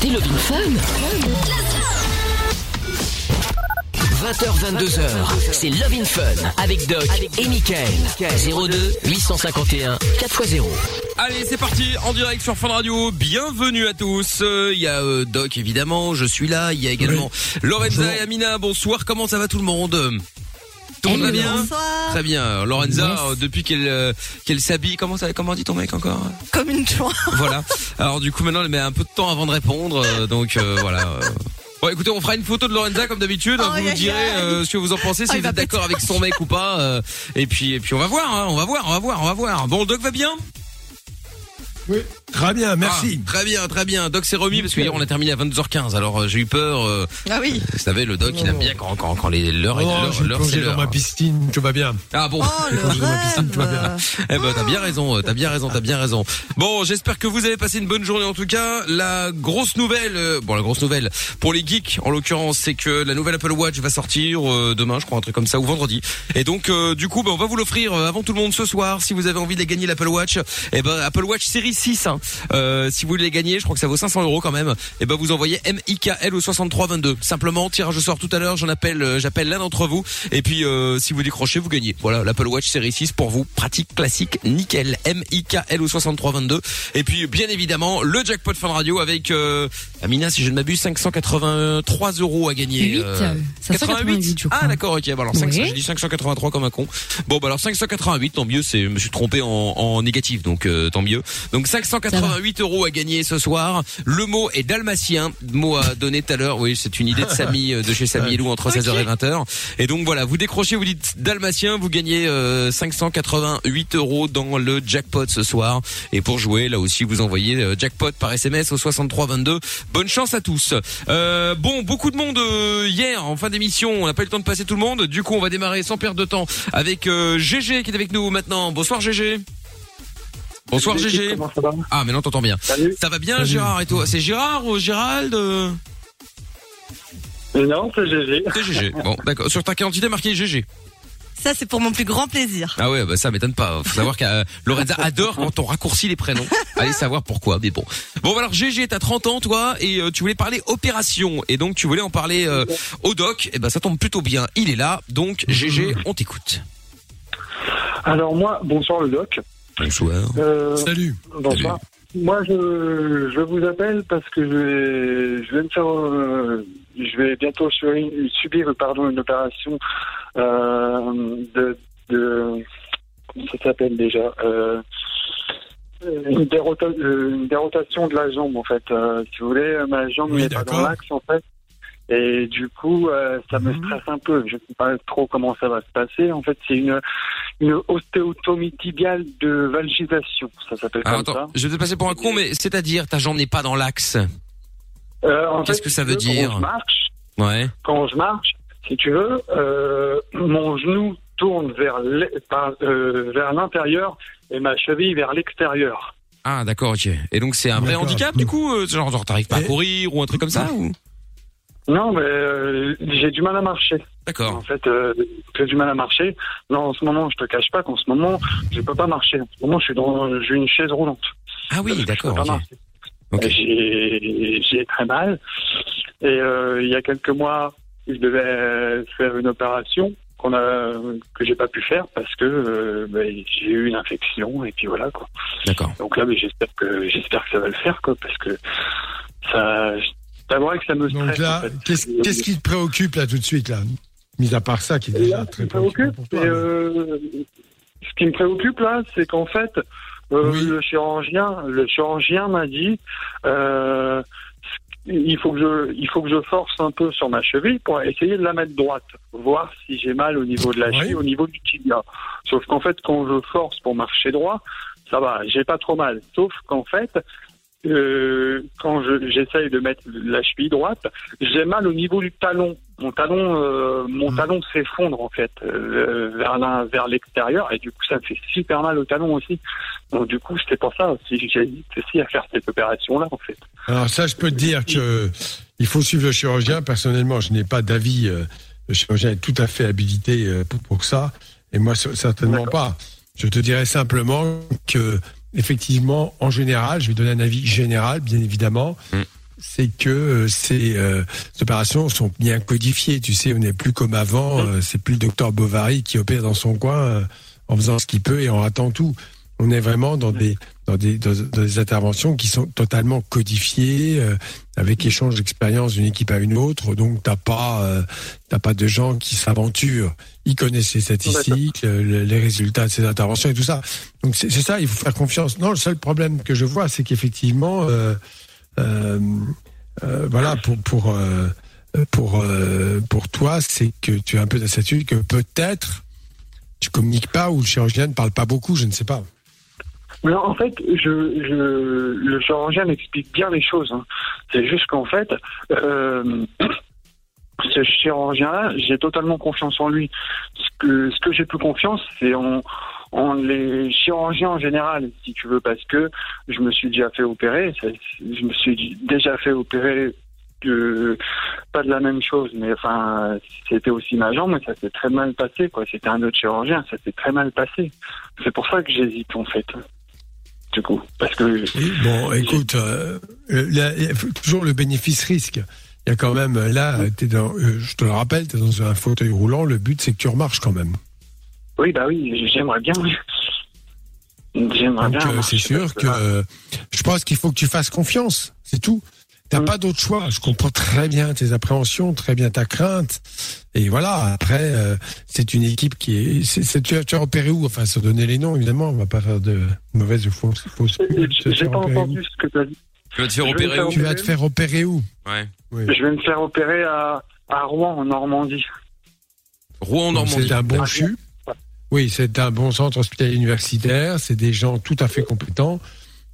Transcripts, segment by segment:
écoutez Love in Fun 20h, 22h, c'est Love in Fun avec Doc et Michael. 02 851 4x0. Allez, c'est parti, en direct sur Fun Radio. Bienvenue à tous. Euh, Il y a euh, Doc, évidemment, je suis là. Il y a également Lorenza et Amina. Bonsoir, comment ça va tout le monde? Tout le monde va bien Bonsoir. Très bien. Lorenza, euh, depuis qu'elle euh, qu'elle s'habille, comment ça, comment dit ton mec encore Comme une joie. Voilà. Alors du coup maintenant elle met un peu de temps avant de répondre, euh, donc euh, voilà. Bon écoutez, on fera une photo de Lorenza comme d'habitude. hein, Oh, vous nous direz euh, ce que vous en pensez, si Oh, vous êtes d'accord avec son mec ou pas. euh, et puis et puis on va voir, hein, on va voir, on va voir, on va voir. Bon, le Doc va bien? Oui, très bien, merci. Ah, très bien, très bien. Doc s'est remis parce que hier on a terminé à 22h15. Alors euh, j'ai eu peur. euh, Ah oui. vous savez, le Doc il aime bien quand quand quand les l'heure est Oh, l'heure, je vais l'heure, c'est plonger dans l'heure. ma piscine, tout va bien. Ah bon. Oh, le vais dans ma piscine, tout va bien. rêve. Eh ben, t'as bien raison, euh, t'as bien raison, t'as bien raison. Bon, j'espère que vous avez passé une bonne journée en tout cas. La grosse nouvelle, euh, bon, la grosse nouvelle pour les geeks en l'occurrence, c'est que la nouvelle Apple Watch va sortir euh, demain, je crois, un truc comme ça, ou vendredi. Et donc, euh, du coup, ben, on va vous l'offrir euh, avant tout le monde ce soir. Si vous avez envie de gagner l'Apple Watch, eh ben, Apple Watch série 6. hein. Euh, si vous voulez les gagner, je crois que ça vaut 500 euros quand même. Eh ben, vous envoyez MIKL au 6322. Simplement, tirage au sort tout à l'heure. J'en appelle, euh, j'appelle l'un d'entre vous. Et puis, euh, si vous décrochez, vous gagnez. Voilà, l'Apple Watch série 6 pour vous. Pratique, classique, nickel. M-I-K-L au 6322. Et puis, bien évidemment, le jackpot Fun Radio avec, euh, Amina, si je ne m'abuse, 583 euros à gagner. Huit, euh, 588, je crois. Ah, d'accord, ok. Alors, 500, Oui. j'ai dit 583 comme un con. Bon, bah, alors, 588, tant mieux, c'est, je me suis trompé en, en négatif, donc, euh, tant mieux. Donc, 588 euros à gagner ce soir. Le mot est dalmatien. Mot à donner tout à l'heure. Oui, c'est une idée de Samy, euh, de chez Samy et Lou entre 16h et 20h. Et donc, voilà, vous décrochez, vous dites dalmatien, vous gagnez, euh, 588 euros dans le jackpot ce soir. Et pour jouer, là aussi, vous envoyez euh, jackpot par SMS au 6322. Bonne chance à tous. Euh, bon, beaucoup de monde euh, hier en fin d'émission. On n'a pas eu le temps de passer tout le monde. Du coup, on va démarrer sans perdre de temps avec euh, GG qui est avec nous maintenant. Bonsoir GG. Bonsoir GG. Comment ça va Ah, maintenant t'entends bien. Salut. Ça va bien Salut. Gérard et toi? C'est Gérard ou Gérald euh? Non, c'est GG. C'est GG. Bon, d'accord. Sur ta carte d'identité marqué GG. Ça, c'est pour mon plus grand plaisir. Ah ouais, bah ça m'étonne pas. Faut savoir que euh, Lorenza adore quand on raccourcit les prénoms. Allez savoir pourquoi, mais bon. Bon, bah alors GG, t'as 30 ans, toi, et euh, tu voulais parler opération, et donc tu voulais en parler euh, au doc. Et ben ça tombe plutôt bien. Il est là, donc GG, on t'écoute. Alors moi, bonsoir le doc. Bonsoir. Euh, Salut. bonsoir. Moi, je, je vous appelle parce que je vais, je vais me faire, euh, je vais bientôt subir, subir, pardon, une opération euh, de, de, comment ça s'appelle déjà euh, une, dérota- une dérotation de la jambe en fait. Euh, si vous voulez, ma jambe Oui, n'est pas dans l'axe en fait. Et du coup, euh, ça me Mhm. stresse un peu. Je ne sais pas trop comment ça va se passer. En fait, c'est une, une ostéotomie tibiale de valgisation. Ça s'appelle Alors comme attends, je vais te passer pour un con, mais c'est-à-dire ta jambe n'est pas dans l'axe. Euh, en Qu'est-ce fait, que ça veut dire Quand je marche, Ouais. quand je marche, si tu veux, euh, mon genou tourne vers euh, l'intérieur et ma cheville vers l'extérieur. Ah d'accord, ok. Et donc c'est un vrai handicap du coup, euh, genre, genre t'arrives pas à courir ou un truc comme ça ou? Non, mais euh, j'ai du mal à marcher. D'accord. En fait, euh, j'ai du mal à marcher. Non, en ce moment, je te cache pas qu'en ce moment, je peux pas marcher. En ce moment, je suis dans, j'ai une chaise roulante. Ah oui, d'accord. pas ok. marcher. Ok. J'ai, j'ai très mal. Et euh, il y a quelques mois, je devais faire une opération qu'on a, que j'ai pas pu faire parce que euh, ben, j'ai eu une infection et puis voilà quoi. D'accord. Donc là, mais j'espère que j'espère que ça va le faire quoi parce que ça, vrai que ça me stresse. Donc là, en fait. qu'est-ce qu'est-ce qui te préoccupe là tout de suite là? Mis à part ça qui est déjà là, très préoccupant pour toi. euh, ce qui me préoccupe là, c'est qu'en fait, euh, Oui. le chirurgien, le chirurgien m'a dit, euh, il faut que je, il faut que je force un peu sur ma cheville pour essayer de la mettre droite, voir si j'ai mal au niveau de la Oui. cheville, au niveau du tibia. Sauf qu'en fait, quand je force pour marcher droit, ça va, j'ai pas trop mal. Sauf qu'en fait, euh, quand je- j'essaye de mettre la cheville droite, j'ai mal au niveau du talon. Mon talon, euh, mon Mm. talon s'effondre en fait euh, vers l'un, vers l'extérieur et du coup ça me fait super mal au talon aussi. Donc du coup c'était pour ça aussi que j'hésite aussi à faire cette opération là en fait. Alors ça, je peux te dire que il faut suivre le chirurgien. Personnellement, je n'ai pas d'avis. Le chirurgien est tout à fait habilité pour, pour ça. Et moi, ce- certainement pas. Je te dirais simplement que, effectivement, en général, je vais donner un avis général, bien évidemment. Mm. c'est que ces, opérations sont bien codifiées. Tu sais, on n'est plus comme avant. c'est plus le docteur Bovary qui opère dans son coin en faisant ce qu'il peut et en ratant tout. On est vraiment dans des dans des, dans, des interventions qui sont totalement codifiées, euh, avec échange d'expérience d'une équipe à une autre. Donc t'as pas euh, t'as pas de gens qui s'aventurent. Ils connaissent les statistiques, les résultats de ces interventions et tout ça. Donc c'est ça, il faut faire confiance. Non, le seul problème que je vois, c'est qu'effectivement, euh, voilà, pour pour pour pour toi, c'est que tu as un peu de certitude que peut-être tu communiques pas ou le chirurgien ne parle pas beaucoup, je ne sais pas. Non, en fait, je, je, le chirurgien m'explique bien les choses. Hein. C'est juste qu'en fait, euh, ce chirurgien-là, j'ai totalement confiance en lui. Ce que, ce que j'ai plus confiance, c'est en, en les chirurgiens en général, si tu veux, parce que je me suis déjà fait opérer. Je me suis déjà fait opérer que pas de la même chose, mais enfin, c'était aussi ma jambe, mais ça s'est très mal passé, quoi. C'était un autre chirurgien, ça s'est très mal passé. C'est pour ça que j'hésite, en fait du coup. Parce que. bon, écoute, euh, euh, toujours le bénéfice-risque. Il y a quand même, euh, là, es dans, je te le rappelle, tu es dans un fauteuil roulant, le but c'est que tu remarches quand même. Oui, bah oui, j'aimerais bien, J'aimerais bien. c'est sûr que je pense qu'il faut que tu fasses confiance, c'est tout. T'as mm. pas d'autre choix. Je comprends très bien tes appréhensions, très bien ta crainte. Et voilà. Après, euh, c'est une équipe qui est. c'est tu, as, tu as repéré où? Enfin, se donner les noms, évidemment. On va pas faire de mauvaises ou fausses. fausses J'ai pas entendu ce que tu as dit. Tu vas te faire opérer où? Tu vas te faire opérer où? Ouais. Je vais me faire opérer à, à Rouen, en Normandie. Rouen, en Normandie. C'est un bon CHU. Oui, c'est un bon centre hospitalier universitaire. C'est des gens tout à fait compétents.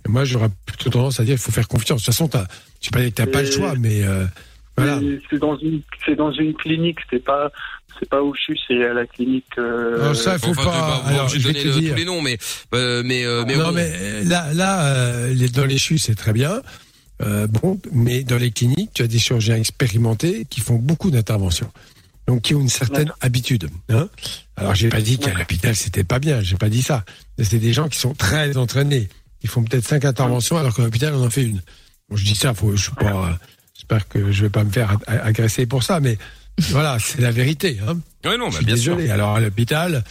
Moi, j'aurais plutôt tendance à dire qu'il faut faire confiance. De toute façon, t'as je pas que t'as pas le choix, mais euh, voilà. C'est dans une, c'est dans une clinique, c'est pas, c'est pas où je suis, c'est à la clinique. Euh... Alors ça, il faut pas. alors, je vais te dire. tous les noms, mais, euh, mais, euh, mais non, mais là, là, les, dans les CHU, c'est très bien. bon, mais dans les cliniques, tu as des chirurgiens expérimentés qui font beaucoup d'interventions, donc qui ont une certaine habitude. Hein alors, j'ai pas dit qu'à l'hôpital c'était pas bien, j'ai pas dit ça. C'est des gens qui sont très entraînés. Ils font peut-être cinq interventions alors qu'à l'hôpital on en fait une je dis ça, faut, je suis pas, j'espère que je vais pas me faire agresser pour ça, mais voilà, c'est la vérité. Hein. Oui, non, je suis désolé. Alors à l'hôpital,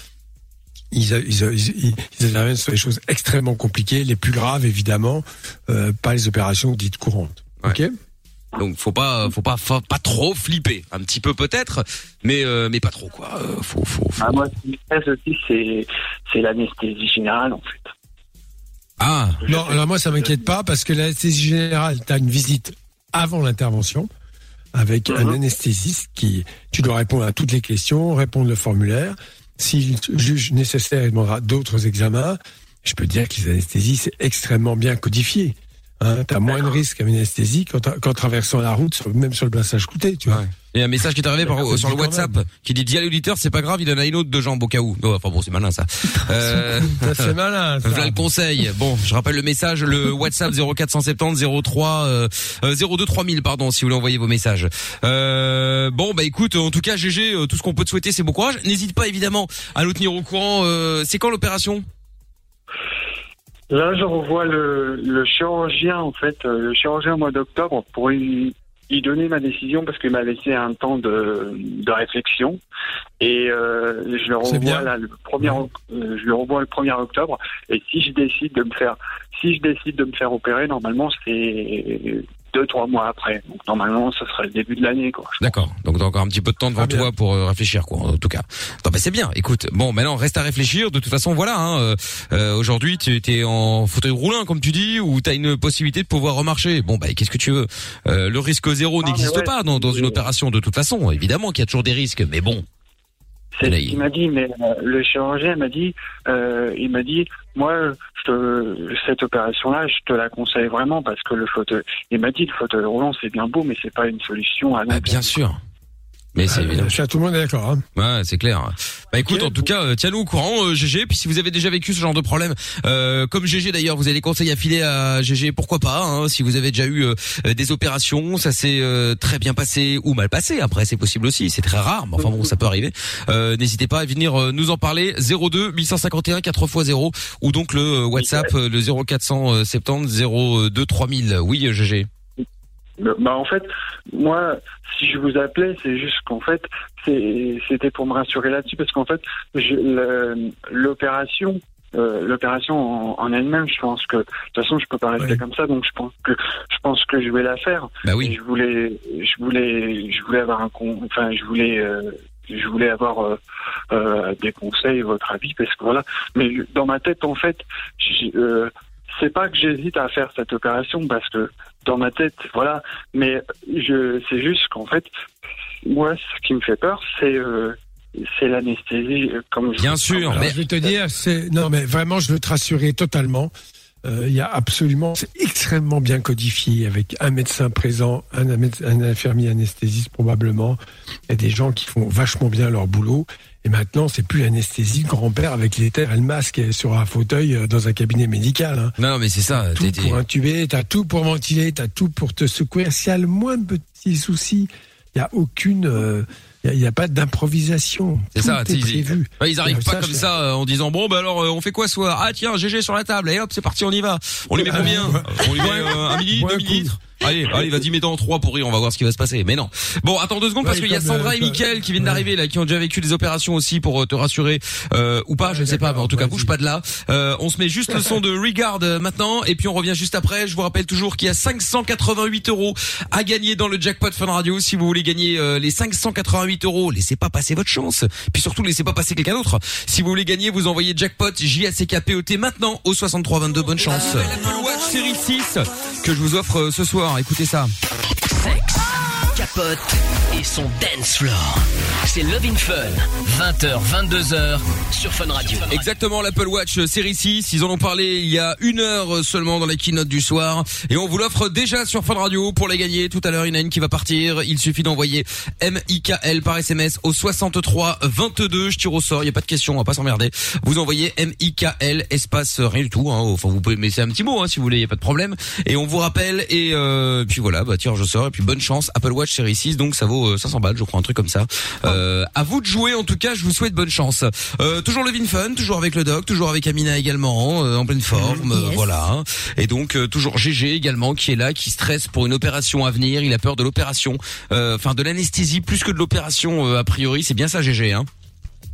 ils, ils, ils, interviennent sur des choses extrêmement compliquées, les plus graves évidemment, euh, pas les opérations dites courantes. Ok? Donc faut pas, faut pas, faut pas trop flipper, un petit peu peut-être, mais euh, mais pas trop quoi. Euh, faut, faut, faut... Ah, moi, ce qui me stresse aussi, c'est c'est l'anesthésie générale en fait. Ah Non, alors moi ça m'inquiète pas parce que l'anesthésie générale, tu as une visite avant l'intervention avec un mhm. anesthésiste qui, tu dois répondre à toutes les questions, répondre le formulaire. S'il juge nécessaire, il demandera d'autres examens. Je peux dire que les anesthésies, c'est extrêmement bien codifié. Hein, t'as moins de risques à anesthésie qu'en traversant la route, même sur le passage coûté, tu vois. Il y a un message qui est arrivé sur le WhatsApp qui dit dis à l'auditeur c'est pas grave il en a une autre de jambes au cas où. Oh, enfin bon c'est malin ça. Euh, c'est malin. Ça. Voilà le conseil. Bon je rappelle le message le WhatsApp 0470 03 euh, 02 3000 pardon si vous voulez envoyer vos messages. Euh, bon bah écoute en tout cas GG euh, tout ce qu'on peut te souhaiter c'est bon courage. N'hésite pas évidemment à nous tenir au courant. Euh, c'est quand l'opération? Là, je revois le, le, chirurgien, en fait, le chirurgien au mois d'octobre pour y donner ma décision parce qu'il m'a laissé un temps de, de réflexion. Et euh, je le revois là, le premier euh, je le revois le 1er octobre. Et si je décide de me faire si je décide de me faire opérer normalement c'est deux trois mois après. Donc normalement, ce serait le début de l'année, quoi. D'accord. Donc t'as encore un petit peu de temps devant toi pour euh, réfléchir, quoi. En tout cas. Non, bah c'est bien. Écoute, bon, maintenant reste à réfléchir. De toute façon, voilà. Hein, euh, euh Aujourd'hui, tu es en fauteuil roulant, comme tu dis, ou t'as une possibilité de pouvoir remarcher. Bon, bah qu'est-ce que tu veux? Euh, Le risque zéro ah, n'existe pas dans, dans une opération. De toute façon, évidemment qu'il y a toujours des risques, mais bon. C'est ce qu'il m'a dit, mais euh, le chirurgien m'a dit, euh, il m'a dit, moi, je te, cette opération-là, je te la conseille vraiment parce que le fauteuil, il m'a dit, le fauteuil roulant, c'est bien beau, mais c'est pas une solution à bah, Bien sûr. Mais c'est évident. tout le monde est d'accord. Hein. Ouais, c'est clair. Bah écoute, en tout cas, euh, tiens-nous au courant, euh, GG. Puis si vous avez déjà vécu ce genre de problème, euh, comme GG d'ailleurs, vous avez des conseils à filer à GG, pourquoi pas hein, Si vous avez déjà eu euh, des opérations, ça s'est très bien passé ou mal passé. Après, c'est possible aussi. C'est très rare, mais enfin bon, ça peut arriver. N'hésitez pas à venir nous en parler. 02 851 4 x 0 ou donc le WhatsApp le 0470 02 3000. Oui, GG. Bah en fait, moi, si je vous appelais, c'est juste qu'en fait, c'est- c'était pour me rassurer là-dessus, parce qu'en fait, l'opération, euh, l'opération en, en elle-même, je pense que de toute façon, je peux pas rester comme ça, donc je pense que je pense que je vais la faire. Bah oui. Et Je voulais, je voulais, je voulais avoir un con, enfin, je voulais. euh, je voulais avoir euh, euh, des conseils, votre avis, parce que voilà. Mais dans ma tête, en fait, euh, c'est pas que j'hésite à faire cette opération parce que dans ma tête, voilà. Mais je, c'est juste qu'en fait, moi, ce qui me fait peur, c'est euh, c'est l'anesthésie, euh, comme je Bien sûr, Alors, mais je vais te dire, c'est non mais vraiment, je veux te rassurer totalement. Euh, Il y a absolument, c'est extrêmement bien codifié avec un médecin présent, un, un infirmier anesthésiste probablement, et des gens qui font vachement bien leur boulot. Et maintenant, c'est plus l'anesthésie de grand-père avec l'éther et le masque sur un fauteuil euh, dans un cabinet médical. Hein. non, mais c'est ça. Tout pour intuber, t'as tout pour ventiler, t'as tout pour te secouer. S'il y a le moindre petit souci, il y a aucune, euh, il y a- pas d'improvisation. C'est ça, est ils- prévu. Ouais, ils arrivent Ça, pas comme ça euh, en disant bon bah alors euh, on fait quoi ce soir? Ah tiens GG sur la table et hop c'est parti on y va. On lui met combien? On lui met euh, un Ouais, deux millilitres. Allez, allez, vas-y, mets-en trois pour rire, on va voir ce qui va se passer. Mais non. Bon, attends deux secondes parce Ouais, qu'il y a Sandra et Mickaël qui viennent ouais. d'arriver là, qui ont déjà vécu des opérations aussi pour euh, te rassurer euh, ou pas, je ne sais pas, mais en tout cas bouge pas de là. Euh, on se met juste le son de Regard euh, maintenant et puis on revient juste après. Je vous rappelle toujours qu'il y a 588 euros à gagner dans le jackpot Fun Radio. Si vous voulez gagner euh, les 588 euros, laissez pas passer votre chance. Puis surtout, laissez pas passer quelqu'un d'autre. Si vous voulez gagner, vous envoyez jackpot J A C K P O T maintenant au 63 22. Bonne chance. Watch série 6 que je vous offre euh, ce soir. Écoutez ça. Sexe, capote son dance floor. C'est Love in Fun, 20h, 22h sur Fun Radio. Exactement, l'Apple Watch euh, série 6. Ils en ont parlé il y a une heure euh, seulement dans la keynote du soir. Et on vous l'offre déjà sur Fun Radio pour les gagner. Tout à l'heure, il y en a une qui va partir. Il suffit d'envoyer M-I-K-L par SMS au 63 22. Je tire au sort. Il n'y a pas de question. On va pas s'emmerder. Vous envoyez M-I-K-L espace euh, rien du tout. Hein. Enfin, vous pouvez laisser un petit mot hein, si vous voulez. Il n'y a pas de problème. Et on vous rappelle. Et puis voilà, bah tirage au sort. Et puis bonne chance. Apple Watch série 6. Donc ça vaut 500 balles, je crois, un truc comme ça. Euh, à vous de jouer. En tout cas, je vous souhaite bonne chance. Euh, toujours le Fun, toujours avec le doc, toujours avec Amina également, euh, en pleine forme, euh, Yes. voilà. Et donc euh, toujours GG également qui est là, qui stresse pour une opération à venir. Il a peur de l'opération, euh, enfin de l'anesthésie plus que de l'opération euh, a priori. C'est bien ça, GG, hein?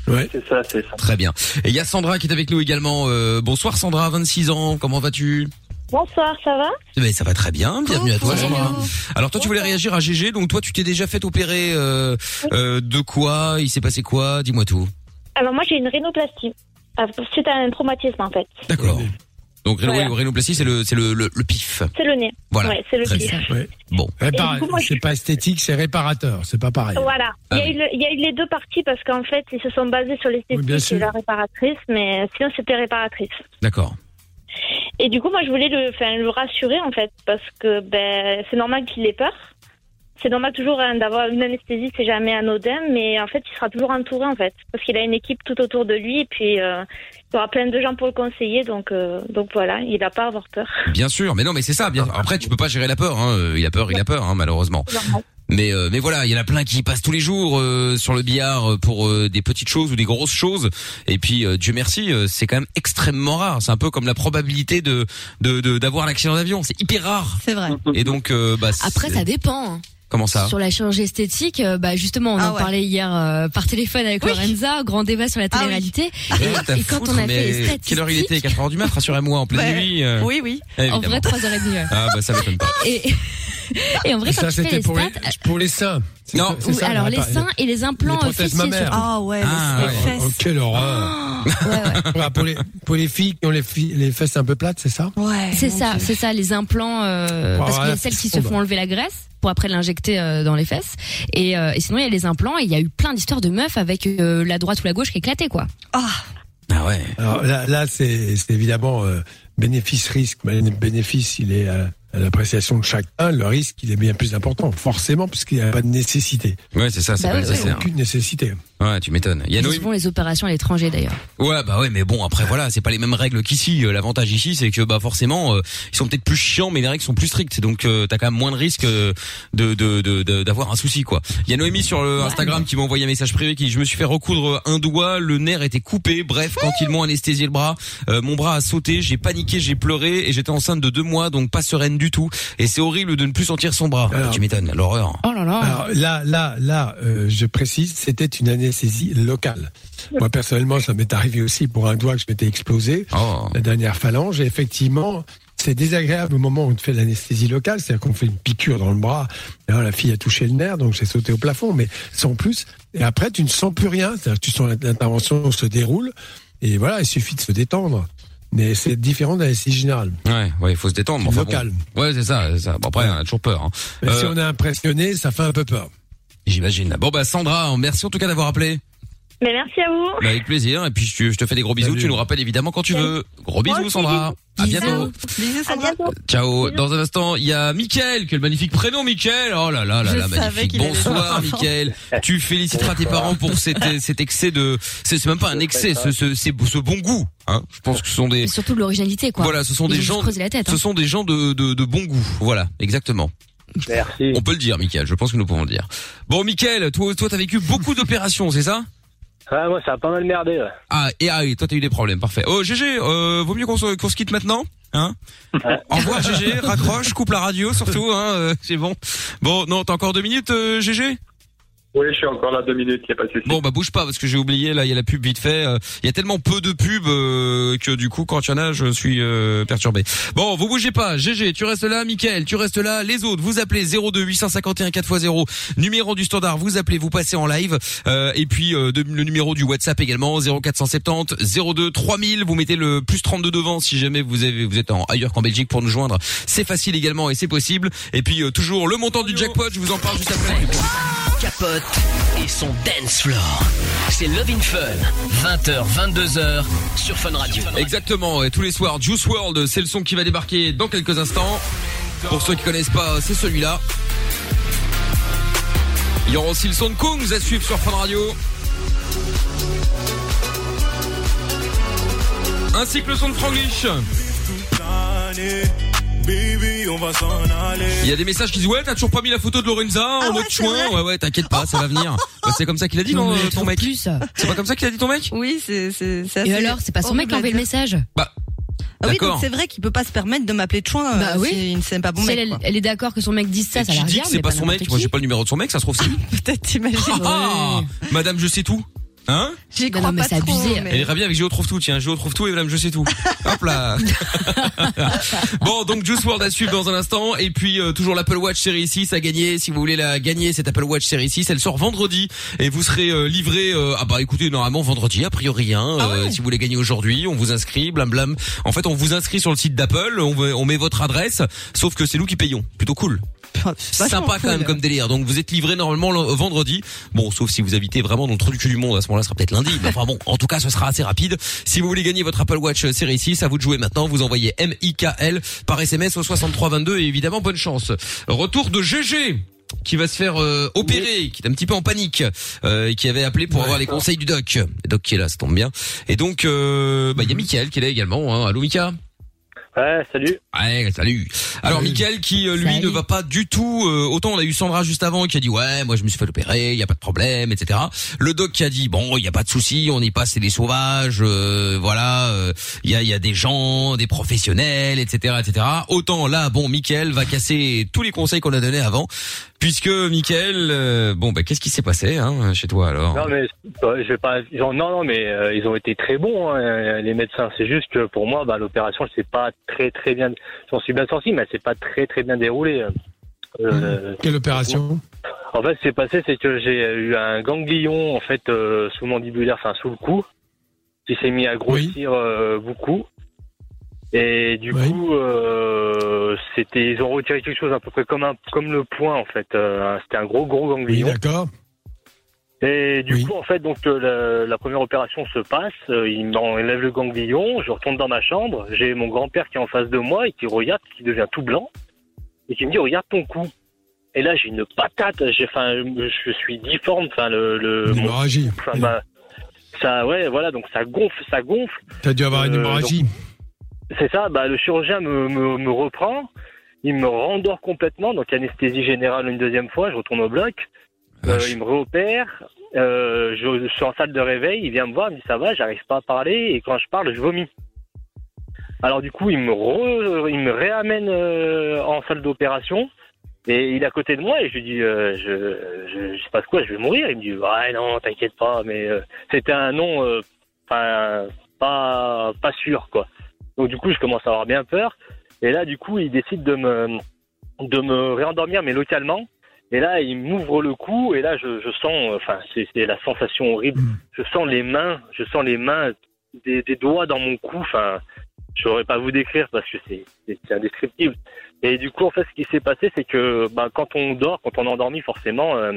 Ouais. C'est ça, c'est ça. Très bien. Et il y a Sandra qui est avec nous également. Euh, bonsoir Sandra, 26 ans. Comment vas-tu? Bonsoir, ça va? Ben, ça va très bien. Bienvenue à toi. Sandra. Alors toi, tu voulais réagir à GG. Donc toi, tu t'es déjà fait opérer euh, euh, de quoi? Il s'est passé quoi? Dis-moi tout. Alors moi j'ai une rhinoplastie. Euh, Suite à un traumatisme en fait. D'accord. Donc Voilà. rhinoplastie, c'est le c'est le, le, le pif. C'est le nez. Voilà. Ouais, c'est le Très pif. bien. Ouais. Bon. Répara- Et du coup, moi, je- C'est pas esthétique, c'est réparateur. C'est pas pareil. Voilà. Ah il, y a oui. eu le- il y a eu les deux parties parce qu'en fait ils se sont basés sur Oui, bien l'esthétique sûr. et la réparatrice, mais sinon c'était réparatrice. D'accord. Et du coup moi je voulais le, enfin, le rassurer en fait parce que ben c'est normal qu'il ait peur. C'est normal toujours hein, d'avoir une anesthésie, c'est jamais anodin, mais en fait il sera toujours entouré en fait parce qu'il a une équipe tout autour de lui et puis euh, il y aura plein de gens pour le conseiller donc euh, donc voilà il n'a pas à avoir peur. Bien sûr, mais non, mais c'est ça. Bien. Après, tu peux pas gérer la peur. Hein. Il a peur, il a peur, hein, malheureusement. Mais euh, mais voilà, il y en a plein qui passent tous les jours euh, sur le billard pour euh, des petites choses ou des grosses choses. Et puis euh, Dieu merci, euh, c'est quand même extrêmement rare. C'est un peu comme la probabilité de de de- d'avoir un accident d'avion. C'est hyper rare. C'est vrai. Et donc euh, bah Après, ça dépend. hein. comment ça Sur la chirurgie esthétique, euh, bah justement, on Ah en ouais. parlait hier euh, par téléphone avec Oui. Lorenza, grand débat sur la Ah oui. télé-réalité. T'as et quand foutre, on a fait les statistiques, quelle heure il était? 4 heures du mat, rassurez-moi, en pleine Ouais. nuit. euh, Oui, oui. en vrai, 3h30. ouais. Ah bah ça m'étonne pas. Et, et en vrai, quand ça, tu fais c'était les pour les, pour les seins. C'est Non. oui, ça, alors les seins et les implants les euh, fessiers. Ah ouais, Ah, les, les Oh, fesses. quelle horreur. Ouais, ouais. Ah, pour, les, pour les filles qui ont les, filles, les fesses un peu plates, c'est ça Ouais. C'est ça, c'est ça, les implants, euh, parce qu'il y a celles qui se font enlever la graisse pour après l'injecter euh, dans les fesses. Et, euh, et sinon, il y a les implants et il y a eu plein d'histoires de meufs avec euh, la droite ou la gauche qui éclatait, quoi. Ah, Ah ouais. Alors là, là c'est c'est évidemment euh, bénéfice-risque. Mais Le bénéfice, il est à, l'appréciation de chacun. Le risque, il est bien plus important, forcément, puisqu'il n'y a pas de nécessité. Ouais, c'est ça, c'est Bah pas oui, nécessaire. Aucune nécessité. Ouais, tu m'étonnes. Il y a Ils Noémie- font les opérations à l'étranger d'ailleurs. Ouais, bah ouais, mais bon, après voilà, c'est pas les mêmes règles qu'ici. Euh, L'avantage ici, c'est que bah forcément, euh, ils sont peut-être plus chiants, mais les règles sont plus strictes, donc euh, t'as quand même moins de risques euh, de de de- de- d'avoir un souci quoi. Il y a Noémie sur le Instagram qui m'a envoyé un message privé qui dit, je me suis fait recoudre un doigt, le nerf était coupé. Bref, quand ils m'ont anesthésié le bras, euh, mon bras a sauté, j'ai paniqué, j'ai pleuré et j'étais enceinte de deux mois, donc pas sereine du tout. Et c'est horrible de ne plus sentir son bras. Alors- tu m'étonnes, l'horreur. Oh là là. Alors là, là, là, euh, je précise, c'était une anesthésie locale. Moi personnellement, ça m'est arrivé aussi pour un doigt que je m'étais explosé, Oh. la dernière phalange. Et effectivement, c'est désagréable au moment où on te fait l'anesthésie locale, c'est-à-dire qu'on fait une piqûre dans le bras. D'ailleurs, la fille a touché le nerf, donc j'ai sauté au plafond, mais sans plus. Et après, tu ne sens plus rien, c'est-à-dire que tu sens l'intervention se déroule. Et voilà, il suffit de se détendre. Mais c'est différent de l'anesthésie générale. Ouais, ouais, il faut se détendre. Enfin, bon. Local. Ouais, c'est ça, ça. Bon, après, on a toujours peur. Hein. Mais si Euh, on est impressionné, ça fait un peu peur. J'imagine. Bon bah Sandra, merci en tout cas d'avoir appelé. Mais merci à vous. Bah, avec plaisir. Et puis je, je te fais des gros bisous. Salut. Tu nous rappelles évidemment quand tu veux. Gros bisous Sandra. À bientôt. Bisous, À bientôt. Ciao. Dans un instant, il y a Mickaël, quel magnifique prénom Mickaël. Oh là là là Je là, magnifique. Bonsoir. Mickaël. Tu féliciteras tes parents pour cet, cet excès de, c'est même pas un excès, ce, ce, c'est ce bon goût. Hein. Je pense que ce sont des, Et surtout de l'originalité, quoi. voilà, ce sont Ils des gens, la tête. ce hein. sont des gens de, de, de bon goût. Voilà, exactement. Merci. On peut le dire, Mickaël. Je pense que nous pouvons le dire. Bon, Mickaël, toi, toi, t'as vécu beaucoup d'opérations, c'est ça? Ouais, moi, ça a pas mal merdé. ouais. Ah, et ah, et toi t'as eu des problèmes, parfait. Oh GG, euh, vaut mieux qu'on se, qu'on se quitte maintenant, hein Au revoir GG, raccroche, coupe la radio surtout, hein, euh, c'est bon. Bon, non, t'as encore deux minutes, euh, GG Oui, je suis encore là deux minutes, a pas de souci. Bon, bah bouge pas parce que j'ai oublié, là, il y a la pub vite fait. euh, Il y a tellement peu de pubs euh, que du coup, quand il y en a, je suis euh, perturbé. Bon, vous bougez pas, GG, tu restes là, Mickaël, tu restes là. Les autres, vous appelez 02 851 4x0, numéro du standard, vous appelez, vous passez en live. Euh, et puis euh, de- le numéro du WhatsApp également, 0470 02 3000. Vous mettez le plus 32 devant si jamais vous avez vous êtes en, ailleurs qu'en Belgique pour nous joindre. C'est facile également et c'est possible. Et puis euh, toujours le montant du jackpot, je vous en parle juste après. Capote et son dance floor. C'est Love in Fun, 20h, 22h sur Fun Radio. Exactement, et tous les soirs, Juice World, c'est le son qui va débarquer dans quelques instants. Pour ceux qui connaissent pas, c'est celui-là. Il y aura aussi le son de Kungs à suivre sur Fun Radio. Ainsi que le son de Franglish. Il y a des messages qui disent ouais t'as toujours pas mis la photo de Lorenza en Ah ouais, mode c'est chouin ouais ouais t'inquiète pas ça va venir Bah, c'est comme ça qu'il a dit non, ton mec c'est pas comme ça qu'il a dit ton mec? Oui, c'est c'est c'est Et alors, c'est pas son mec qui a envoyé le message? bah Ah oui, D'accord. donc c'est vrai qu'il peut pas se permettre de m'appeler de chouin. Bah euh, oui. si il ne s'aime pas bon si mec. elle, elle est d'accord que son mec dise ça, et ça la regarde. c'est pas son mec moi j'ai pas le numéro de son mec ça se trouve si Peut-être t'imagines. ah Madame je sais tout hein J'y crois non, mais pas c'est trop, abusé. mais- Elle irait bien avec Géo trouve tout, tiens, Géo trouve tout et Madame je sais tout. Hop là. bon, donc Juice WRLD à suivre dans un instant et puis euh, toujours l'Apple Watch série 6 à gagner. Si vous voulez la gagner, cette Apple Watch série 6, elle sort vendredi et vous serez euh, livré euh, ah bah écoutez, normalement vendredi a priori hein, Ah euh, ouais. si vous voulez gagner aujourd'hui, on vous inscrit blam blam. En fait, on vous inscrit sur le site d'Apple, on met votre adresse, sauf que c'est nous qui payons. Plutôt cool. Sympa quand même comme délire. Donc vous êtes livré normalement le- vendredi. Bon, sauf si vous habitez vraiment dans le trou du cul du monde. À ce moment-là, ce sera peut-être lundi. Mais enfin bon, en tout cas, ce sera assez rapide. Si vous voulez gagner votre Apple Watch euh, série 6, à vous de jouer maintenant. Vous envoyez M-I-K-L par SMS au 6322 et évidemment, bonne chance. Retour de GG qui va se faire euh, opérer, qui est un petit peu en panique, euh, et qui avait appelé pour avoir les conseils du doc. Le doc qui est là, ça tombe bien. Et donc, euh, bah, il y a Mickaël qui est là également. Hein. Allô, Mika? Ouais, salut. Ouais, salut. Alors Michael qui euh, lui Salut. ne va pas du tout. euh, autant on a eu Sandra juste avant qui a dit ouais, moi je me suis fait opérer, il y a pas de problème, etc. Le doc qui a dit bon, il y a pas de souci, on y passe, c'est des sauvages, euh, voilà, euh, il y a il y a des gens, des professionnels, etc., etc. Autant là, bon, Michael va casser tous les conseils qu'on a donnés avant, puisque Michael, euh, bon, bah qu'est-ce qui s'est passé hein, chez toi alors? Non, mais je vais pas. genre, non, non, mais euh, ils ont été très bons, hein, les médecins. C'est juste que pour moi, bah, l'opération, elle s'est pas très, très bien. J'en suis bien sorti, mais elle s'est pas très, très bien déroulée. Euh, Quelle opération? En fait, ce qui s'est passé, c'est que j'ai eu un ganglion en fait euh, sous mandibulaire, enfin sous le cou, qui s'est mis à grossir euh, beaucoup. Et du coup, euh, c'était, ils ont retiré quelque chose à peu près comme un, comme le poing en fait. Euh, c'était un gros, gros Oui, ganglion. d'accord. Et du Oui. coup, en fait, donc euh, la, la première opération se passe. euh, il m'enlève le ganglion. Je retourne dans ma chambre. J'ai mon grand-père qui est en face de moi et qui regarde, qui devient tout blanc et qui me dit regarde ton cou. Et là, j'ai une patate. J'ai, enfin, je suis difforme. Enfin, le, le mon- hémorragie. enfin, bah, ça, ouais, voilà. Donc ça gonfle, ça gonfle. T'as dû avoir une Euh, hémorragie. C'est ça. Bah, le chirurgien me, me, me reprend. Il me rendort complètement. Donc anesthésie générale une deuxième fois. Je retourne au bloc. Euh, il me réopère. Euh, je, je suis en salle de réveil. Il vient me voir. Il me dit ça va. J'arrive pas à parler. Et quand je parle, je vomis. Alors du coup, il me re- il me réamène euh, en salle d'opération et il est à côté de moi et je lui dis euh, je, je je sais pas quoi, je vais mourir. Il me dit ouais non, t'inquiète pas, mais euh, c'était un nom euh, enfin pas pas sûr quoi. Donc du coup, je commence à avoir bien peur et là du coup, il décide de me de me réendormir mais localement. Et là, il m'ouvre le cou et là, je, je sens, euh, enfin, c'est la sensation horrible. Je sens les mains, je sens les mains des, des doigts dans mon cou. Enfin, je saurais pas vous décrire parce que c'est indescriptible. Et du coup, en fait, ce qui s'est passé, c'est que bah, quand on dort, quand on est endormi, forcément, euh,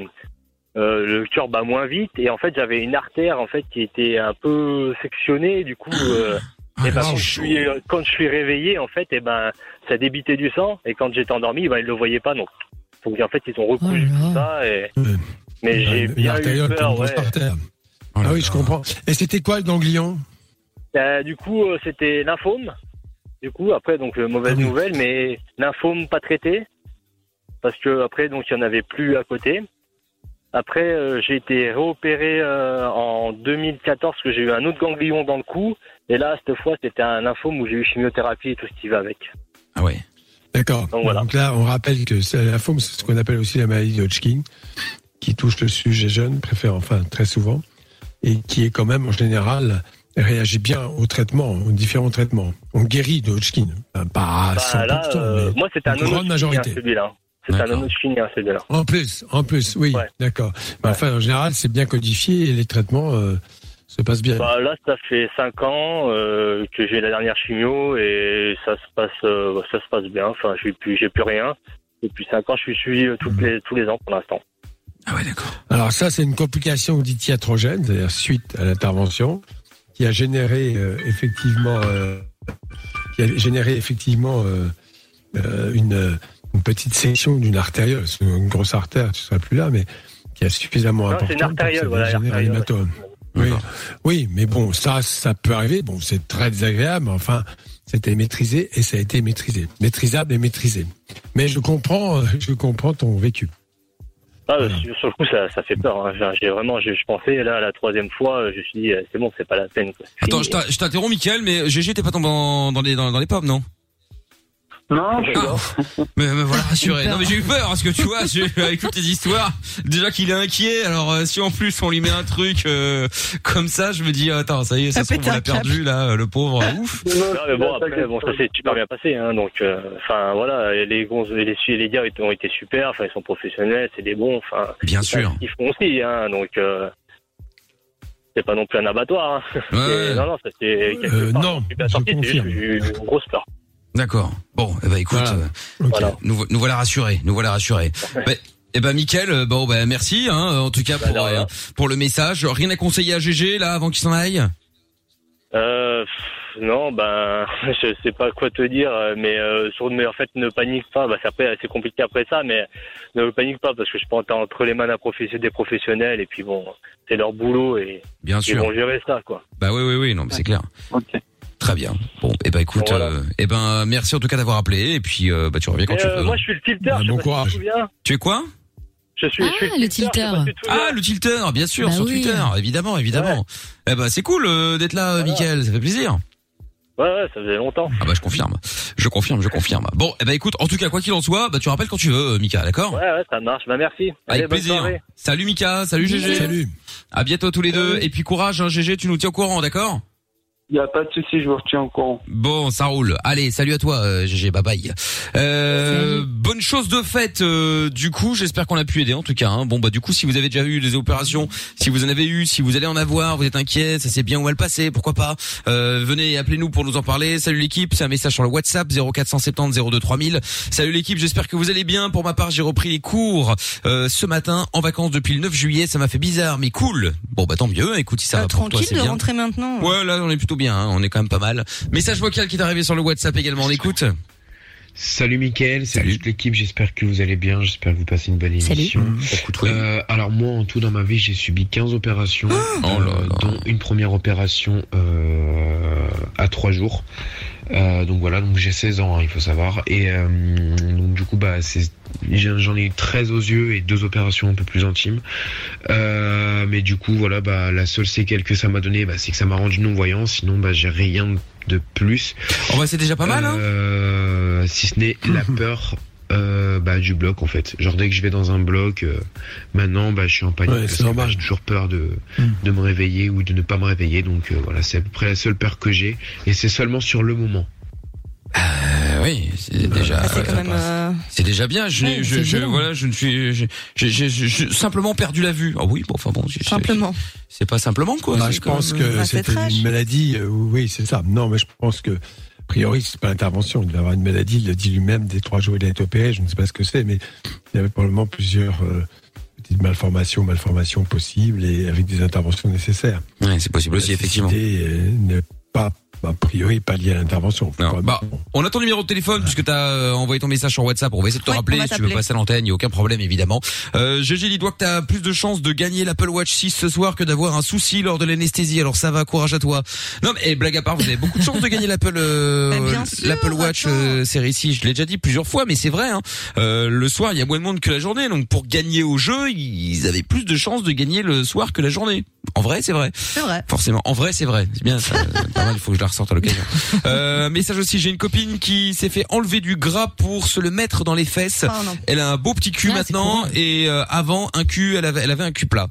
euh, le cœur bat moins vite. Et en fait, j'avais une artère en fait qui était un peu sectionnée. Du coup, euh, Ah, et ben, c'est quand, je suis, quand je suis réveillé, en fait, et ben, ça débitait du sang. Et quand j'étais endormi, ben, ils le voyaient pas. Donc, donc en fait, ils ont recousu Oh tout ça. Et... Ouais. Mais j'ai Une bien eu peur. Ouais. Oh là Ah oui, là. je comprends. Et c'était quoi le ganglion? Euh, du coup, euh, c'était lymphome. Du coup, après, donc euh, mauvaise Ah oui. nouvelle, mais lymphome pas traité parce que après, donc il y en avait plus à côté. Après, euh, j'ai été réopéré euh, en 2014 parce que j'ai eu un autre ganglion dans le cou. Et là, cette fois, c'était un lymphome où j'ai eu chimiothérapie et tout ce qui va avec. Ah ouais. D'accord. Donc, voilà. Donc là, on rappelle que c'est- lymphome, c'est ce qu'on appelle aussi la maladie de Hodgkin, qui touche le sujet jeune, préfère enfin très souvent, et qui est quand même en général réagit bien au traitement, aux différents traitements. On guérit de Hodgkin, pas à Bah, 100%, là, euh, mais moi, c'était un une grande majorité. celui-là. C'est un D'accord. non celui-là. en plus, en plus, oui, Ouais. d'accord. Mais Enfin, en général, c'est bien codifié et les traitements euh, se passent bien. Bah, là, ça fait 5 ans euh, que j'ai la dernière chimio et ça se passe, euh, ça se passe bien. Enfin, j'ai plus, j'ai plus rien. Depuis 5 ans, je suis suivi euh, toutes les, tous les ans pour l'instant. Ah ouais, d'accord. Alors ça, c'est une complication dite iatrogène, c'est-à-dire suite à l'intervention, qui a généré euh, effectivement, euh, qui a généré effectivement euh, euh, une, une petite section d'une artériole, une grosse artère, tu seras plus là, mais qui est suffisamment Non, importante. c'est une ça artériole, voilà, Oui, oui, mais bon, ça, ça peut arriver. Bon, c'est très désagréable, mais enfin, c'était maîtrisé et ça a été maîtrisé, maîtrisable et maîtrisé. Mais je comprends, je comprends ton vécu. Ah, Voilà. sur le coup, ça, ça fait peur. hein. J'ai- vraiment, je pensais là la troisième fois, je me suis dit, euh, c'est bon, c'est pas la peine. quoi. Attends, je t'interromps, Mickaël, mais GG, t'es pas tombé dans, dans les, dans, dans les pommes, non? Non, Ah. mais, mais voilà, rassuré. Non, mais j'ai eu peur, parce que tu vois, j'ai écouté tes histoires. Déjà qu'il est inquiet, alors euh, si en plus on lui met un truc euh, comme ça, je me dis, attends, ça y est, ça Ça se trouve, on l'a perdu, là, euh, le pauvre, ouf. Non, mais bon, après, bon, ça s'est super bien passé, hein, donc, euh, enfin, voilà, les gonzes, et les et les gars ont été super, enfin, ils sont professionnels, c'est des bons, enfin, Bien sûr. qu'ils font aussi, hein, donc, euh, c'est pas non plus un abattoir, hein. Ouais. Non, non, ça c'est quelque Euh, part, non, je je c'est juste une grosse peur. D'accord. Bon, eh ben écoute, Voilà. euh, nous, vo- nous voilà rassurés, nous voilà rassurés. Ben, eh ben Mickaël, euh, bon ben merci hein, en tout cas Bah, pour euh, pour le message. Rien à conseiller à GG là avant qu'il s'en aille? Euh, pff, non, ben, je sais pas quoi te dire, mais euh, sur, mais en fait, ne panique pas. Bah, c'est après, c'est compliqué après ça, mais ne panique pas parce que je pense que t'es entre les mains d'un professionnel, des professionnels, et puis bon, c'est leur boulot et Bien ils vont gérer ça, quoi. Bah oui oui oui, non mais c'est clair. Ok. Très bien. Bon, eh ben écoute, Voilà. euh, eh ben merci en tout cas d'avoir appelé et puis euh, bah tu reviens quand Et, tu euh, veux. moi, je suis le tilter. Bah, je sais bon pas si tu te courage. souviens. Tu es quoi? Je suis, je suis Ah, le je pas tilter. Ah le tilter, bien sûr Bah sur oui. Twitter, évidemment évidemment. Eh ben c'est cool euh, d'être là, Voilà. Mickaël, ça fait plaisir. Ouais, ouais, ça faisait longtemps. Ah bah je confirme, je confirme, je confirme. Bon, eh ben écoute, en tout cas quoi qu'il en soit, bah tu rappelles quand tu veux, euh, Mika, d'accord? Ouais, ouais, ça marche. Bah, merci. Allez, Avec plaisir. soirée. Salut Mika, salut GG. Salut. À bientôt tous les deux et puis courage, hein, GG, tu nous tiens au courant, d'accord? Il n'y a pas de souci, je vous retiens au courant. Bon, ça roule. Allez, salut à toi, euh, GG, bye bye. Euh, bonne chose de faite. euh, du coup, j'espère qu'on a pu aider en tout cas. hein. Bon, bah du coup, si vous avez déjà eu des opérations, si vous en avez eu, si vous allez en avoir, vous êtes inquiet, ça s'est bien ou mal passé, pourquoi pas euh, Venez, appelez-nous pour nous en parler. Salut l'équipe, c'est un message sur le WhatsApp 0470 02 3000. Salut l'équipe, j'espère que vous allez bien. Pour ma part, j'ai repris les cours euh, ce matin en vacances depuis le 9 juillet. Ça m'a fait bizarre, mais cool. Bon, bah tant mieux. Écoute, si ça va pour toi, tranquille de bien. rentrer maintenant. Ouais, là, on est plutôt bien. Hein. On est quand même pas mal. Message vocal qui est arrivé sur le WhatsApp également. On écoute. Salut Mickaël, salut, Salut. toute l'équipe, j'espère que vous allez bien, j'espère que vous passez une bonne émission. Oui. Euh, alors moi en tout dans ma vie j'ai subi 15 opérations, Oh là euh, là. dont une première opération euh, à 3 jours. Euh, donc voilà, donc j'ai 16 ans, hein, il faut savoir. Et euh, donc du coup bah c'est J'en ai eu 13 aux yeux et deux opérations un peu plus intimes. Euh, mais du coup, voilà, bah, la seule séquelle que ça m'a donné, bah, c'est que ça m'a rendu non-voyant. Sinon, bah, j'ai rien de plus. Oh bah c'est déjà pas mal, hein Euh, si ce n'est la peur euh, bah, du bloc en fait. Genre dès que je vais dans un bloc, euh, maintenant bah, je suis en panique. Ouais, c'est bah, normal. J'ai toujours peur de, Mm. de me réveiller ou de ne pas me réveiller. Donc euh, voilà, c'est à peu près la seule peur que j'ai. Et c'est seulement sur le moment. Euh, oui, c'est déjà. Ah, c'est quand ouais, même. euh, C'est déjà bien. Je, Ouais, je, c'est je- violent. voilà, je ne suis, j'ai simplement perdu la vue. Ah oui, bon, enfin bon, c'est- Simplement. C'est pas simplement quoi. Bah, je pense même- que Bah, c'est c'était une maladie. euh, oui, c'est ça. Non, mais je pense que, a priori, c'est pas l'intervention. Il devait avoir une maladie. Il le dit lui-même. Dès trois jours, il a été opéré. Je ne sais pas ce que c'est, mais il y avait probablement plusieurs euh, petites malformations, malformations possibles et avec des interventions nécessaires. Ouais, c'est possible aussi effectivement. euh, n'est pas, a priori, pas liée à l'intervention. Bah, on a ton numéro de téléphone puisque t'as euh, envoyé ton message sur WhatsApp. On va essayer de te Ouais, rappeler si tu veux passer à l'antenne. Il y a aucun problème évidemment. Euh, GG dis-toi que t'as plus de chances de gagner l'Apple Watch 6 ce soir que d'avoir un souci lors de l'anesthésie. Alors ça va, courage à toi. Non mais blague à part, vous avez beaucoup de chances de gagner l'Apple euh, Bah, l'Apple Watch euh, série 6. Je l'ai déjà dit plusieurs fois, mais c'est vrai. Hein. Euh, le soir, il y a moins de monde que la journée. Donc pour gagner au jeu, ils avaient plus de chances de gagner le soir que la journée. En vrai, c'est vrai. C'est vrai. Forcément. En vrai, c'est vrai. C'est bien. Ça, pas mal. Il faut que je la ressorte à l'occasion. Euh, message aussi. J'ai une copine qui s'est fait enlever du gras pour se le mettre dans les fesses. Oh. Elle a un beau petit cul Ah, maintenant et euh, avant un cul, elle avait, elle avait un cul plat.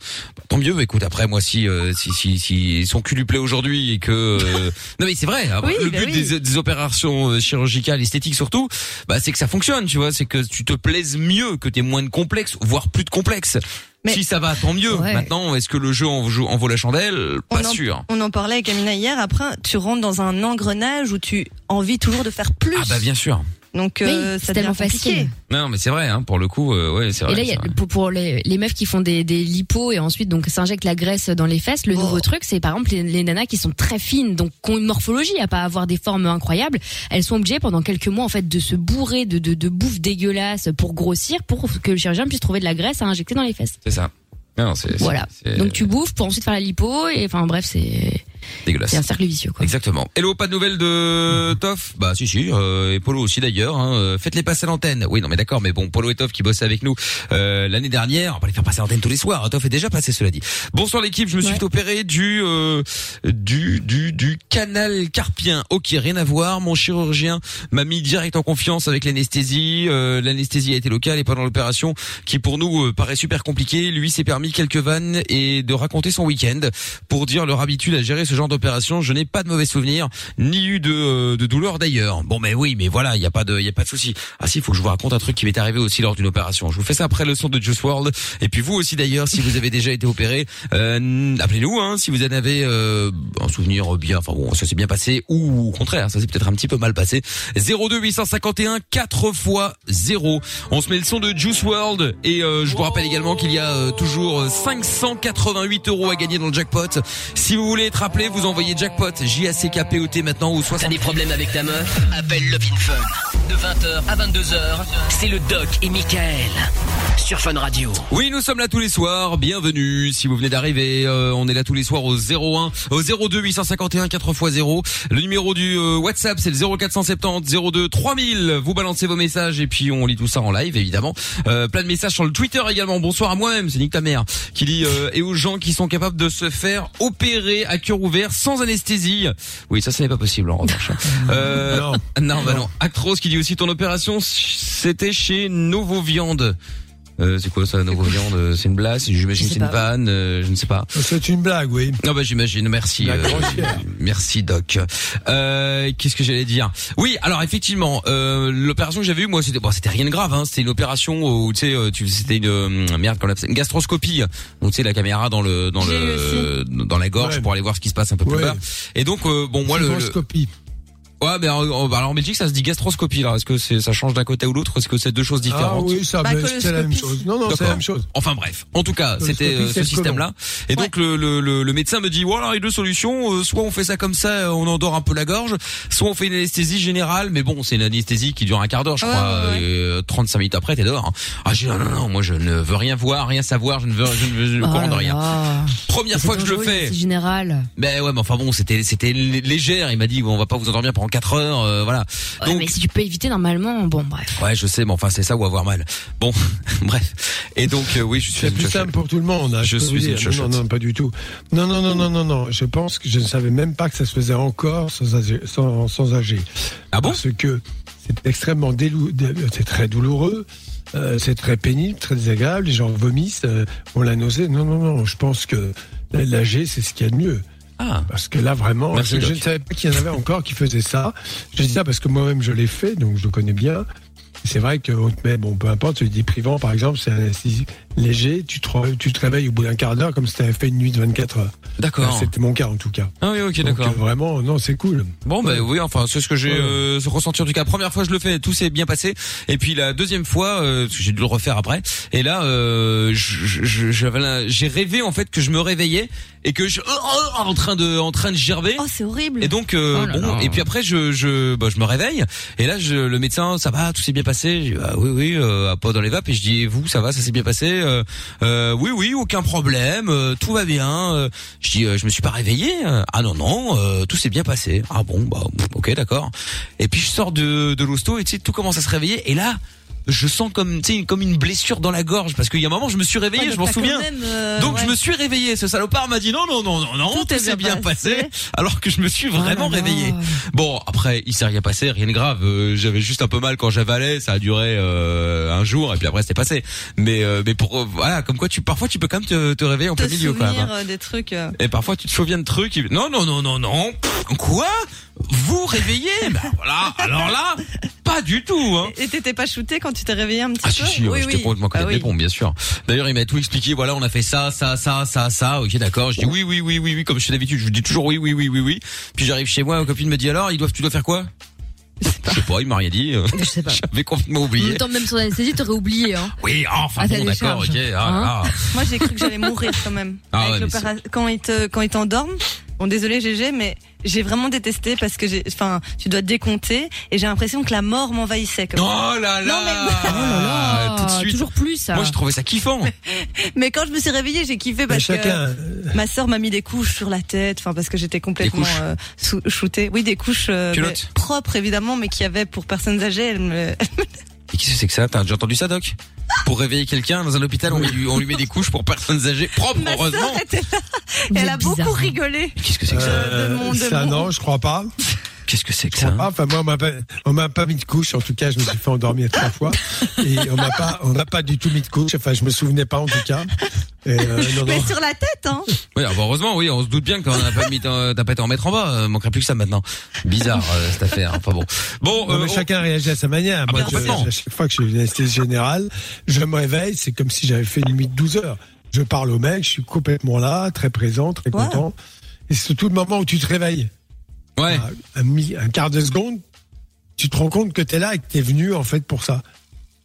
Tant mieux. Écoute, après moi si euh, si si si son cul lui plaît aujourd'hui et que euh, non mais c'est vrai. après, Oui, le bah but oui. des, des opérations euh, chirurgicales, esthétiques surtout, bah c'est que ça fonctionne. Tu vois, c'est que tu te plaises mieux, que t'aies moins de complexes, voire plus de complexes. Mais- si ça va, tant mieux. Ouais. Maintenant, est-ce que le jeu en, vaut la chandelle On Pas en- sûr. On en parlait avec Amina hier. Après, tu rentres dans un engrenage où tu as envie toujours de faire plus. Ah bah bien sûr. Donc, euh, Oui, c'est tellement facile. Non, mais c'est vrai, hein, pour le coup, euh, ouais, c'est vrai. Et là, il y a, pour, pour les, les meufs qui font des, des lipos et ensuite donc s'injectent la graisse dans les fesses, le Oh. nouveau truc, c'est par exemple les, les nanas qui sont très fines, donc qui ont une morphologie à pas avoir des formes incroyables, elles sont obligées pendant quelques mois en fait de se bourrer de, de, de bouffe dégueulasse pour grossir, pour que le chirurgien puisse trouver de la graisse à injecter dans les fesses. C'est ça. Non, c'est c'est- Voilà. c'est Donc tu bouffes pour ensuite faire la lipo et enfin bref c'est dégueulasse. c'est un cercle vicieux quoi. Exactement. Hello, pas de nouvelles de Toff? Bah si si, euh, et Polo aussi d'ailleurs. Hein. Euh, Faites-les passer à l'antenne. Oui, non mais d'accord, mais bon, Polo et Toff qui bossaient avec nous euh, l'année dernière, on va les faire passer à l'antenne tous les soirs. Toff est déjà passé, cela dit. Bonsoir l'équipe, je me suis Ouais. fait opérer du euh, du du du canal carpien. Ok, rien à voir. Mon chirurgien m'a mis direct en confiance avec l'anesthésie. Euh, l'anesthésie a été locale et pendant l'opération, qui pour nous euh, paraît super compliqué, lui s'est permis quelques vannes et de raconter son week-end pour dire leur habitude à gérer ce genre d'opération. Je n'ai pas de mauvais souvenirs, ni eu de, euh, douleur d'ailleurs. Bon, mais oui, mais voilà, il y a pas de, il y a pas de souci. Ah si, il faut que je vous raconte un truc qui m'est arrivé aussi lors d'une opération. Je vous fais ça après le son de Juice World. Et puis vous aussi d'ailleurs, si vous avez déjà été opéré, euh, appelez-nous hein, si vous en avez euh, un souvenir bien. Enfin bon, ça s'est bien passé ou au contraire, ça s'est peut-être un petit peu mal passé. 02 851 4 fois 0. On se met le son de Juice World et je vous rappelle également qu'il y a toujours 588 euros à gagner dans le jackpot. Si vous voulez être appelé, vous envoyez jackpot J A C K P O T maintenant ou T'as 60 des problèmes avec ta meuf? Appelle Love in Fun. De 20h à 22h, c'est le Doc et Michael. Sur Fun Radio. Oui, nous sommes là tous les soirs. Bienvenue. Si vous venez d'arriver, euh, on est là tous les soirs au 01, au 02 851 4 x 0. Le numéro du euh, WhatsApp, c'est le 0470 02 3000. Vous balancez vos messages et puis on lit tout ça en live, évidemment. Euh, plein de messages sur le Twitter également. Bonsoir à moi-même, c'est Nick ta mère, qui dit euh, et aux gens qui sont capables de se faire opérer à cœur ouvert sans anesthésie. Oui, ça, ce n'est pas possible en revanche. Euh, Non. non, bah non. Actros qui dit aussi ton opération, c'était chez Novo Viande. Euh, c'est quoi ça, Novo Viande Euh, C'est une blague J'imagine que c'est une vanne. euh, je ne sais pas. C'est une blague, oui. Non, bah j'imagine. Merci. Euh, merci Doc. Euh, Qu'est-ce que j'allais dire? Oui, alors effectivement, euh, l'opération que j'avais eue, moi, c'était bon, c'était rien de grave. Hein, c'était une opération où tu sais, euh, tu c'était une euh, merde, qu'on appelle une gastroscopie. Donc tu sais la caméra dans le dans le dans la gorge Ouais. pour aller voir ce qui se passe un peu plus Ouais. bas. Et donc euh, bon, moi le, le-. Ouais, mais en, en- alors en Belgique, ça se dit gastroscopie là. Est-ce que c'est ça change d'un côté ou l'autre Est-ce que c'est deux choses Ah différentes oui, ça, Bah, mais c'est la même chose. Non, non, c'est la même chose. Enfin bref, en tout cas, c'était euh, ce système-là. Et donc le, le, le, le médecin me dit voilà, il y a deux solutions. Euh, soit on fait ça comme ça, on endort un peu la gorge. Soit on fait une anesthésie générale, mais bon, c'est une anesthésie qui dure un quart d'heure, je Ouais, crois. ouais, ouais. Et, euh, 35 minutes après, t'es dehors. hein. Ah, j'ai dit, non, non, non, moi je ne veux rien voir, rien savoir, je ne veux, je ne veux, je ne Oh commande là rien. Première fois que je le fais. Général. Ben ouais, mais enfin bon, c'était c'était lé- légère. Il m'a dit on va pas vous endormir pendant 4 heures, euh, voilà. Ouais, Donc mais si tu peux éviter normalement, bon bref. ouais, je sais, mais enfin c'est ça ou avoir mal. Bon, bref. Et donc euh, oui, je suis C'est plus simple pour tout le monde. hein, Je suis une. Non, non, non, pas du tout. Non, non, non, non, non, non. Je pense que je ne savais même pas que ça se faisait encore sans âgé. Sans, sans âgé. Ah bon? Parce que c'est extrêmement délou... dé- c'est très douloureux. euh, c'est très pénible, très désagréable. Les gens vomissent, euh, ont la nausée. Non, non, non. Je pense que l'âgé, c'est ce qu'il y a de mieux. Ah. Parce que là, vraiment, Merci, je, ne savais pas qu'il y en avait encore qui faisaient ça. Je dis ça parce que moi-même, je l'ai fait, donc je le connais bien. C'est vrai qu'on te met, bon, peu importe, le déprimant, par exemple, c'est un léger, tu te, tu te réveilles au bout d'un quart d'heure comme si tu avais fait une nuit de 24 heures. D'accord. C'était mon cas, en tout cas. Ah oui, ok, d'accord. euh, vraiment, non, c'est cool. Bon, bah oui, enfin, c'est ce que j'ai Ouais. euh, ressenti en tout cas. Première fois, je le fais, tout s'est bien passé. Et puis la deuxième fois, euh, parce que j'ai dû le refaire après. Et là, euh, je- je- j'avais la- j'ai rêvé en fait que je me réveillais et que je oh, oh, en train de en train de gerber. Oh, c'est horrible. Et donc euh, Oh là bon là. et puis après je je bah, je me réveille et là je, le médecin ça va tout s'est bien passé je dis, ah, oui oui euh, pas dans les vapes et je dis vous ça va ça s'est bien passé? Euh, euh, oui oui aucun problème euh, tout va bien je dis je me suis pas réveillé ah non non tout s'est bien passé ah bon bah ok d'accord. Et puis je sors de de l'hosto et tu sais tout commence à se réveiller et là je sens comme tu sais comme une blessure dans la gorge parce qu'il y a un moment je me suis réveillé Ouais, je m'en souviens même, euh, donc ouais. je me suis réveillé. Ce salopard m'a dit non non non non non Tout tout, est s'est bien passé. passé. Alors que je me suis Oh vraiment là. réveillé. Bon après il s'est rien passé, rien de grave. Euh, J'avais juste un peu mal quand j'avalais. Ça a duré euh, un jour et puis après c'était passé. Mais euh, mais pour voilà comme quoi tu parfois tu peux quand même te, te réveiller en te plein milieu quand même. hein. des trucs. Et parfois tu te souviens de trucs. et- Non non non non non. Quoi? Vous réveillez? Ben voilà. Alors là pas du tout. Hein. Et t'étais pas shooté quand tu t'es réveillé un petit Ah peu si si, ouais, j'étais complètement côté Ah de oui. bien sûr. D'ailleurs, il m'a tout expliqué. Voilà, on a fait ça, ça, ça, ça, ça. Ok, d'accord. Je dis oui, oui, oui, oui, oui, comme je fais d'habitude. Je dis toujours oui, oui, oui, oui, oui. Puis j'arrive chez moi, ma copine me dit alors, ils doivent, tu dois faire quoi? Je sais pas, il m'a rien dit. euh, Je sais pas. J'avais complètement En oublié. même temps, même sur l'anesthésie, t'aurais oublié, hein. Oui, enfin ta bon, d'accord, ok. Ah, Hein là. Moi, j'ai cru que j'allais mourir quand même. Ah Avec ouais, quand ils te, quand ils t'endorment. Bon, désolé, GG, mais j'ai vraiment détesté parce que j'ai, enfin, tu dois te décompter et j'ai l'impression que la mort m'envahissait. Comme ça. Oh là là. Non, mais- Oh là là, Tout de suite. toujours plus ça. Moi, j'ai trouvé ça kiffant. Mais quand je me suis réveillée, j'ai kiffé Mais parce chacun, que ma sœur m'a mis des couches sur la tête, enfin parce que j'étais complètement euh, sous- shootée. Oui, des couches euh, propres évidemment, mais qui avaient pour personnes âgées. Elle me... Et qu'est-ce que c'est que ça? T'as déjà entendu ça, Doc? Pour réveiller quelqu'un dans un hôpital, on, lui met des couches pour personnes âgées propres, Ma heureusement. était là. Elle a bizarre, beaucoup hein. rigolé. Mais Qu'est-ce que c'est que ça? Euh, de mon- de ça, mon- non, je crois pas. Qu'est-ce que c'est que Je ça. Enfin, moi, on m'a pas, on m'a pas mis de couche. En tout cas, je me suis fait endormir trois fois. Et on m'a pas, on m'a pas du tout mis de couche. Enfin, je me souvenais pas, en tout cas. Et, euh, non, Mais non. sur la tête, hein. Oui, ah bah heureusement, oui, on se doute bien que quand on n'a pas mis, t'as pas été en mettre en bas, euh, manquerait plus que ça maintenant. Bizarre euh, cette affaire. Enfin bon. Bon, Non, euh, mais on- chacun réagit à sa manière. Ah Moi, je- à chaque fois que j'ai une anesthésie générale, je me réveille, c'est comme si j'avais fait une nuit de 12 heures. Je parle au mec, je suis complètement là, très présent, très content. Et c'est tout le moment où tu te réveilles. Ouais. Un, quart de seconde, tu te rends compte que t'es là et que t'es venu, en fait, pour ça.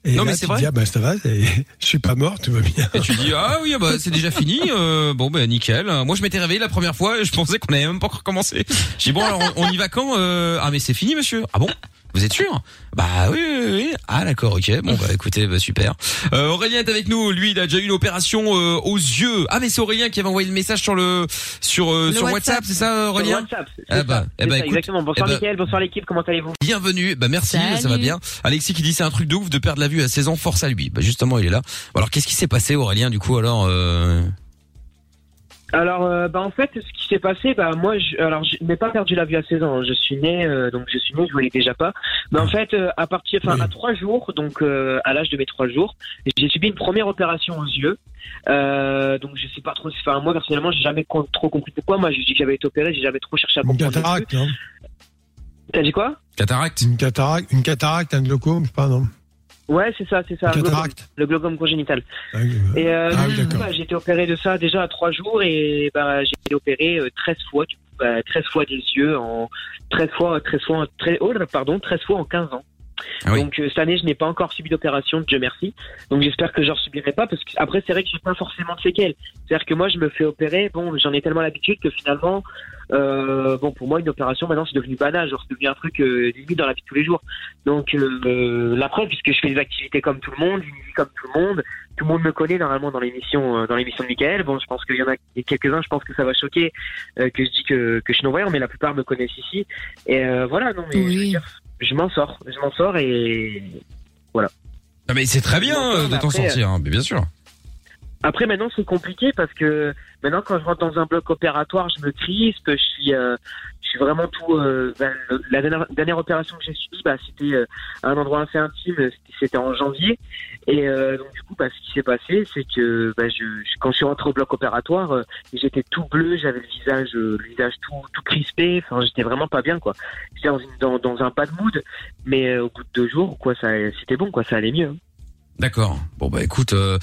Et Non, là, mais c'est tu te vrai. dis, ah, bah, ça va, je suis pas mort, tout va bien. Et tu dis ah oui bah c'est déjà fini euh, bon bah nickel moi je m'étais réveillé la première fois et je pensais qu'on avait même pas encore commencé j'ai dit bon alors on, on y va quand euh, ah mais c'est fini monsieur ah bon? Vous êtes sûr? Bah oui, oui, oui. ah d'accord ok bon bah écoutez bah, super euh, Aurélien est avec nous lui il a déjà eu une opération euh, aux yeux ah mais c'est Aurélien qui avait envoyé le message sur le sur euh, Le sur WhatsApp, WhatsApp. c'est ça Aurélien? WhatsApp. c'est Ah bah, ça, eh c'est bah, ça, écoute, exactement. Bonsoir eh bah- Mickaël, bonsoir l'équipe, comment allez-vous? Bienvenue, bah merci, Salut. ça va bien. Alexis qui dit c'est un truc de ouf de perdre la vue à 16 ans, force à lui. Bah justement, il est là. Alors qu'est-ce qui s'est passé Aurélien du coup alors euh... Alors, euh, bah en fait, ce qui s'est passé, bah moi, je, alors je n'ai pas perdu la vue à 16 ans. hein. Je suis né, euh, donc je suis né, je voyais déjà pas. Mais en fait, euh, à partir, enfin, Oui. à trois jours, donc euh, à l'âge de mes trois jours, j'ai subi une première opération aux yeux. Euh, donc je sais pas trop. Enfin, moi personnellement, j'ai jamais con- trop compris pourquoi. Moi, je dis que j'avais été opéré, j'ai jamais trop cherché à Une comprendre. cataracte, non T'as dit quoi? Cataracte Une cataracte, une cataracte, un glaucome, je sais pas, non Ouais, c'est ça, c'est ça. Cataracte. Le glaucome congénital. Ah, euh, Et euh, Ah oui, bah, j'ai été opéré de ça déjà à trois jours et bah, j'ai été opéré euh, 13 fois, du coup, bah, 13 fois des yeux en 13 fois, 13 fois, en- très, oh là là, pardon, 13 fois en 15 ans. Ah oui. Donc euh, cette année, je n'ai pas encore subi d'opération, Dieu merci. Donc j'espère que j'en subirai pas parce que après c'est vrai que j'ai pas forcément de séquelles. C'est-à-dire que moi je me fais opérer, bon j'en ai tellement l'habitude que finalement, euh, bon pour moi une opération maintenant c'est devenu banal, genre c'est devenu un truc euh, limite dans la vie de tous les jours. Donc euh, la preuve puisque je fais des activités comme tout le monde, une vie comme tout le monde, tout le monde me connaît normalement dans l'émission euh, dans l'émission de Michael. Bon je pense qu'il y en a quelques-uns, je pense que ça va choquer euh, que je dis que, que je suis non-voyant, mais la plupart me connaissent ici. Et euh, voilà non mais je veux dire, je m'en sors, je m'en sors et voilà. Non mais c'est très bien euh, de t'en Après, sortir, hein, mais bien sûr. Après maintenant c'est compliqué parce que maintenant quand je rentre dans un bloc opératoire je me crispe, je suis euh, suis vraiment tout. euh, ben, la dernière, dernière opération que j'ai subie bah, c'était euh, un endroit assez intime, c'était- en janvier et euh, donc du coup bah, ce qui s'est passé c'est que bah, je, je- quand je suis rentré au bloc opératoire euh, j'étais tout bleu, j'avais le visage euh, le visage tout tout crispé, enfin j'étais vraiment pas bien quoi. J'étais dans, dans, dans un bad mood mais euh, au bout de deux jours quoi ça c'était bon quoi ça allait mieux. hein. D'accord. Bon bah écoute, euh,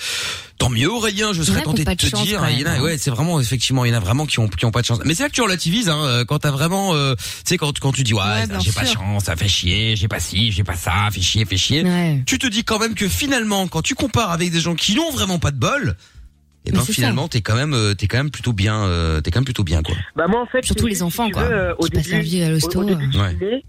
tant mieux Aurélien, je serais tenté de pas de te chance, dire. Il y en a, ouais, c'est vraiment effectivement, il y en a vraiment qui ont qui ont pas de chance. Mais c'est là que tu relativises, hein, euh, quand t'as vraiment, euh, tu sais, quand quand tu dis ouais, Ouais, j'ai pas de chance, ça fait chier, j'ai pas ci, j'ai pas ça, fait chier, fait chier. Tu te dis quand même que finalement, quand tu compares avec des gens qui n'ont vraiment pas de bol, et Mais ben finalement t'es quand même, euh, t'es quand même plutôt bien, euh, t'es quand même plutôt bien quoi. Bah moi en fait Surtout les enfants, quoi, veux, euh, au qui passent début- vie à l'hosto. Ouais.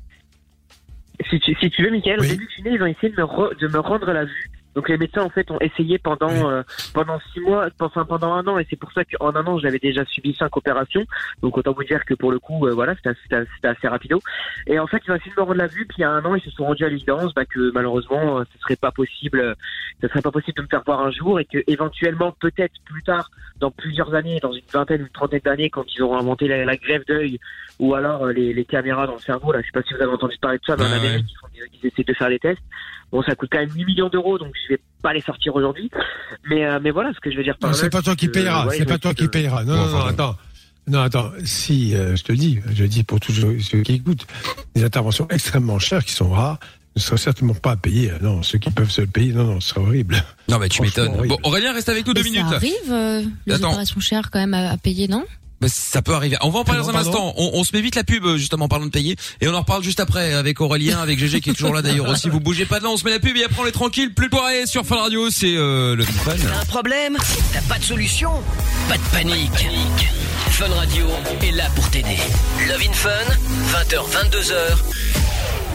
Si tu, si tu veux, Michael, au début, né, ils ont essayé de me, re- de me rendre la vue. Donc les médecins en fait ont essayé pendant euh, pendant six mois, enfin pendant un an, et c'est pour ça qu'en un an j'avais déjà subi cinq opérations. Donc autant vous dire que pour le coup, euh, voilà, c'était assez, assez- rapido. Et en fait, ils ont essayé de me rendre la vue, puis il y a un an, ils se sont rendus à l'évidence bah, que malheureusement, euh, ce serait pas possible, euh, ce serait pas possible de me faire voir un jour, et que éventuellement, peut-être plus tard, dans plusieurs années, dans une vingtaine, une trentaine d'années, quand ils auront inventé la, la grève d'œil, ou alors euh, les, les caméras dans le cerveau, là, je sais pas si vous avez entendu parler de ça, mais en Ouais, Amérique, ils, font des- ils essaient de faire des tests. Bon, ça coûte quand même 8 millions d'euros, donc je vais pas les sortir aujourd'hui. Mais, euh, mais voilà, ce que je veux dire par Non, là, c'est pas toi qui ouais, c'est pas toi qui de- payeras. Non, non, non, attends. Non, attends. Si, euh, je te dis, je dis pour tous ceux qui écoutent, des interventions extrêmement chères qui sont rares ne seraient certainement pas à payer. Non, ceux qui peuvent se le payer, non, non, ce serait horrible. Non, mais tu m'étonnes. Bon, Aurélien, reste avec nous deux minutes. Ça arrive, euh, les Attends. opérations chères quand même à, à payer, non? Bah, ça peut arriver. On va en parler Pardon, dans un pardon instant. On, on se met vite la pub euh, justement en parlant de payer et on en reparle juste après avec Aurélien, avec GG qui est toujours là d'ailleurs aussi. Vous bougez pas de là, on se met la pub et après on est tranquille. Plus de sur Fun Radio, c'est euh, le Fun. T'as un problème? T'as pas de solution? Pas de panique. Fun Radio est là pour t'aider. Love in Fun, 20h, 22h,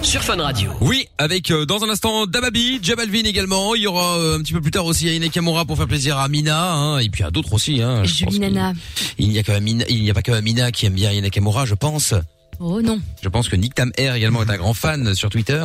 sur Fun Radio. Oui, avec euh, dans un instant Dababi, Jabalvin également. Il y aura euh, un petit peu plus tard aussi Aine Kamura pour faire plaisir à Mina hein, et puis à d'autres aussi. Hein, je Julie Nana. Il n'y a, que Amina- il n'y a pas que Amina qui aime bien Aine Kamura, je pense. Oh non. Je pense que Nick Tam Air également est un grand fan sur Twitter,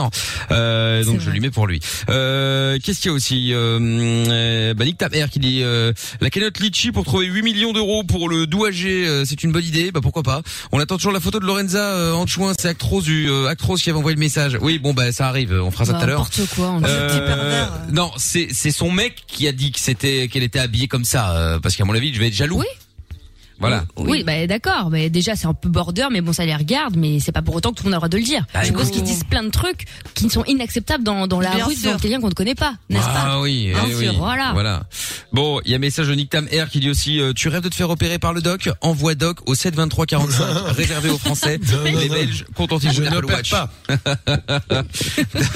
euh, donc je lui mets pour lui. Euh, Qu'est-ce qu'il y a aussi euh, euh, bah Nick Tam Air qui dit euh, la cagnotte Litchi pour trouver 8 millions d'euros pour le douagé, euh, c'est une bonne idée, bah pourquoi pas. On attend toujours la photo de Lorenza euh, Anchouin, c'est Actros du euh, Actros qui avait envoyé le message. Oui, bon bah ça arrive, on fera ça Bah, tout à l'heure. N'importe quoi. on Euh, non, c'est c'est son mec qui a dit que c'était qu'elle était habillée comme ça, euh, parce qu'à mon avis, je vais être jaloux. Oui. Voilà. Oui, bah d'accord. Mais déjà, c'est un peu border, mais bon, ça les regarde, mais c'est pas pour autant que tout le monde a le droit de le dire. Ah, je suppose oui. qu'ils disent plein de trucs qui sont inacceptables dans, dans la Bien rue sûr. devant quelqu'un qu'on ne connaît pas, n'est-ce pas Ah oui, Bien eh sûr, oui. voilà. Bon, il y a un message de Nick Tam Air qui dit aussi euh, tu rêves de te faire opérer par le doc Envoie doc au 7 23 45 réservé aux Français. Non, les non. Belges contentez-vous Je Watch. pas.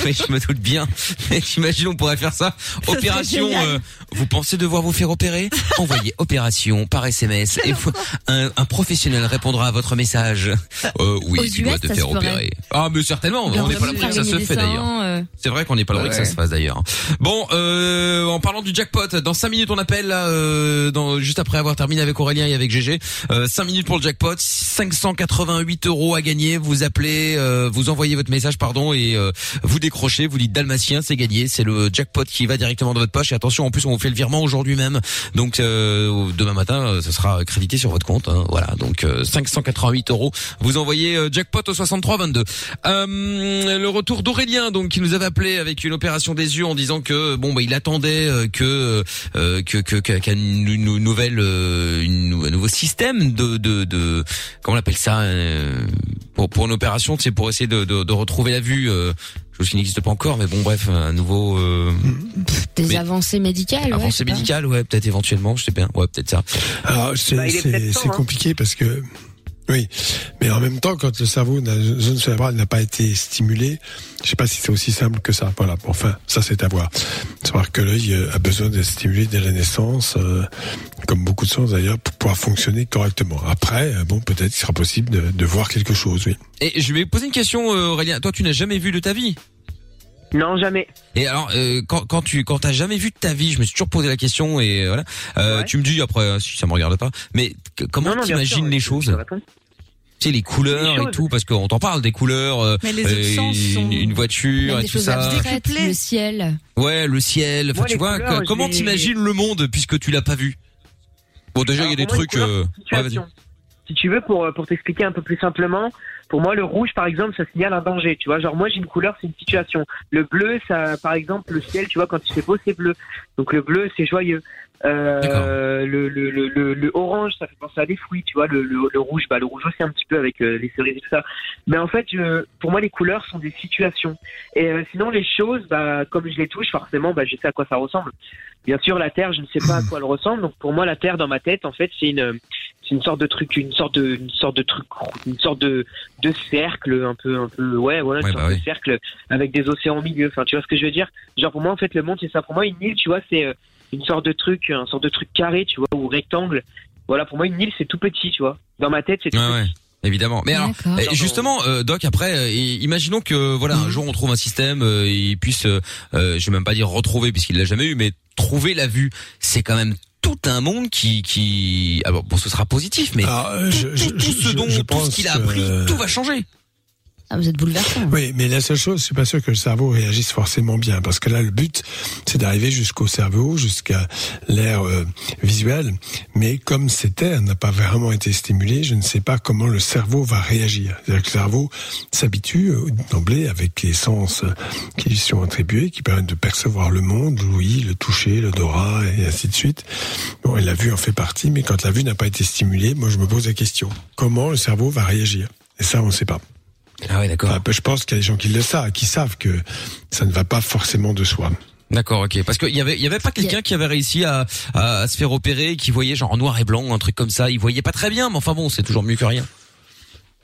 Oui, je me doute bien. Mais j'imagine on pourrait faire ça. Opération. génial. euh, vous pensez devoir vous faire opérer Envoyez opération par SMS et faut- un, un professionnel répondra à votre message. Euh, oui, Aux tu dois US, te ça faire opérer. Ah, mais certainement. On n'est pas là pour que ça se fait d'ailleurs. euh, C'est vrai qu'on n'est pas l'abri que ça se fasse d'ailleurs. Bon, euh, en parlant du jackpot, dans 5 minutes on appelle là, euh, dans, juste après avoir terminé avec Aurélien et avec GG. Euh, 5 minutes pour le jackpot, 588 euros à gagner. Vous appelez, euh, vous envoyez votre message pardon et euh, vous décrochez. Vous dites Dalmatien, c'est gagné. C'est le jackpot qui va directement dans votre poche. Et attention, en plus on vous fait le virement aujourd'hui même. Donc euh, demain matin, euh, ça sera crédité sur votre compte. hein. voilà, donc euh, 588 euros. Vous envoyez euh, jackpot au 63 22. Euh, le retour d'Aurélien, donc qui nous avait appelé avec une opération des yeux en disant que bon bah il attendait euh, que euh, que que qu'une une nouvelle euh, un nouveau système de de de comment on appelle ça euh, pour pour une opération, c'est pour essayer de retrouver la vue. Chose qui n'existe pas encore, mais bon bref, un nouveau euh, des Mais- avancées médicales. ouais, je avancée sais pas. médicale, ouais, peut-être éventuellement, je sais bien, ouais, peut-être ça. Alors, c'est Bah, c'est- hein. compliqué parce que Oui, mais en même temps, quand le cerveau, la zone cérébrale n'a pas été stimulée, je sais pas si c'est aussi simple que ça. Voilà. Bon, Enfin, ça c'est à voir. Savoir que l'œil euh, a besoin d'être stimulé dès la naissance, euh, comme beaucoup de sens d'ailleurs, pour pouvoir fonctionner correctement. Après, euh, bon, peut-être qu'il sera possible de, de voir quelque chose. Oui. Et je vais poser une question, Aurélien. Toi, tu n'as jamais vu de ta vie? Non, jamais. Et alors, euh, quand, quand tu quand t'as jamais vu de ta vie, je me suis toujours posé la question et voilà. Euh, Tu me dis après euh, si ça me regarde pas. Mais que- comment t'imagines sûr, les choses? Tu sais les couleurs Les et tout parce qu'on t'en parle des couleurs. euh, Mais les autres euh, une, sont- une voiture et tout choses ça. le ciel. Ouais, le ciel. Enfin, Moi, tu vois, couleurs, comment t'imagines le monde puisque tu l'as pas vu? Bon, déjà il y a des trucs. couleurs, euh, ouais, si tu veux, pour, pour t'expliquer un peu plus simplement, pour moi, le rouge, par exemple, ça signale un danger. Tu vois, genre, moi, j'ai une couleur, c'est une situation. Le bleu, ça, par exemple, le ciel, tu vois, quand il fait beau, c'est bleu. Donc, le bleu, c'est joyeux. Euh, le, le, le, le, le orange, ça fait penser à des fruits, tu vois. Le, le, le rouge, bah, le rouge aussi un petit peu avec euh, les cerises et tout ça. Mais en fait, je, pour moi, les couleurs sont des situations. Et euh, sinon, les choses, bah, comme je les touche, forcément, bah, je sais à quoi ça ressemble. Bien sûr, la Terre, je ne sais pas à quoi elle ressemble. Donc, pour moi, la Terre, dans ma tête, en fait, c'est une, c'est une sorte de truc, une sorte de, une sorte de truc, une sorte de, de cercle, un peu, un peu, ouais, voilà, une Ouais, sorte bah de oui. cercle avec des océans au milieu. Enfin, tu vois ce que je veux dire? Genre, pour moi, en fait, le monde, c'est ça. Pour moi, une île, tu vois, c'est euh, une sorte de truc, un sorte de truc carré, tu vois, ou rectangle. Voilà, pour moi, une île, c'est tout petit, tu vois. Dans ma tête, c'est tout Ouais, petit. ouais. Évidemment. Mais alors, eh, justement, euh, Doc, après, euh, imaginons que voilà, Mhm. un jour on trouve un système, euh, il puisse, euh, euh, je vais même pas dire retrouver puisqu'il l'a jamais eu, mais trouver la vue, c'est quand même tout un monde qui, qui, ah bon, ce sera positif, mais Alors, euh, tout, je- tout- je- tout ce je- dont, je tout pense ce qu'il a que- appris, tout va changer. Ah, vous êtes bouleversant. Oui, mais la seule chose, je suis pas sûr que le cerveau réagisse forcément bien, parce que là, le but, c'est d'arriver jusqu'au cerveau, jusqu'à l'air euh, visuel. Mais comme cette air n'a pas vraiment été stimulé, je ne sais pas comment le cerveau va réagir. C'est-à-dire que le cerveau s'habitue euh, d'emblée avec les sens euh, qui lui sont attribués, qui permettent de percevoir le monde, l'ouïe, le toucher, l'odorat, et ainsi de suite. Bon, et la vue en fait partie, mais quand la vue n'a pas été stimulée, moi, je me pose la question comment le cerveau va réagir? Et ça, on ne sait pas. Ah ouais, d'accord. Enfin, je pense qu'il y a des gens qui le savent, qui savent que ça ne va pas forcément de soi. D'accord, ok. Parce qu'il y avait, il y avait pas quelqu'un qui avait réussi à, à, à se faire opérer, qui voyait genre en noir et blanc, un truc comme ça. Il voyait pas très bien, mais enfin bon, c'est toujours mieux que rien.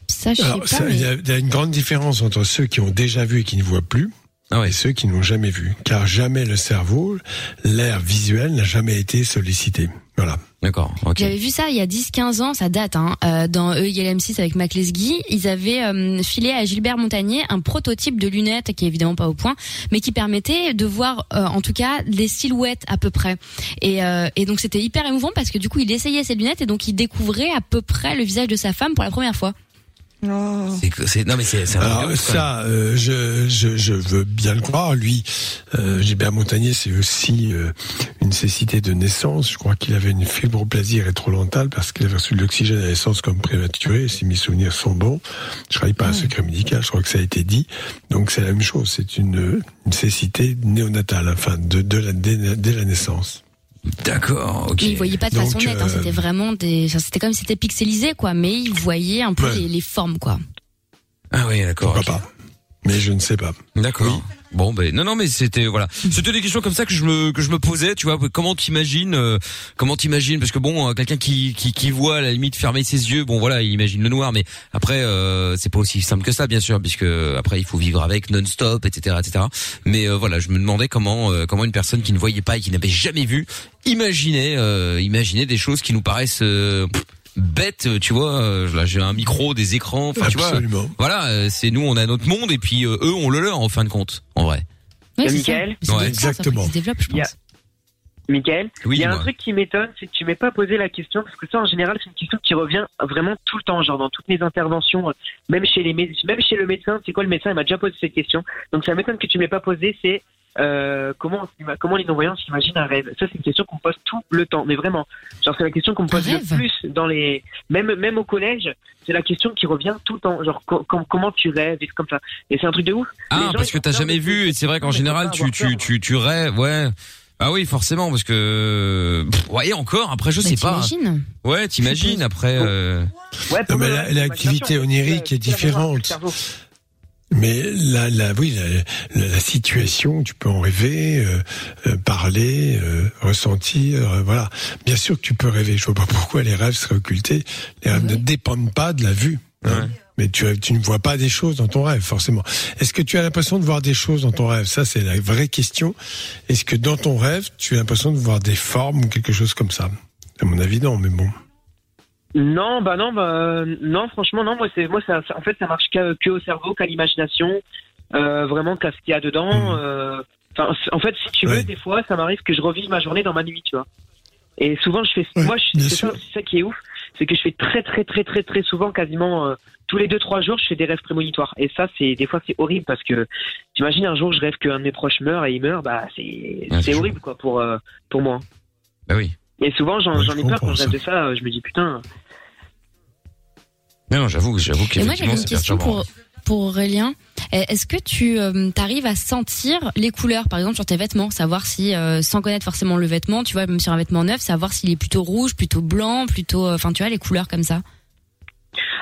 Ça, je sais Alors, pas. mais- y, il y a une grande différence entre ceux qui ont déjà vu et qui ne voient plus. Ah Et ceux qui n'ont jamais vu. Car jamais le cerveau, l'air visuel n'a jamais été sollicité. Voilà. D'accord, ok. J'avais vu ça il y a 10-15 ans, ça date, hein, euh, dans EILM6 avec Mac Lesguy. Ils avaient euh, filé à Gilbert Montagnier un prototype de lunettes qui est évidemment pas au point, mais qui permettait de voir euh, en tout cas des silhouettes à peu près. Et, euh, et donc c'était hyper émouvant parce que du coup il essayait ses lunettes et donc il découvrait à peu près le visage de sa femme pour la première fois. C'est- non mais c'est, c'est Alors ça, euh, je, je, je veux bien le croire. Lui, euh, Gilbert Montagnier, c'est aussi euh, une cécité de naissance. Je crois qu'il avait une fibroplasie rétrolentale parce qu'il avait reçu de l'oxygène à naissance comme prématuré. Si mes souvenirs sont bons, je travaille pas un secret médical. Je crois que ça a été dit. Donc c'est la même chose. C'est une, une cécité néonatale, enfin de, de la, dès, dès la naissance. D'accord, ok. Mais il voyait pas de Donc, façon nette, hein, euh, c'était vraiment des, c'était comme si c'était pixelisé quoi, mais il voyait un peu Ouais. les, les formes quoi. Ah oui, d'accord. Pourquoi ok. pas Mais je ne sais pas. D'accord. Bon ben non non mais c'était voilà c'était des questions comme ça que je me que je me posais tu vois comment t'imagines euh, comment t'imagines parce que bon euh, quelqu'un qui, qui qui voit à la limite fermer ses yeux bon voilà il imagine le noir mais après euh, c'est pas aussi simple que ça bien sûr puisque après il faut vivre avec non-stop etc etc mais euh, voilà je me demandais comment euh, comment une personne qui ne voyait pas et qui n'avait jamais vu imaginait euh, imaginait des choses qui nous paraissent euh, pff, bêtes tu vois euh, là j'ai un micro des écrans enfin tu vois Absolument. voilà, euh, c'est nous, on a notre monde et puis euh, eux, on le leur en fin de compte, en vrai. Euh, c'est Michael ça. C'est Ouais, ça, ça, exactement. se développe, je pense. Michael, Oui, il y a un truc qui m'étonne, c'est que tu m'as pas posé la question, parce que ça, en général, c'est une question qui revient vraiment tout le temps, genre dans toutes mes interventions, euh, même chez les même chez le médecin. C'est quoi le médecin Il m'a déjà posé cette question, donc ça m'étonne que tu m'aies pas posé. C'est euh, comment comment les non-voyants s'imaginent un rêve Ça, c'est une question qu'on me pose tout le temps, mais vraiment, genre c'est la question qu'on me pose le rêve plus dans les, même même au collège, c'est la question qui revient tout le temps, genre co- com- comment tu rêves et c'est comme ça. Et c'est un truc de ouf. Ah, gens, parce que t'as jamais vu, et c'est vrai qu'en général, tu, tu, peur. tu, tu rêves, ouais. Ah oui, forcément, parce que, pff, ouais, encore, après, je Bah, sais pas. t'imagines Ouais, t'imagines, après, euh... Ouais, Non, pour mais la- l'activité onirique est différente. Mais la, la, oui, la, la- la situation, tu peux en rêver, euh, euh, parler, euh, ressentir, euh, voilà. Bien sûr que tu peux rêver. Je vois pas pourquoi les rêves seraient occultés. Les rêves ne dépendent pas de la vue. hein. Mais tu, tu ne vois pas des choses dans ton rêve, forcément. Est-ce que tu as l'impression de voir des choses dans ton rêve? Ça, c'est la vraie question. Est-ce que dans ton rêve, tu as l'impression de voir des formes ou quelque chose comme ça? À mon avis, non, mais bon. Non, bah non, bah non, franchement non. Moi, c'est moi, ça, en fait, ça marche que, que au cerveau, qu'à l'imagination, euh, vraiment qu'à ce qu'il y a dedans. euh, c- en fait, si tu veux, des fois, ça m'arrive que je revive ma journée dans ma nuit, tu vois. Et souvent, je fais, moi, je- c'est ça, c'est ça qui est ouf, c'est que je fais très, très, très, très, très souvent, quasiment euh, tous les deux, trois jours, je fais des rêves prémonitoires. Et ça, c'est des fois, c'est horrible parce que t'imagines un jour, je rêve qu'un de mes proches meurt et il meurt, bah c'est, c'est horrible, quoi, pour euh, pour moi. Bah oui. Et souvent, j'en ai peur quand je rêve ça. de ça. euh, Je me dis putain. Non, non, j'avoue, j'avoue qu'effectivement, c'est perturbant. pour, pour Aurélien. Est-ce que tu arrives à sentir les couleurs, par exemple, sur tes vêtements Savoir si, euh, sans connaître forcément le vêtement, tu vois, même sur un vêtement neuf, savoir s'il est plutôt rouge, plutôt blanc, plutôt... euh, Enfin, tu vois, les couleurs comme ça?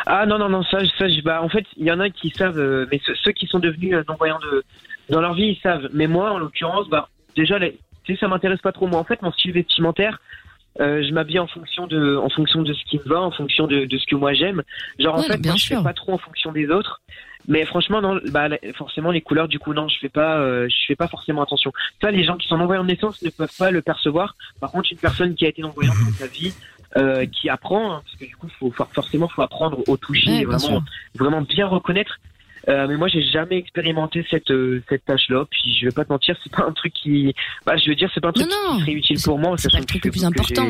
Ah non non non ça ça bah en fait il y en a qui savent euh, mais ceux, ceux qui sont devenus non voyants de dans leur vie ils savent mais moi en l'occurrence bah déjà les- tu sais ça m'intéresse pas trop moi en fait mon style vestimentaire euh, je m'habille en fonction de en fonction de ce qui me va en fonction de, de ce que moi j'aime genre en fait bien moi, je fais pas trop en fonction des autres mais franchement non bah forcément les couleurs du coup non je fais pas euh, je fais pas forcément attention. Ça les gens qui sont non voyants de naissance ne peuvent pas le percevoir. Par contre une personne qui a été non voyante dans sa vie euh, qui apprend hein, parce que du coup faut for- forcément faut apprendre au toucher Ouais, et bien vraiment sûr. vraiment bien reconnaître. Euh, mais moi j'ai jamais expérimenté cette euh, cette tâche là puis je vais pas te mentir c'est pas un truc qui bah je veux dire c'est pas un truc Non, non, qui serait utile pour moi C'est pas le truc le plus important.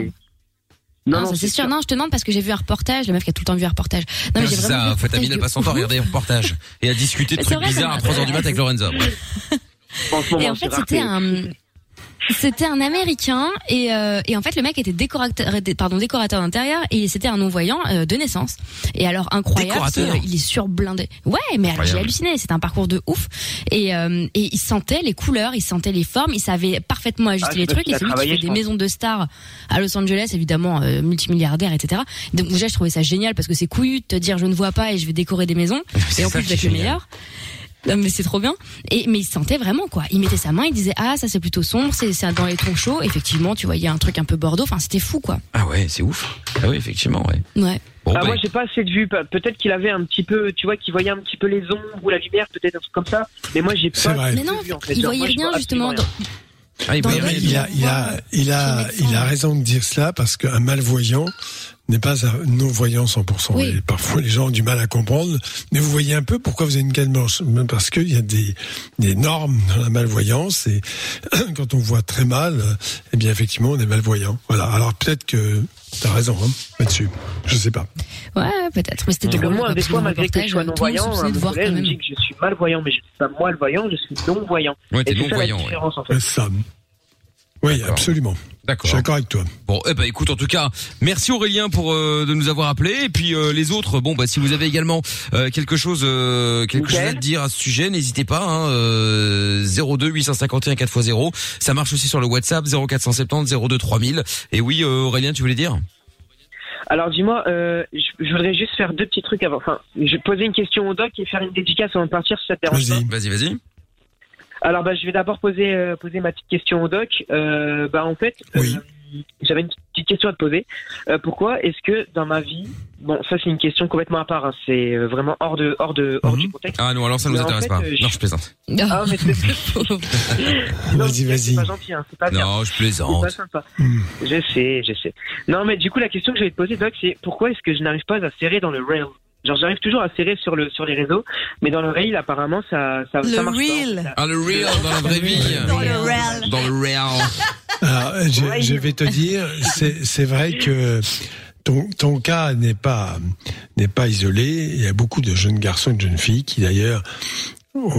Non, Non, non, ça c'est sûr. Non, je te demande parce que j'ai vu un reportage, la meuf qui a tout le temps vu un reportage. Non, mais j'ai vraiment vu ça, un Fatamine, reportage elle passe son temps à regarder les reportages et à discuter de trucs ça bizarres à 3h du mat avec Lorenza. Bref. Et en fait, c'était un, c'était un Américain et, euh, et en fait le mec était décorateur, pardon décorateur d'intérieur et c'était un non voyant euh, de naissance. Et alors incroyable, euh, il est surblindé. Ouais, mais alors, j'ai halluciné. C'est un parcours de ouf. Et, euh, et il sentait les couleurs, il sentait les formes, il savait parfaitement ajuster Ah, les trucs. Et a c'est lui qui travaillé, fait des maisons de stars à Los Angeles, évidemment euh, multimilliardaire, etc. Donc déjà je trouvais ça génial parce que c'est couillu de te dire je ne vois pas et je vais décorer des maisons. C'est Et en plus d'être le génial. meilleur. Non mais c'est trop bien. Et mais il sentait vraiment quoi. Il mettait sa main, il disait ah ça c'est plutôt sombre, c'est c'est dans les tons chauds. Effectivement, tu voyais un truc un peu Bordeaux. Enfin c'était fou quoi. Ah ouais, c'est ouf. Ah oui, effectivement, ouais. Ouais. Bon, ah, moi j'ai pas assez de vue Pe- peut-être qu'il avait un petit peu tu vois qu'il voyait un petit peu les ombres ou la lumière peut-être un truc comme ça mais moi j'ai pas C'est vrai. assez Mais de non, vue, en fait. il voyait moi, rien justement. Dans... ah, il il a, il a, il a, il a raison de dire cela parce qu'un malvoyant n'est pas un non-voyant 100%. Oui. Et parfois, les gens ont du mal à comprendre. Mais vous voyez un peu pourquoi vous avez une canne blanche. Parce qu'il y a des, des normes dans la malvoyance et quand on voit très mal, eh bien, effectivement, on est malvoyant. Voilà. Alors, peut-être que t'as raison, hein, là-dessus. Je sais pas. Ouais peut-être. Mais c'était drôle. moi, des fois, malgré que je sois non-voyant, me même. dit que je suis malvoyant, mais je suis pas malvoyant, je suis non-voyant. Ouais, t'es Et c'est ça la non-voyant, ouais. en fait. Ouais, ça. D'accord. Je suis d'accord avec toi. Bon, eh ben écoute, en tout cas, merci Aurélien pour euh, de nous avoir appelé. Et puis euh, les autres, bon, bah si vous avez également euh, quelque chose, euh, quelque chose à dire à ce sujet, n'hésitez pas. Hein, euh, 02 851 4x0. Ça marche aussi sur le WhatsApp 0470 02 3000. Et oui, euh, Aurélien, tu voulais dire? Alors dis-moi, euh, je, je voudrais juste faire deux petits trucs avant. Enfin, je vais poser une question au doc et faire une dédicace avant de partir si ça te dérange pas. Vas-y, vas-y. Alors bah je vais d'abord poser euh, poser ma petite question au doc. Euh, bah en fait, euh, j'avais une petite question à te poser. Euh, pourquoi est-ce que dans ma vie, bon ça c'est une question complètement à part, hein, c'est euh, vraiment hors de hors de hors du contexte. Ah non, alors ça nous Mais en intéresse fait, pas. euh, Non, je plaisante. Ah mais c'est Non, Vas-y, c'est- vas-y. C'est pas gentil, hein, c'est pas bien. Non, je C'est plaisante. pas sympa. Je sais, je sais. Non, mais du coup, la question que je vais te poser, Doc, c'est pourquoi est-ce que je n'arrive pas à serrer dans le rail Genre, j'arrive toujours à serrer sur le sur les réseaux, mais dans le rail, apparemment, ça ça, ça marche pas. Ah le real dans la vraie vie. Dans le real. Dans le real. Alors, je, je vais te dire, c'est c'est vrai que ton, ton cas n'est pas n'est pas isolé. Il y a beaucoup de jeunes garçons et de jeunes filles qui d'ailleurs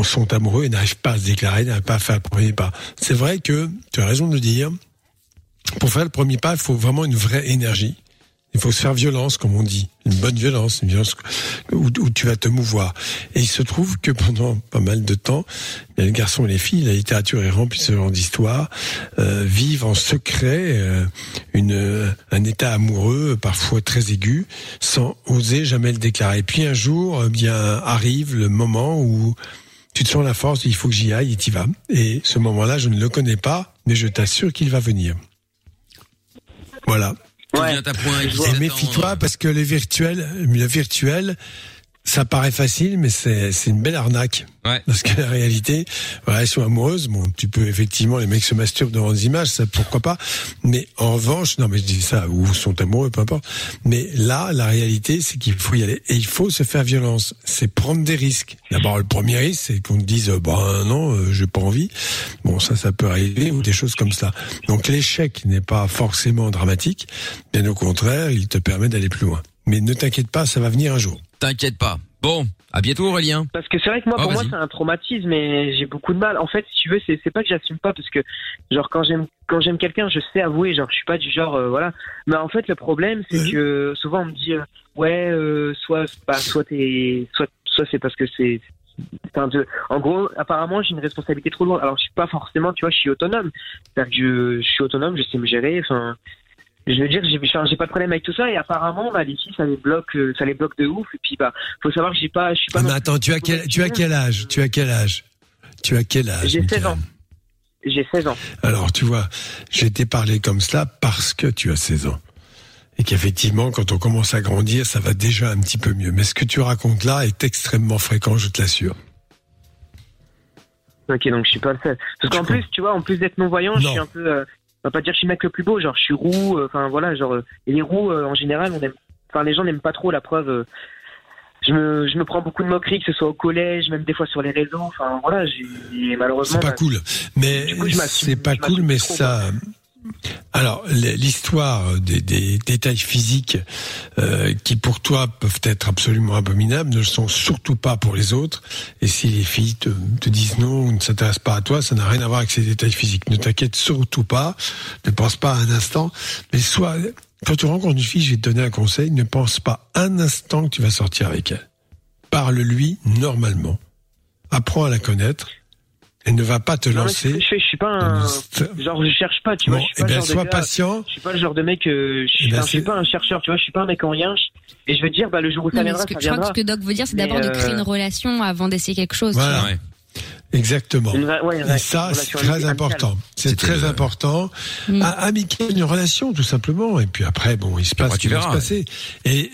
sont amoureux et n'arrivent pas à se déclarer, n'arrivent pas à faire le premier pas. C'est vrai que tu as raison de le dire. Pour faire le premier pas, il faut vraiment une vraie énergie. Il faut se faire violence, comme on dit. Une bonne violence, une violence où, tu vas te mouvoir. Et il se trouve que pendant pas mal de temps, les garçons et les filles, la littérature est remplie de ce genre d'histoires, euh, vivent en secret euh, une, un état amoureux, parfois très aigu, sans oser jamais le déclarer. Et puis un jour, eh bien, arrive le moment où tu te sens la force, il faut que j'y aille et tu vas. Et ce moment-là, je ne le connais pas, mais je t'assure qu'il va venir. Voilà. Et méfie-toi parce que le virtuel, le virtuel, ça paraît facile, mais c'est une belle arnaque. Parce que la réalité, voilà, elles sont amoureuses. Bon, tu peux effectivement, les mecs se masturbent devant des images, ça pourquoi pas. Mais en revanche, non, mais je dis ça, ou sont amoureux, peu importe. Mais là, la réalité, c'est qu'il faut y aller et il faut se faire violence. C'est prendre des risques. D'abord, le premier risque, c'est qu'on te dise, bah non, euh, j'ai pas envie. Bon, ça, ça peut arriver ou des choses comme ça. Donc l'échec n'est pas forcément dramatique. Bien au contraire, il te permet d'aller plus loin. Mais ne t'inquiète pas, ça va venir un jour. T'inquiète pas. Bon, à bientôt Aurélien. Parce que c'est vrai que moi, Ah, pour moi, c'est un traumatisme et j'ai beaucoup de mal. En fait, si tu veux, c'est c'est pas que j'assume pas parce que, genre, quand j'aime quand j'aime quelqu'un, je sais avouer. Genre, je suis pas du genre, euh, voilà. Mais en fait, le problème, c'est que souvent on me dit, euh, ouais, euh, soit, bah, soit t'es, soit, soit c'est parce que c'est. enfin, de- en gros, apparemment, j'ai une responsabilité trop lourde. Alors, je suis pas forcément, tu vois, je suis autonome. C'est-à-dire que je, je suis autonome, je sais me gérer. Enfin, je veux dire, j'ai j'ai pas de problème avec tout ça. Et apparemment, bah, les filles, ça les bloque, euh, ça les bloque de ouf. Et puis, bah, faut savoir que j'ai pas, je suis pas. Ah, mais attends, tu as quel, tu as quel âge? Tu as quel âge? Tu as quel âge J'ai 16 Michael ans. J'ai 16 ans. Alors, tu vois, j'ai été parlé comme cela parce que tu as 16 ans. Et qu'effectivement, quand on commence à grandir, ça va déjà un petit peu mieux. Mais ce que tu racontes là est extrêmement fréquent, je te l'assure. Ok, donc je suis pas le seul. Parce qu'en plus, tu vois, en plus d'être non-voyant, je suis un peu, euh, on va pas dire que je suis le mec le plus beau, genre je suis roux, euh, enfin voilà, genre, euh, et les roux, euh, en général, on aime, enfin les gens n'aiment pas trop la preuve. euh, je me, je me prends beaucoup de moqueries, que ce soit au collège, même des fois sur les réseaux, enfin voilà, j'ai, malheureusement. C'est pas cool. Mais c'est pas cool, mais ça. Alors, l'histoire des, détails physiques euh, qui pour toi peuvent être absolument abominables ne le sont surtout pas pour les autres. Et si les filles te, te disent non ou ne s'intéressent pas à toi, ça n'a rien à voir avec ces détails physiques. Ne t'inquiète surtout pas. Ne pense pas un instant. Mais soit quand tu rencontres une fille, je vais te donner un conseil. Ne pense pas un instant que tu vas sortir avec elle. Parle-lui normalement. Apprends à la connaître. Et ne va pas te Non, lancer. je fais, je suis pas un, genre je cherche pas, tu vois, Bon, je suis eh pas ben, le genre sois de gars- patient. Je suis pas le genre de mec, euh, je suis, Eh ben, je suis pas un chercheur, tu vois, je suis pas un mec en rien. je- Et je veux dire, bah le jour où ça Non, mais viendra, ce que, ça je crois que ce que Doc veut dire, c'est d'abord de créer euh, une relation avant d'essayer quelque chose. tu Voilà. Exactement. Ouais, une Et ça, c'est très amicale. important. C'est très euh, important. Ah, Amical, une relation, tout simplement. Et puis après, bon, il se passe ce qui va se passer. Et,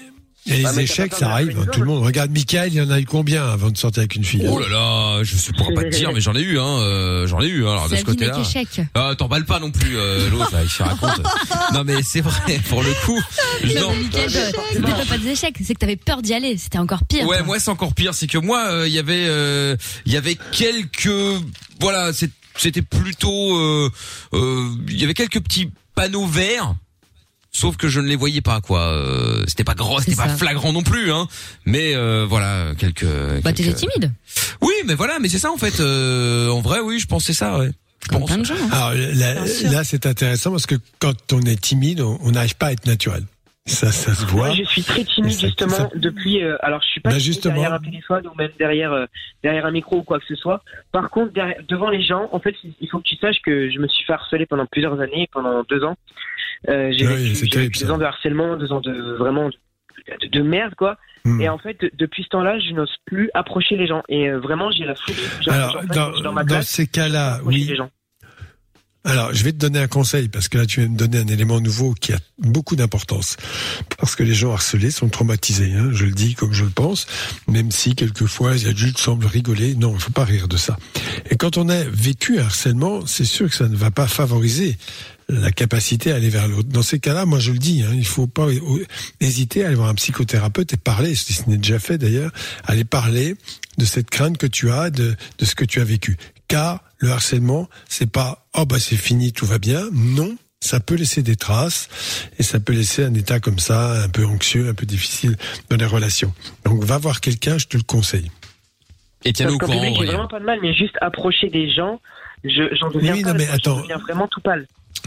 et les Bah, échecs, ça arrive. hein, tout le monde. Regarde, Michael, il y en a eu combien avant de sortir avec une fille Oh là là, je ne pourrais pas te dire, mais j'en ai eu, hein, euh, j'en ai eu. hein, alors de ce côté-là. échec. Ah, t'emballes pas non plus, euh, l'autre là, il se raconte. non mais c'est vrai, pour le coup. Non, non. mais Mickaël, euh, c'était pas, pas des échecs, c'est que t'avais peur d'y aller. C'était encore pire. Ouais, quoi. moi c'est encore pire, c'est que moi euh, il y avait euh, il y avait quelques voilà, c'était plutôt euh, euh, il y avait quelques petits panneaux verts. Sauf que je ne les voyais pas quoi. Euh, c'était pas grand, c'était C'est pas flagrant non plus hein. Mais euh, voilà, quelques Bah, t'étais quelques- timide. Oui, mais voilà, mais c'est ça en fait euh, en vrai oui, je pensais ça ouais. Je pense. gens. hein. Alors là, là, c'est intéressant parce que quand on est timide, on n'arrive pas à être naturel. Ça, ça se voit. Moi, je suis très timide ça- justement ça- depuis. euh, alors, je suis pas Bah, justement. derrière un téléphone ou même derrière euh, derrière un micro ou quoi que ce soit. Par contre, derrière- devant les gens, en fait, il faut que tu saches que je me suis fait harceler pendant plusieurs années, pendant deux ans. Euh, j'ai Oui, vécu, vécu deux ans de harcèlement, deux ans de vraiment de, de- de merde quoi. Hmm. Et en fait, de- depuis ce temps-là, je n'ose plus approcher les gens. Et euh, vraiment, j'ai la. Genre, Alors, dans, dans, ma dans ces cas-là, oui. les gens. Alors, je vais te donner un conseil parce que là, tu viens de me donner un élément nouveau qui a beaucoup d'importance. Parce que les gens harcelés sont traumatisés, hein, je le dis comme je le pense, même si quelquefois les adultes semblent rigoler. Non, il faut pas rire de ça. Et quand on a vécu un harcèlement, c'est sûr que ça ne va pas favoriser la capacité à aller vers l'autre. Dans ces cas-là, moi je le dis, hein, il faut pas hésiter à aller voir un psychothérapeute et parler, si ce n'est déjà fait d'ailleurs, aller parler de cette crainte que tu as, de, de ce que tu as vécu. Car le harcèlement, c'est pas oh bah c'est fini, tout va bien. Non, ça peut laisser des traces et ça peut laisser un état comme ça, un peu anxieux, un peu difficile dans les relations. Donc va voir quelqu'un, je te le conseille. Et tiens-nous au courant. vraiment pas de mal, mais juste approcher des gens, je- j'en deviens Oui, non, mais deviens vraiment tout pâle.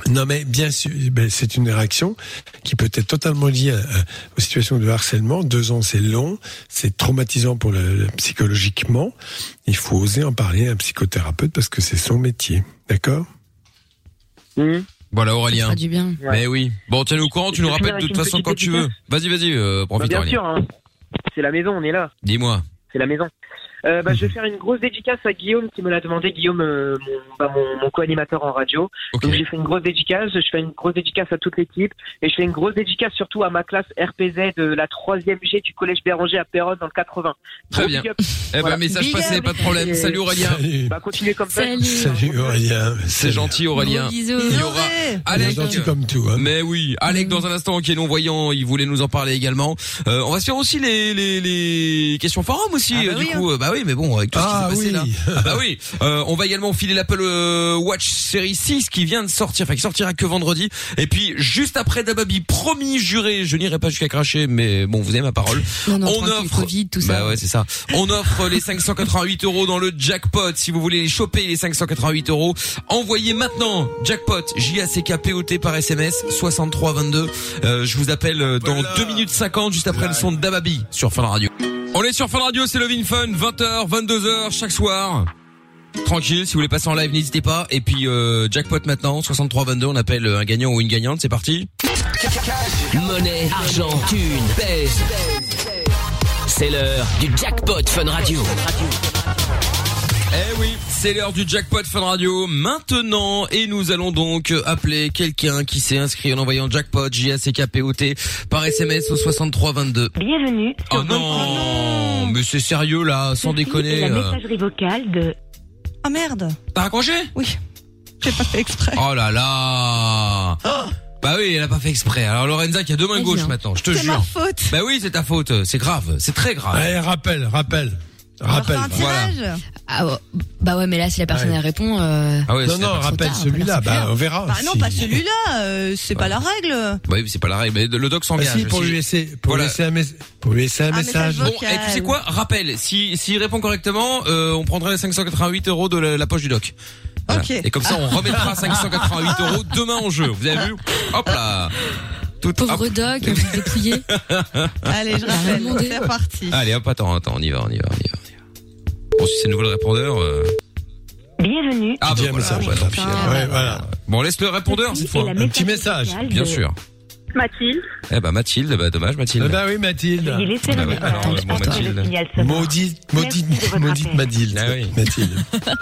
Non, mais bien sûr, ben, c'est une réaction qui peut être totalement liée à- à- aux situations de harcèlement. Deux ans, c'est long, c'est traumatisant pour le, le- psychologiquement. Il faut oser en parler à un psychothérapeute parce que c'est son métier. D'accord? Voilà Aurélien. fera du bien. Mais oui. Bon, tiens-nous au courant, tu nous rappelles de toute façon quand tu veux. Vas-y, vas-y, euh, Bah, profite bien Aurélien. sûr, hein. c'est la maison, on est là. Dis-moi. C'est la maison. Euh, bah, je vais faire une grosse dédicace à Guillaume qui me l'a demandé, Guillaume, euh, mon, bah, mon, mon co-animateur en radio. Donc j'ai fait une grosse dédicace, je fais une grosse dédicace à toute l'équipe et je fais une grosse dédicace surtout à ma classe RPZ de la troisième G du collège Béranger à Péronne dans le 80. Très bien. up. Eh ben, Voilà. message Big passé, up. pas de problème. Et- Salut Aurélien. Bah continuez comme ça. Salut. Salut Aurélien. C'est gentil Aurélien. Il y aura Alec. gentil comme tout. Hein. Mais oui, Alec dans un instant qui est non voyant, il voulait nous en parler également. Euh, on va se faire aussi les les, les questions forum aussi Ah bah euh, oui, du coup. Euh, Bah oui, mais bon avec tout ce qui Ah s'est passé oui. là. Ah bah oui. Euh, on va également filer l'Apple euh, Watch Série 6 qui vient de sortir, enfin qui sortira que vendredi. Et puis juste après Dababi, promis juré, je n'irai pas jusqu'à cracher, mais bon, vous avez ma parole. Non, non, on offre Covid, tout bah ça. ouais, c'est ça. On offre les 588 euros dans le jackpot. Si vous voulez les choper les 588 euros, envoyez maintenant jackpot J A C K P O T par SMS 6322. Euh, je vous appelle euh, dans 2 minutes 50 juste après le son de Dababi sur Fun Radio. On est sur Fun Radio, c'est Lovin Fun, 20h, 22h chaque soir. Tranquille, si vous voulez passer en live, n'hésitez pas. Et puis euh, jackpot maintenant, 6322, on appelle un gagnant ou une gagnante, c'est parti. Monnaie, argent, thune, pèse. C'est l'heure du jackpot Fun Radio. Eh oui, c'est l'heure du jackpot Fun Radio maintenant et nous allons donc appeler quelqu'un qui s'est inscrit en envoyant jackpot J A C K P O T par SMS au 6322. Bienvenue sur Oh non, mais c'est sérieux là, sans déconner. la euh. messagerie vocale de... Ah merde. T'as raccroché? Oui. J'ai pas fait exprès. Oh là là. Bah oui, elle a pas fait exprès. Alors Lorenza qui a deux mains Vas-y, gauches hein. maintenant, je te C'est ma jure. faute. Bah oui, c'est ta faute, c'est grave, c'est très grave. Allez, rappel, rappel. On va Rappel. voilà. Ah, ouais. bah ouais, mais là, si la personne Ouais. elle répond, euh... Ah ouais, Non, c'est- non, rappelle tard, celui-là. c'est clair. Bah, on verra. Bah non, si- pas celui-là. euh, c'est pas la règle. Bah oui, c'est pas la règle, mais le doc Ah, s'engage. si, pour Si- lui laisser, pour Voilà. lui laisser un, mes- pour lui laisser un Un message. message Bon, et tu sais quoi? Rappel, si s'il répond correctement, euh, on prendrait les 588 euros de la, la poche du doc. Voilà. Ok. Et comme ça, on remettra 588 euros demain en jeu. Vous avez vu? Hop là. Tout, pauvre hop. doc, dépouillé. Allez, je rappelle. C'est reparti. Allez, hop, attends, attends, on y va, on y va, on y va. on y va. Bon, si c'est le nouveau répondeur. Euh... Bienvenue Ah, bah voilà, bah, tant pis. Ouais, voilà. Bon, laisse le répondeur cette fois. Un petit message. Bien de- sûr. Mathilde. Eh bah Mathilde, bah dommage Mathilde. Ah bah oui, Mathilde. Veuillez laisser Bah le ouais, bon, Mathilde. Maudite, maudite, maudite. Mathilde. Ah oui. Mathilde.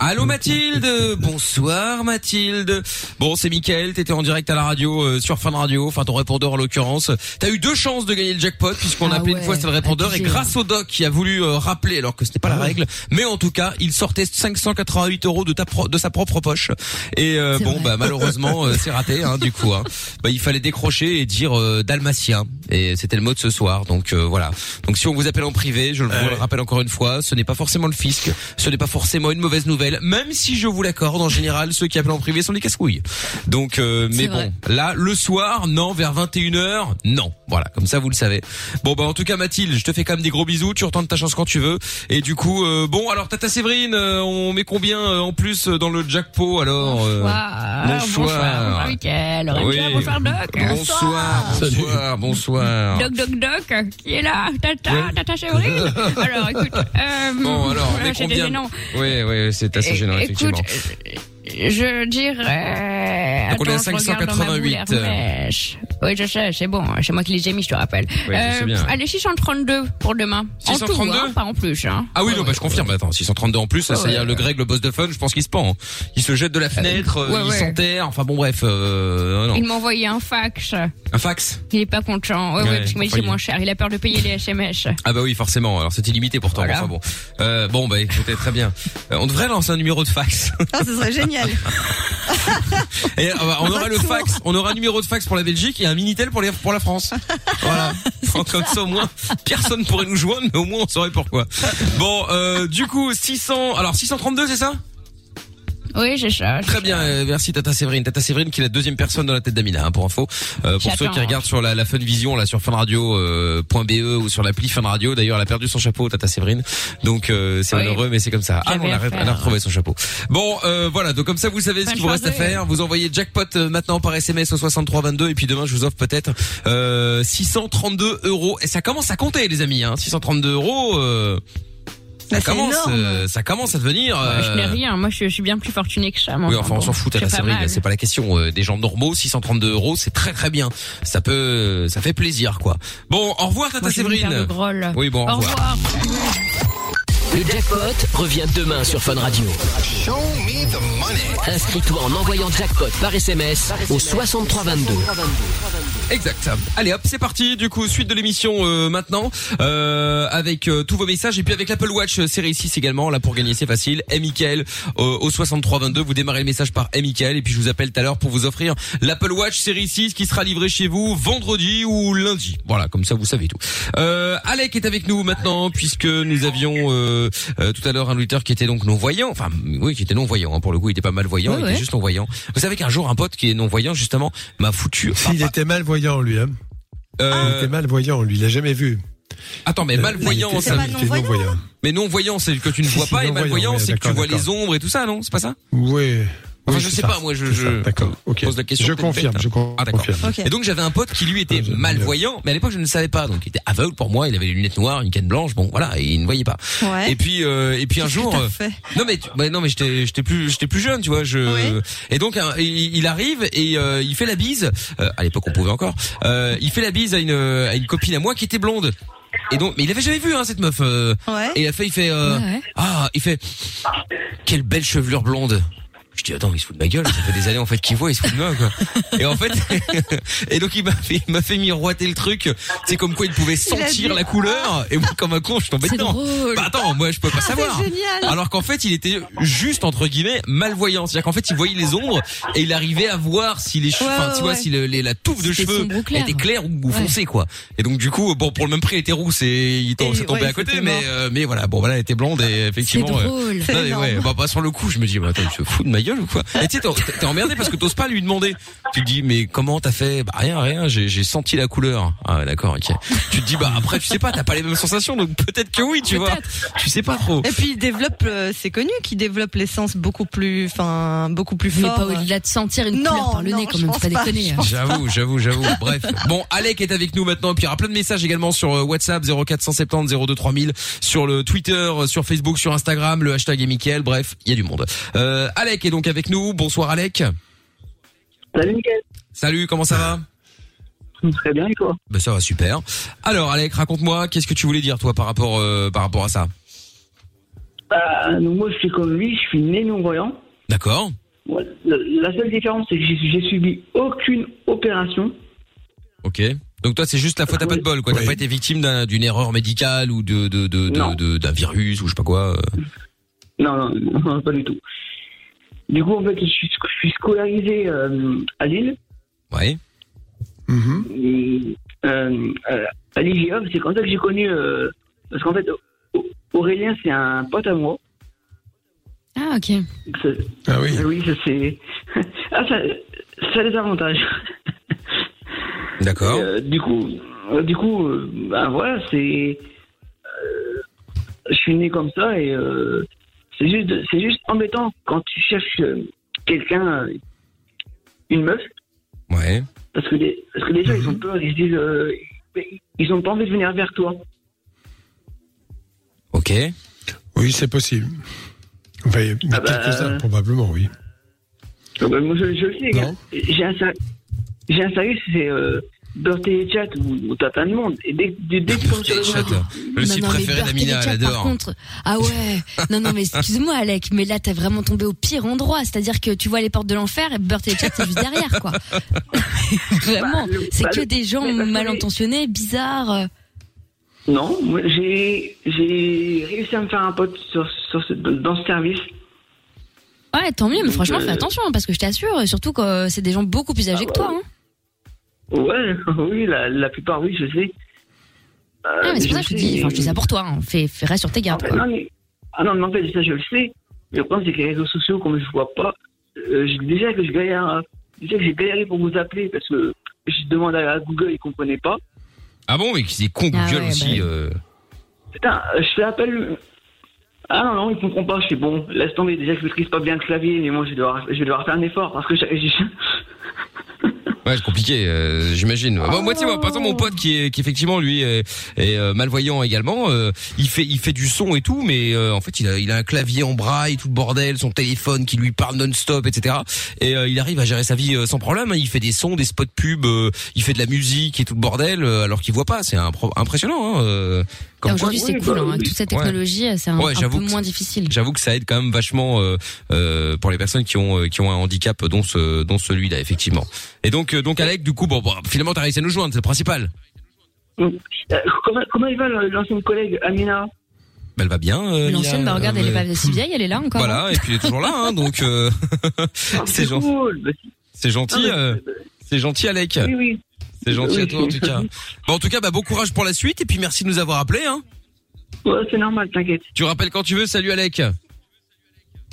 Allô Mathilde, bonsoir Mathilde. Bon, c'est Mickaël, t'étais en direct à la radio euh, sur Fun Radio, enfin ton répondeur en l'occurrence. T'as eu deux chances de gagner le jackpot puisqu'on a Ah appelé une fois c'est le répondeur et abusé, grâce au doc qui a voulu euh, rappeler alors que c'était pas la règle, mais en tout cas il sortait 588 euros de ta pro- de sa propre poche et euh, bon vrai. bah malheureusement euh, c'est raté hein, du coup. Hein. Bah il fallait décrocher et dire euh, dalmatien et c'était le mot de ce soir donc euh, voilà. Donc si on vous appelle en privé, je vous le rappelle encore une fois, ce n'est pas forcément le fisc, ce n'est pas forcément une mauvaise nouvelle, même si je vous l'accorde, en général, ceux qui appellent en privé sont des casse-couilles. Donc, euh, mais bon, vrai. là, le soir, non, vers 21h, non. Voilà, comme ça, vous le savez. Bon, bah, en tout cas, Mathilde, je te fais quand même des gros bisous, tu retentes ta chance quand tu veux. Et du coup, euh, bon, alors, Tata Séverine, euh, on met combien euh, en plus euh, dans le jackpot, alors euh, Bonsoir, bonsoir. bonsoir, Lorenza, Oui. bonsoir Doc. Bonsoir, bonsoir, bonsoir. Doc, Doc, Doc, qui est là? Tata. Tata Séverine Alors, écoute, euh, Bon, alors, on combien gênant. Oui, oui, c'est assez gênant, Écoute, effectivement. euh, je dirais... Donc, on est à Attends, je regarde dans ma 588. Oui, je sais, c'est bon. C'est moi qui les ai mis, je te rappelle. Euh, Oui, je sais bien. Allez, 632 pour demain. En tout, 632? hein, pas en plus. Hein. Ah oui, non, bah, je confirme. Attends, 632 en plus, ça, ouais. le Greg, le boss de fun, je pense qu'il se pend. hein. Il se jette de la fenêtre, euh, ouais, il s'enterre, enfin bon, bref, euh, non. Il m'a envoyé un fax. Un fax? Il est pas content. Ouais, ouais, Ouais, parce qu'il m'a dit c'est moins cher. Il a peur de payer les SMS. Ah bah oui, forcément. Alors c'est illimité pourtant. Voilà. Enfin bon. Euh, bon bah écoutez, très bien. Euh, on devrait lancer un numéro de fax. Ah, ce serait génial. Et euh, on aura le fax, on aura un numéro de fax pour la Belgique et un minitel pour les pour la France. Voilà. Comme ça au moins personne pourrait nous joindre, mais au moins on saurait pourquoi. Bon, euh, du coup 600, alors 632 c'est ça? Oui, j'ai ça. Très bien, euh, merci Tata Séverine. Tata Séverine qui est la deuxième personne dans la tête d'Amina, hein, pour info. Euh, pour ceux qui regardent sur la, la Fun Vision, là sur funradio.be euh, BE ou sur l'appli Fun Radio. D'ailleurs, elle a perdu son chapeau, Tata Séverine. Donc euh, c'est Oui. malheureux, mais c'est comme ça. Ah elle a, faire. elle a retrouvé son chapeau. Bon, euh, voilà. Donc comme ça, vous savez ce qu'il vous reste à faire. Vous envoyez jackpot euh, maintenant par SMS au 6322 et puis demain, je vous offre peut-être euh, 632 euros. Et ça commence à compter, les amis. Hein, 632 euros. Euh, ça commence, euh, ça commence à devenir. Ouais, Je n'ai euh, rien. Moi, je, je suis bien plus fortunée que ça. moi. oui, enfin, on s'en fout, Tata c'est pas Séverine, mal. c'est pas la question. Euh, des gens normaux, 632 euros, c'est très très bien. Ça peut, ça fait plaisir, quoi. Bon, au revoir, Tata Moi, Séverine. Oui, bon, au Au revoir. revoir. Le jackpot revient demain sur Fun Radio. Inscris-toi en envoyant jackpot par SMS au 6322. Exact. Allez hop, c'est parti. Du coup, suite de l'émission euh, maintenant euh, avec euh, tous vos messages et puis avec l'Apple Watch euh, série 6 également. Là pour gagner, c'est facile. M. Michael euh, au 6322. Vous démarrez le message par M. Michael et puis je vous appelle tout à l'heure pour vous offrir l'Apple Watch série 6 qui sera livré chez vous vendredi ou lundi. Voilà, comme ça vous savez tout. Euh, Alec est avec nous maintenant puisque nous avions euh, euh, tout à l'heure un auditeur qui était donc non voyant. Enfin oui, qui était non voyant. Pour le coup, il était pas malvoyant, Ouais, il ouais. était juste non voyant. Vous savez qu'un jour un pote qui est non voyant justement m'a foutu. S'il était malvoyant, lui, hein. Il Euh, était malvoyant, lui, il l'a jamais vu. Attends, mais Euh, malvoyant, il il était non-voyant. Mais non voyant, c'est que tu ne Si, vois si, pas, et non-voyant, malvoyant, c'est que tu vois les ombres et tout ça, non? C'est pas ça? Oui. Enfin, Oui, je sais ça, pas, moi, je, je D'accord, ok. pose la question. Je peut-être confirme, bête, je hein. Ah, d'accord. confirme. Et donc j'avais un pote qui lui était Ah, malvoyant, mais à l'époque je ne savais pas, donc il était aveugle pour moi, il avait les lunettes noires, une canne blanche, bon voilà, et il ne voyait pas. Ouais. Et puis euh, et puis un Qu'est-ce que jour, euh, non mais tu- bah, non mais j'étais j'étais plus j'étais plus jeune, tu vois, je Oui. et donc hein, il, il arrive et euh, il fait la bise. euh, à l'époque on pouvait encore. Euh, il fait la bise à une à une copine à moi qui était blonde. Et donc mais il avait jamais vu hein cette meuf. euh, Ouais. et la fait il fait euh, Ouais, ouais. ah il fait quelle belle chevelure blonde. Je dis attends il se fout de ma gueule, ça fait des années en fait qu'il voit, il se fout de moi quoi. Et en fait et donc il m'a fait il m'a fait miroiter le truc, c'est comme quoi il pouvait sentir la couleur et moi comme un con je suis tombé C'est dedans. Bah attends, moi je peux pas savoir. C'est génial. Alors qu'en fait, il était juste entre guillemets malvoyant, c'est-à-dire qu'en fait, il voyait les ombres et il arrivait à voir si les cheveux, Ouais, tu vois, si le- les- la touffe de cheveux était claire ou, ou Ouais. foncée quoi. Et donc du coup, bon, pour le même prix, elle était rousse et il s'est tombé à côté, mais euh, mais voilà, bon voilà, elle était blonde et C'est effectivement. euh, drôle. C'est non, mais bah, bah, sur le coup, je me dis, bah, attends, il se fout de ma gueule ou quoi Et tu sais, t'es- emmerdé parce que t'oses pas lui demander. Tu te dis, mais comment t'as fait? Bah rien, rien. J'ai j'ai senti la couleur. Ah ouais, d'accord, ok. Tu te dis, bah après, tu sais pas, t'as pas les mêmes sensations, donc peut-être que oui, tu vois. Tu sais pas trop. Et puis il développe, euh, c'est connu, qu'il développe l'essence beaucoup plus, enfin beaucoup plus Mais fort. pas au-delà de sentir une Non, couleur par le non, nez, quand même, faut pas pas, déconner. hein. J'avoue, j'avoue, j'avoue. Bref. Bon, Alec est avec nous maintenant. Et puis il y aura plein de messages également sur euh, WhatsApp 0470 02 3000, sur le Twitter, euh, sur Facebook, sur Instagram, le hashtag est Mickaël. Bref, il y a du monde. Euh, Alec est donc avec nous. Bonsoir Alec. Salut Mickaël. Salut, comment ça va Très bien et toi Ben ça va super. Alors Alec, raconte-moi, qu'est-ce que tu voulais dire toi par rapport euh, par rapport à ça Bah, moi je suis comme lui, je suis né non-voyant. D'accord. Ouais, La seule différence c'est que j'ai subi aucune opération. Ok. Donc toi c'est juste la faute à pas de bol quoi. T'as Oui. pas été victime d'un- d'une erreur médicale ou de d'un virus ou je sais pas quoi. euh. Non, non, non, pas du tout. Du coup, en fait, je suis, je suis scolarisé euh, à Lille. Ouais. Mhm. Et, euh, euh, à l'IGA, c'est comme ça que j'ai connu. euh, parce qu'en fait, Au- Aurélien, c'est un pote à moi. Ah, ok. Ça- Ah oui. oui, ça c'est. ah, ça, ça a des avantages. D'accord. Euh, du coup, euh, du coup, euh, ben voilà, c'est. euh, je suis né comme ça et euh, c'est juste, c'est juste embêtant quand tu cherches euh, quelqu'un, euh, une meuf, Ouais. parce que les, parce que les gens ils ont peur, ils se disent, euh, ils ont pas envie de venir vers toi. Ok. Oui, c'est possible. Enfin, il y a Ah bah, quelques-uns, euh, probablement, oui. Donc, euh, moi, je, je le sais. J'ai un, un service, c'est euh, Birthday Chat où, où t'as plein de monde. Et dès, dès, dès que tu tombes sur Birthday le Non, site non, préféré d'Amina, elle Par adore. contre, ah ouais, non, non, mais excuse-moi, Alec, mais là, t'as vraiment tombé au pire endroit. C'est-à-dire que tu vois les portes de l'enfer et Birthday Chat, c'est juste derrière, quoi. vraiment, Bah, c'est bah, que des gens mal intentionnés, bizarres. Non, j'ai réussi à me faire un pote sur, sur ce- dans ce service. Ouais, tant mieux, mais Donc, franchement, euh, fais attention, hein, parce que je t'assure, surtout que c'est des gens beaucoup plus âgés que toi. Hein. Ouais, oui, la, la plupart, oui, je sais. Euh, Ah, mais c'est pour ça que je te dis, enfin, je dis ça pour toi, hein. fais, fais reste sur tes gardes, En fait, quoi. non, mais, ah non, mais en fait, ça, je le sais. Mais le problème, c'est que les réseaux sociaux, comme je vois pas, euh, je- déjà que je galère, déjà que j'ai galéré pour vous appeler parce que je demande à, Google, il comprenait pas. Ah bon, mais c'est con Ah Google ouais, aussi. bah. euh. Putain, euh, je fais appel. Ah non, non, il comprend pas. Je fais bon, laisse tomber. Déjà que je maîtrise pas bien le clavier, mais moi, je vais devoir, je vais devoir faire un effort parce que j'ai- Ouais, c'est compliqué, euh, j'imagine. Moi, moi, tu moi, par exemple, mon pote qui est, qui effectivement lui est, est, euh, malvoyant également, euh, il fait, il fait du son et tout, mais euh, en fait, il a, il a un clavier en braille, tout le bordel, son téléphone qui lui parle non-stop, etc. Et euh, il arrive à gérer sa vie euh, sans problème. hein. Il fait des sons, des spots pub, il fait de la musique et tout le bordel, alors qu'il voit pas. C'est impressionnant. Hein, Aujourd'hui, quoi- c'est cool. hein, avec toute cette Ouais. technologie, c'est un, Ouais, un j'avoue peu moins difficile. J'avoue que ça aide quand même vachement euh, euh, pour les personnes qui ont euh, qui ont un handicap dont ce dont celui-là effectivement. Et donc euh, donc Alec du coup bon, bon finalement t'as réussi à nous joindre c'est le principal. Euh, comment, comment il va l'ancienne collègue Amina? Bah, elle va bien. euh, L'ancienne, bah regarde, elle est euh, pas si vieille, elle est là encore. Voilà et puis elle est toujours là hein, donc euh, c'est gentil. C'est gentil euh, c'est gentil Alec. Oui, oui. C'est gentil à toi en tout cas. Bon en tout cas bah bon courage pour la suite et puis merci de nous avoir appelés hein. Ouais, c'est normal, t'inquiète. Tu rappelles quand tu veux. Salut Alec.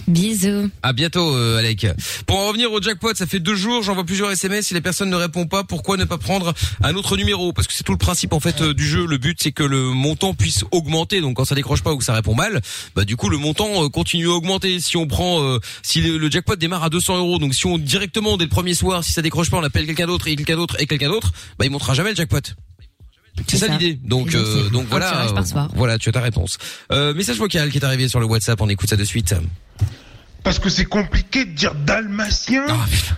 Bisous. À bientôt, euh, Alec. Pour en revenir au jackpot, ça fait deux jours, j'envoie plusieurs SMS. Si les personnes ne répondent pas, pourquoi ne pas prendre un autre numéro? Parce que c'est tout le principe en fait euh, du jeu. Le but, c'est que le montant puisse augmenter. Donc quand ça décroche pas ou que ça répond mal, bah du coup le montant euh, continue à augmenter. Si on prend, euh, si le, le jackpot démarre à 200 euros, donc si on directement dès le premier soir, si ça décroche pas, on appelle quelqu'un d'autre et quelqu'un d'autre et quelqu'un d'autre, bah il montera jamais le jackpot. C'est ça, ça. l'idée. Donc, euh, donc voilà, euh, voilà, tu as ta réponse. Euh, message vocal qui est arrivé sur le WhatsApp. On écoute ça de suite. Parce que c'est compliqué de dire dalmatien.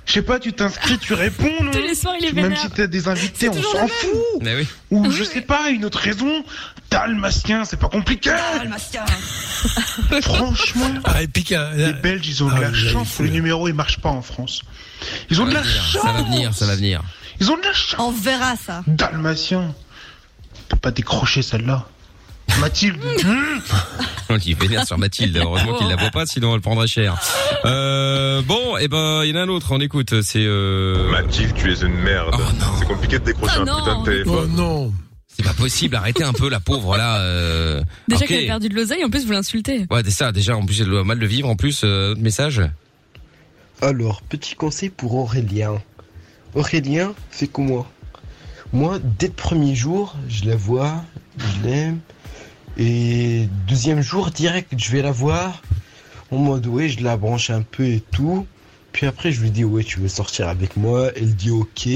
Je sais pas, tu t'inscris, tu réponds. non Tous les soirs, il est Même si t'as des invités, on s'en fout. Mais oui. Ou je sais pas, une autre raison. Dalmatien, c'est pas compliqué. Franchement. Ah, et puis qu'un- Les Belges, ils ont de Ah la oui, chance. Le numéro, il marche pas en France. Ils ont de la chance. Ça va venir, ça va venir. Ils ont de la chance. On verra ça. Dalmatien. Pas décroché celle-là. Mathilde. Hmm. Il vénère sur Mathilde. Heureusement qu'il la voit pas, sinon elle prendrait cher. Euh, bon, et ben, il y en a un autre. On écoute. C'est euh... Mathilde, tu es une merde. c'est compliqué de décrocher Oh un non. putain de téléphone. Oh non. C'est pas possible. Arrêtez un peu la pauvre là. Euh... Déjà qu'elle a perdu de l'oseille, en plus vous l'insultez. Ouais, c'est ça. Déjà, en plus, elle doit mal le vivre. En plus, euh, autre message. Alors, petit conseil pour Aurélien. Aurélien fait comme moi. Moi, dès le premier jour, je la vois, je l'aime. Et deuxième jour, direct, je vais la voir. En mode, ouais, je la branche un peu et tout. Puis après, je lui dis, ouais, tu veux sortir avec moi? Elle dit, ok.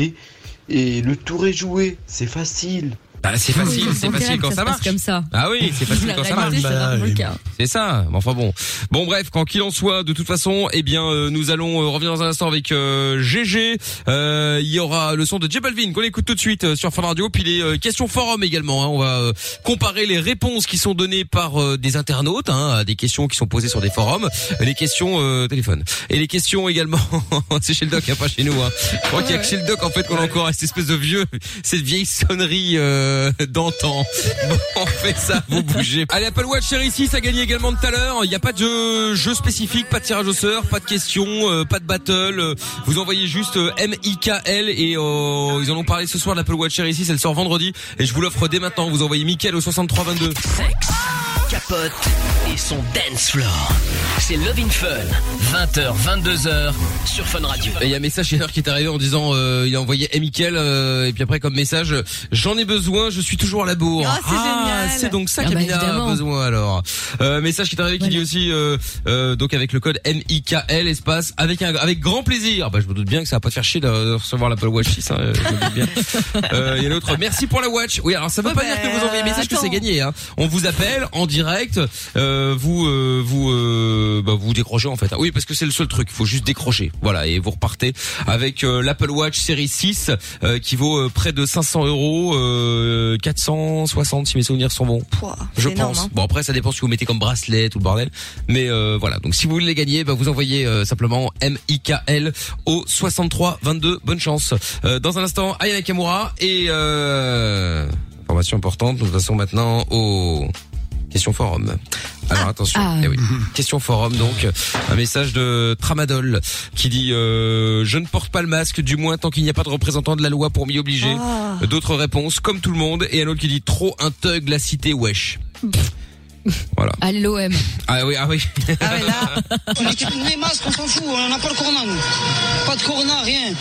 Et le tour est joué, c'est facile. Bah, c'est facile, c'est facile quand ça, marche. comme ça. Ah oui, c'est facile quand ça marche. c'est cas. C'est ça. Mais Enfin bon. Bon bref, quand qu'il en soit, de toute façon, eh bien, euh, nous allons euh, revenir dans un instant avec euh, GG. Euh, il y aura le son de J Balvin qu'on écoute tout de suite euh, sur Fun Radio, puis les euh, questions forum également. hein. On va euh, comparer les réponses qui sont données par euh, des internautes hein, à des questions qui sont posées sur des forums, les questions euh, téléphone et les questions également. c'est chez le doc, hein, pas chez nous. Hein. Je crois qu'il y a que chez le doc en fait qu'on a encore cette espèce de vieux, cette vieille sonnerie euh, d'antan. Bon, on fait ça, vous bougez. Allez, Apple Watch Series 6 a gagné également tout à l'heure. Il n'y a pas de jeu spécifique, pas de tirage au sort, pas de questions, euh, pas de battle. Euh, Vous envoyez juste euh, M-I-K-L et euh, ils en ont parlé ce soir de l'Apple Watch Series 6. Elle sort vendredi et je vous l'offre dès maintenant. Vous envoyez Mickaël au 6322. Capote et son dance floor. C'est Love in Fun. 20h, 22h sur Fun Radio. Et il y a un message chez qui est arrivé en disant euh, il a envoyé M. Mickaël euh, et puis après comme message j'en ai besoin, je suis toujours à la bourre. Ah, c'est génial. c'est donc ça Ah bah, qu'Amina a évidemment. besoin alors. Euh, message qui est arrivé qui dit aussi euh, euh, donc avec le code MIKL espace avec un avec grand plaisir. Bah je me doute bien que ça va pas te faire chier de, de recevoir l'Apple Watch 6 hein, je me doute bien. Il y a l'autre merci pour la watch. Oui, alors ça veut Ouais, pas bah, dire que vous envoyez message que attends. c'est gagné hein. On vous appelle en direct, euh, vous euh, vous euh, bah, vous décrochez en fait. Oui, parce que c'est le seul truc, il faut juste décrocher. Voilà, et vous repartez avec l'Apple Watch série 6 euh, qui vaut près de 500 euros, euh, 460 si mes souvenirs sont bons. Pouah, Je pense. énorme, hein. Bon après ça dépend si vous mettez comme bracelet tout le bordel. Mais euh, voilà, donc si vous voulez les gagner, bah, vous envoyez euh, simplement M I K L au 63 22. Bonne chance. Euh, dans un instant, Ayana Kamura et euh, information importante. Nous passons maintenant au question forum. Alors attention, Ah. eh oui. question forum donc un message de Tramadol qui dit euh, je ne porte pas le masque du moins tant qu'il n'y a pas de représentant de la loi pour m'y obliger. Ah. D'autres réponses comme tout le monde et un autre qui dit trop un thug la cité wesh. Voilà. Allez l'OM. Ah oui, ah oui. L'équipe les masques, on s'en fout, on n'a pas le corona nous. Pas de corona, rien.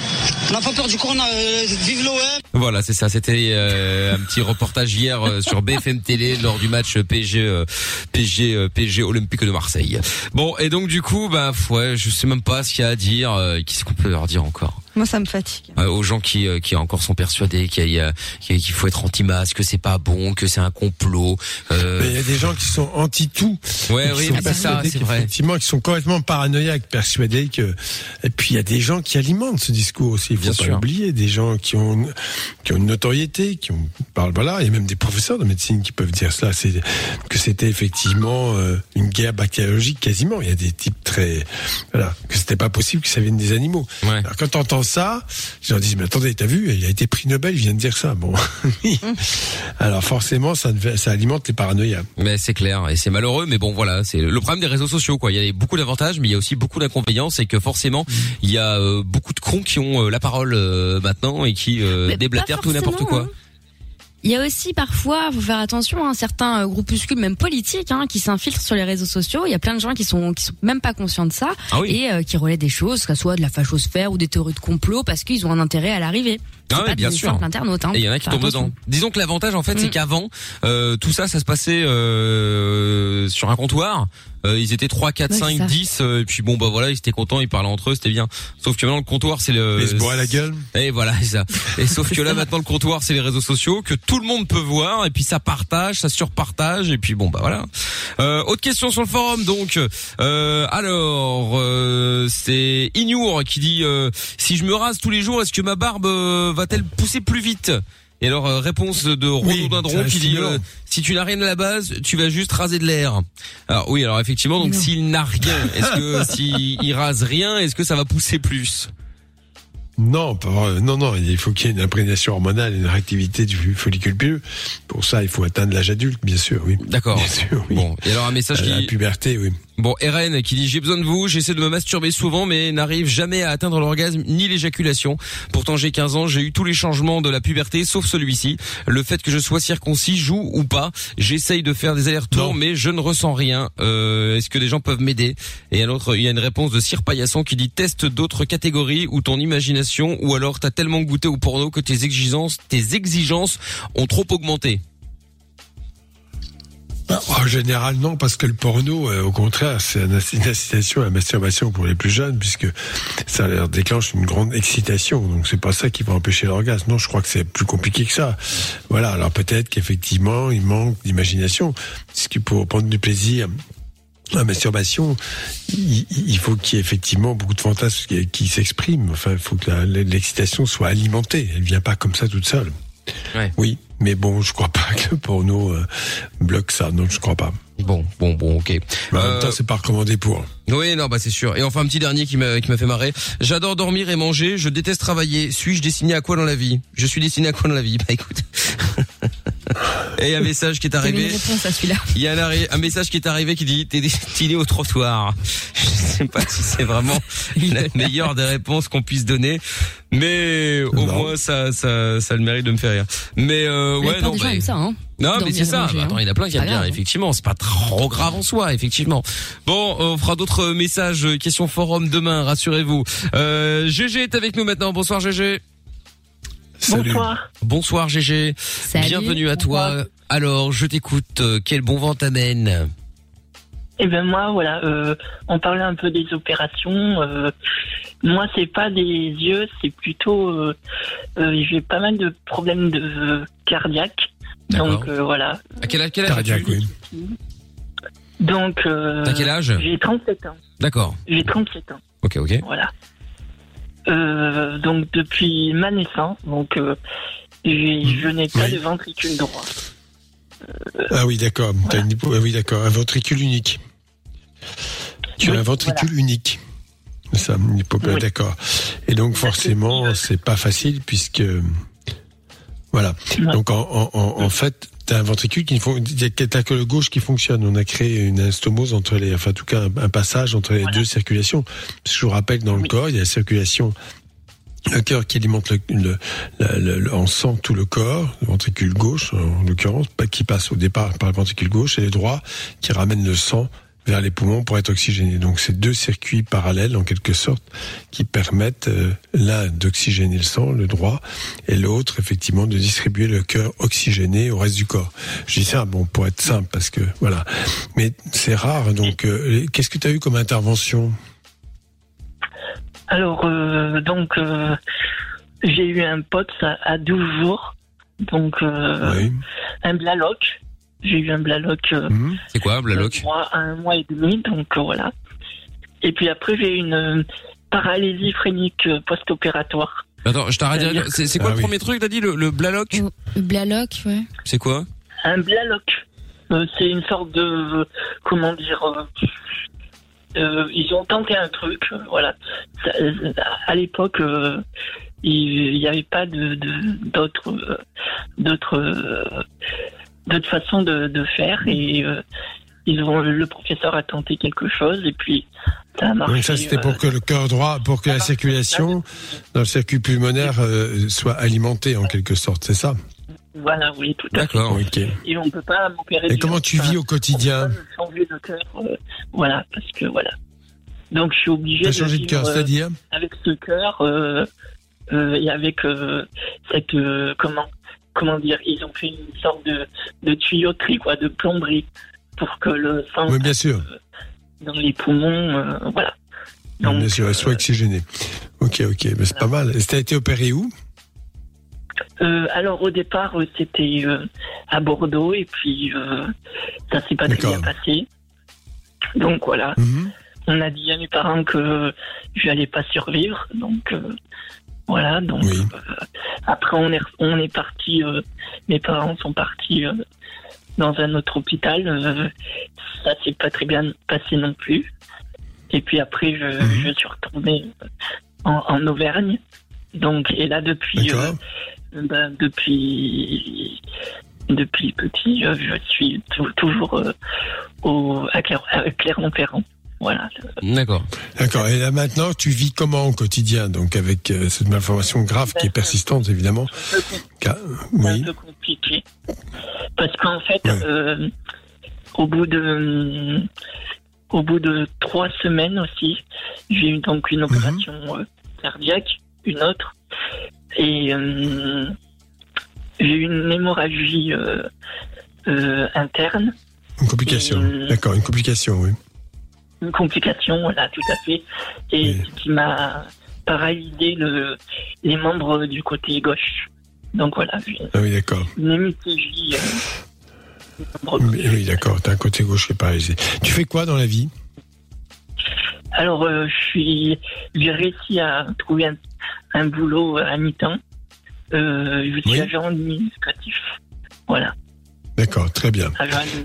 On n'a pas peur du corona, euh, vive l'OM. Voilà, c'est ça. C'était euh, un petit reportage hier euh, sur BFM Télé lors du match PSG euh, PSG euh, PSG Olympique de Marseille. Bon, et donc du coup, bah ouais, je sais même pas ce qu'il y a à dire. euh, Qu'est-ce qu'on peut leur dire encore? Moi, ça me fatigue. Euh, aux gens qui euh, qui encore sont persuadés qu'il faut être anti-masque, que c'est pas bon, que c'est un complot. euh, Mais il y a des gens qui sont anti-tout. Ouais, oui, c'est ça, c'est vrai. qu'effectivement, qui sont complètement paranoïaques, persuadés que. Et puis il y a des gens qui alimentent ce discours aussi. Il faut Bien pas sûr. l'oublier. Des gens qui ont qui ont une notoriété, qui ont parlent voilà. Il y a même des professeurs de médecine qui peuvent dire cela. C'est que c'était effectivement euh, une guerre bactériologique quasiment. Il y a des types très voilà que c'était pas possible que ça vienne des animaux. Alors quand t'entends ça, je leur dis mais attendez, t'as vu, il a été prix Nobel, il vient de dire ça. Bon, alors forcément ça ça alimente les paranoïas. Mais c'est clair et c'est malheureux, mais bon voilà, c'est le problème des réseaux sociaux quoi. Il y a beaucoup d'avantages, mais il y a aussi beaucoup d'inconvénients, c'est que forcément il y a euh, beaucoup de cons qui ont euh, la parole euh, maintenant et qui euh, déblatèrent tout n'importe quoi. hein. Il y a aussi parfois, faut faire attention, hein, certains euh, groupuscules, même politiques, hein, qui s'infiltrent sur les réseaux sociaux. Il y a plein de gens qui sont qui sont même pas conscients de ça Ah oui. et euh, qui relaient des choses, que ce soit de la fachosphère ou des théories de complot, parce qu'ils ont un intérêt à l'arrivée. C'est Ah bien sûr. Hein. Et il y en a qui tombent dedans. Disons que l'avantage en fait, c'est Mm. qu'avant euh, tout ça, ça se passait euh, sur un comptoir. Euh, ils étaient 3, 4, Ouais, 5, c'est ça. 10 euh, et puis bon bah voilà, ils étaient contents, ils parlaient entre eux, c'était bien. Sauf que maintenant le comptoir c'est le Ils se bourraient la gueule. Et voilà, c'est ça. Et sauf que là maintenant le comptoir c'est les réseaux sociaux que tout le monde peut voir et puis ça partage, ça surpartage et puis bon bah voilà. Euh, autre question sur le forum donc. Euh, alors euh, c'est Ignour qui dit euh, si je me rase tous les jours, est-ce que ma barbe euh, va-t-elle pousser plus vite et alors euh, réponse de Rhododendron qui dit euh, si tu n'as rien à la base, tu vas juste raser de l'air. Alors oui, alors effectivement donc s'il n'a rien, est-ce que s'il rase rien, est-ce que ça va pousser plus? Non, pas vrai. non, non, il faut qu'il y ait une imprégnation hormonale et une réactivité du follicule pileux. Pour ça, il faut atteindre l'âge adulte, bien sûr, oui. D'accord. Bien sûr, oui. Bon, et alors un message Euh, qui La puberté, oui. Bon, RN qui dit j'ai besoin de vous, j'essaie de me masturber souvent mais n'arrive jamais à atteindre l'orgasme ni l'éjaculation. Pourtant j'ai 15 ans, j'ai eu tous les changements de la puberté sauf celui-ci. Le fait que je sois circoncis joue ou pas. J'essaye de faire des allers-retours mais je ne ressens rien. Euh, Est-ce que des gens peuvent m'aider? Et un autre, il y a une réponse de Sir Paillasson qui dit teste d'autres catégories ou ton imagination ou alors t'as tellement goûté au porno que tes exigences, tes exigences ont trop augmenté. Bah, En général, non, parce que le porno, euh, au contraire, c'est une incitation à la masturbation pour les plus jeunes, puisque ça leur déclenche une grande excitation. Donc, c'est pas ça qui va empêcher l'orgasme. Non, je crois que c'est plus compliqué que ça. Voilà. Alors, peut-être qu'effectivement, il manque d'imagination. Parce que pour prendre du plaisir, la masturbation, il, faut qu'il y ait effectivement beaucoup de fantasmes qui, qui s'expriment. Enfin, il faut que l'excitation soit alimentée. Elle vient pas comme ça toute seule. Oui, mais bon, je crois pas que le porno euh, bloque ça. Non, je crois pas. Bon, bon, bon, ok. Mais en même Euh, temps, c'est pas recommandé pour. Oui, non, bah c'est sûr. Et enfin, un petit dernier qui m'a qui m'a fait marrer. J'adore dormir et manger. Je déteste travailler. Suis-je destiné à quoi dans la vie? Je suis destiné à quoi dans la vie? Bah écoute. et un message qui est arrivé. une réponse à celui-là. Il y a un, arri- un message qui est arrivé qui dit t'es destiné au trottoir. Je sais pas si c'est vraiment la meilleure des réponses qu'on puisse donner, mais au moins ça ça ça a le mérite de me faire rire. Mais euh, ouais non bah, ça, hein. non, mais c'est ça. manger, Bah, attends, hein. il y en a plein qui aiment bien, grave. effectivement. C'est pas trop grave en soi, effectivement. Bon, on fera d'autres messages, questions forum demain, rassurez-vous. Euh, GG est avec nous maintenant. Bonsoir GG. Bonsoir. Bonsoir GG. Salut. Bienvenue à toi. Alors, je t'écoute. Euh, Quel bon vent t'amène Eh ben moi, voilà, euh, on parlait un peu des opérations. euh, moi, c'est pas des yeux, c'est plutôt, euh, euh, j'ai pas mal de problèmes de euh, cardiaque. D'accord. Donc euh, voilà. À quel, quel âge Cardiaque, as-tu oui. Donc. Euh, T'as quel âge J'ai 37 ans. D'accord. J'ai 37 ans. Ok, ok. Voilà. Euh, donc depuis ma naissance, donc euh, je n'ai pas de ventricule droit. Ah oui, d'accord. T'as une ah oui, d'accord. Un ventricule unique. Tu as un ventricule unique. Ça, Oui. d'accord. Et donc forcément, c'est pas facile puisque voilà. Donc en, en, en, en fait, t'as un ventricule qui ne fon- t'as que le gauche qui fonctionne. On a créé une instomose entre les, enfin en tout cas un, un passage entre les deux circulations. Parce que je vous rappelle que dans le corps, il y a la circulation le cœur qui alimente le, le- le- le- en sang tout le corps, le ventricule gauche en l'occurrence, qui passe au départ par le ventricule gauche, et le droit qui ramène le sang vers les poumons pour être oxygéné. Donc c'est deux circuits parallèles en quelque sorte qui permettent euh, l'un d'oxygéner le sang, le droit, et l'autre effectivement de distribuer le cœur oxygéné au reste du corps. Je dis ça bon pour être simple parce que voilà, mais c'est rare. Donc euh, qu'est-ce que tu as eu comme intervention? Alors, euh, donc, j'ai eu un pote à, à 12 jours. Donc, un blaloc. J'ai eu un blaloc. euh, C'est quoi, un blaloc un mois et demi, donc euh, voilà. Et puis après, j'ai eu une euh, paralysie phrénique euh, post-opératoire. Attends, je t'arrête. C'est c'est quoi le premier truc T'as dit le, le blaloc Le blaloc, ouais. C'est quoi Un blaloc. Euh, c'est une sorte de. Comment dire. euh, euh, ils ont tenté un truc, euh, voilà. Ça, à l'époque, euh, il n'y avait pas de de- d'autres d'autres euh, d'autres façons de, de faire et euh, ils ont le professeur a tenté quelque chose et puis ça a marché. Ça c'était euh, pour que le cœur droit, pour que la circulation dans le circuit pulmonaire euh, soit alimentée en quelque sorte, c'est ça? Voilà, oui, tout à fait. D'accord. Ok. Et on peut pas m'opérer. Et comment tu enfin, vis au quotidien? Changer de cœur, euh, voilà, parce que voilà. Donc je suis obligé T'as de changé de cœur, euh, c'est-à-dire avec ce cœur euh, euh, et avec euh, cette euh, comment comment dire, ils ont fait une sorte de, de tuyauterie quoi, de plomberie pour que le sang Oui, bien sûr. dans les poumons, euh, voilà. Oui, bien sûr, elle soit oxygénée. Ok, ok, mais c'est pas mal. Et t'as été opéré où? Euh, alors au départ euh, c'était euh, à Bordeaux et puis euh, ça s'est pas très bien passé. Donc voilà. Mhm. On a dit à mes parents que je n'allais pas survivre. Donc euh, voilà. Donc euh, après on est on est parti. euh, mes parents sont partis euh, dans un autre hôpital. euh, ça s'est pas très bien passé non plus. Et puis après je, je suis retourné en, en Auvergne. Donc et là depuis euh, ben, depuis depuis petit euh, je suis tou- toujours euh, au à Clermont-Ferrand. Voilà. D'accord. D'accord. Et là maintenant, tu vis comment au quotidien Donc avec euh, cette malformation grave qui est persistante, évidemment? C'est un oui. peu compliqué. Parce qu'en fait, euh, au bout de au bout de trois semaines aussi, j'ai eu donc une opération euh, cardiaque, une autre, et euh, j'ai eu une hémorragie euh, euh, interne, Une complication. D'accord, une complication, oui. Une complication, voilà, tout à fait, et qui m'a paralysé le, les membres du côté gauche. Donc voilà, Ah oui, d'accord. une hémiplégie. euh, Oui, oui, d'accord. T'as un côté gauche qui est paralysé. Tu fais quoi dans la vie? Alors, euh, je suis, j'ai réussi à trouver un, un boulot à mi-temps. Euh, je suis agent administratif. Voilà. D'accord, très bien.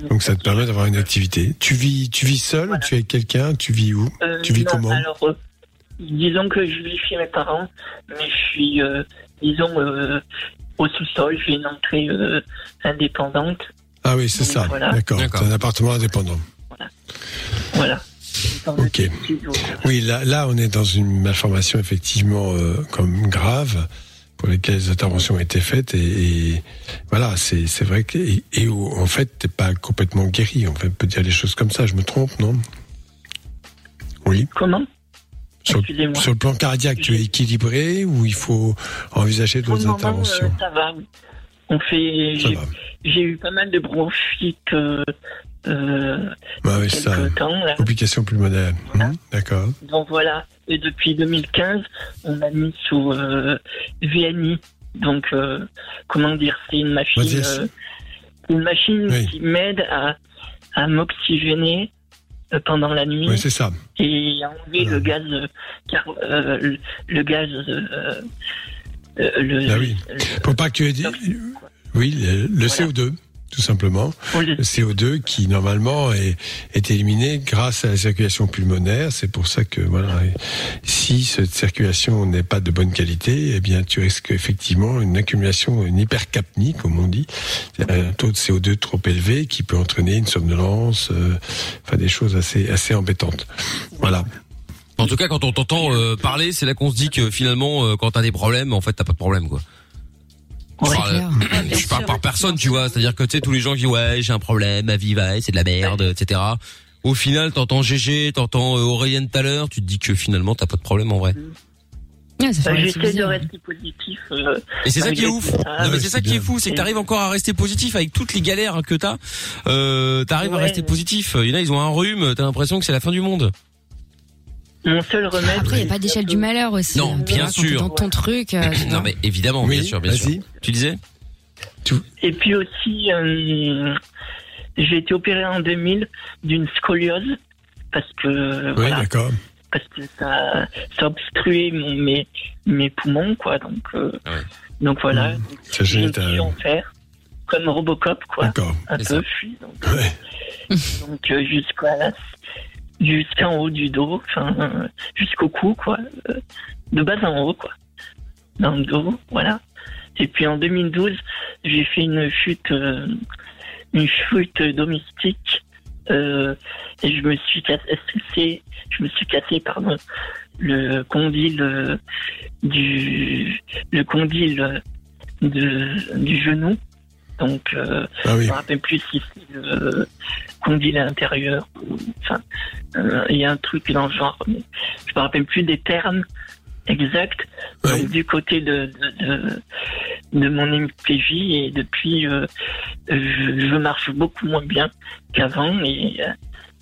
Donc ça te permet d'avoir une activité. Tu vis, tu vis seul ou tu es avec quelqu'un? Tu vis où? Euh, Tu vis non, comment? Alors, euh, disons que je vis chez mes parents, mais je suis, euh, disons, euh, au sous-sol. J'ai une entrée euh, indépendante. Ah oui, c'est ça. voilà. D'accord. C'est un appartement indépendant. Voilà. Ok. Oui, là, là, on est dans une malformation effectivement euh, comme grave pour lesquelles les interventions ont été faites et, et voilà, c'est c'est vrai que et, et où, en fait t'es pas complètement guéri. On peut dire les choses comme ça. Je me trompe, non? Oui. Comment? Sur, le plan cardiaque, tu es équilibré ou il faut envisager d'autres interventions? euh, ça va. On fait. J'ai eu pas mal de bronchites. Euh, euh, Ah oui, ça. temps, là. Complications pulmonaires. D'accord. Donc voilà. Et depuis 2015, on m'a mis sous euh, VNI. Donc, euh, comment dire, c'est une machine, euh, une machine Oui. qui m'aide à, à m'oxygéner pendant la nuit Oui, c'est ça. et à enlever le gaz, car, le, le gaz, le, Ah oui. Pour pas que oui, le, le CO2 tout simplement. Le CO2 qui normalement est, est éliminé grâce à la circulation pulmonaire. C'est pour ça que voilà, si cette circulation n'est pas de bonne qualité, eh bien tu risques effectivement une accumulation, une hypercapnie comme on dit, C'est-à-dire un taux de CO2 trop élevé qui peut entraîner une somnolence, euh, enfin des choses assez assez embêtantes. Voilà. En tout cas, quand on t'entend euh, parler, c'est là qu'on se dit que finalement, euh, quand t'as des problèmes, en fait, t'as pas de problème, quoi. Je Ouais, parle, je parle par personne, tu vois. C'est-à-dire que tu sais tous les gens qui disent ouais j'ai un problème, ma vie va, c'est de la merde, etc. Au final, t'entends GG, t'entends euh, Aurélien tout à l'heure, tu te dis que finalement t'as pas de problème en vrai. Ouais, ça fait Bah, J'essaie relativiser, de rester positif. euh, Et c'est ça qui est ouf. c'est ça qui est fou, c'est que t'arrives encore à rester positif avec toutes les galères que t'as. Euh, t'arrives à Ouais. rester positif. Il y en a, ils ont un rhume, t'as l'impression que c'est la fin du monde. Mon seul remède. Après, il n'y a pas d'échelle du malheur aussi. Non, hein. bien sûr. Dans ton truc. euh, non mais évidemment, bien Oui, sûr, bien sûr. Tu disais Et puis aussi, euh, j'ai été opéré en 2000 d'une scoliose parce que Oui, voilà, d'accord. parce que ça, ça obstruait mon, mes, mes poumons quoi. Donc euh, donc voilà. Mmh. Ça J'ai vie en comme Robocop quoi. D'accord. Un peu ça. fui. Donc, donc euh, jusqu'à la- jusqu'en haut du dos, enfin jusqu'au cou quoi, euh, de bas en haut quoi, dans le dos, voilà. Et puis en 2012, j'ai fait une chute, euh, une chute domestique euh, et je me suis cassé, je me suis cassé pardon le condyle du le condyle de, du genou. Donc, euh, Ah oui. je me rappelle plus si c'est le condyle à l'intérieur. Enfin, euh, il y a un truc dans le genre, mais je me rappelle plus des termes exacts. Du côté de, de, de, de mon MPJ et depuis, euh, je, je marche beaucoup moins bien qu'avant et euh,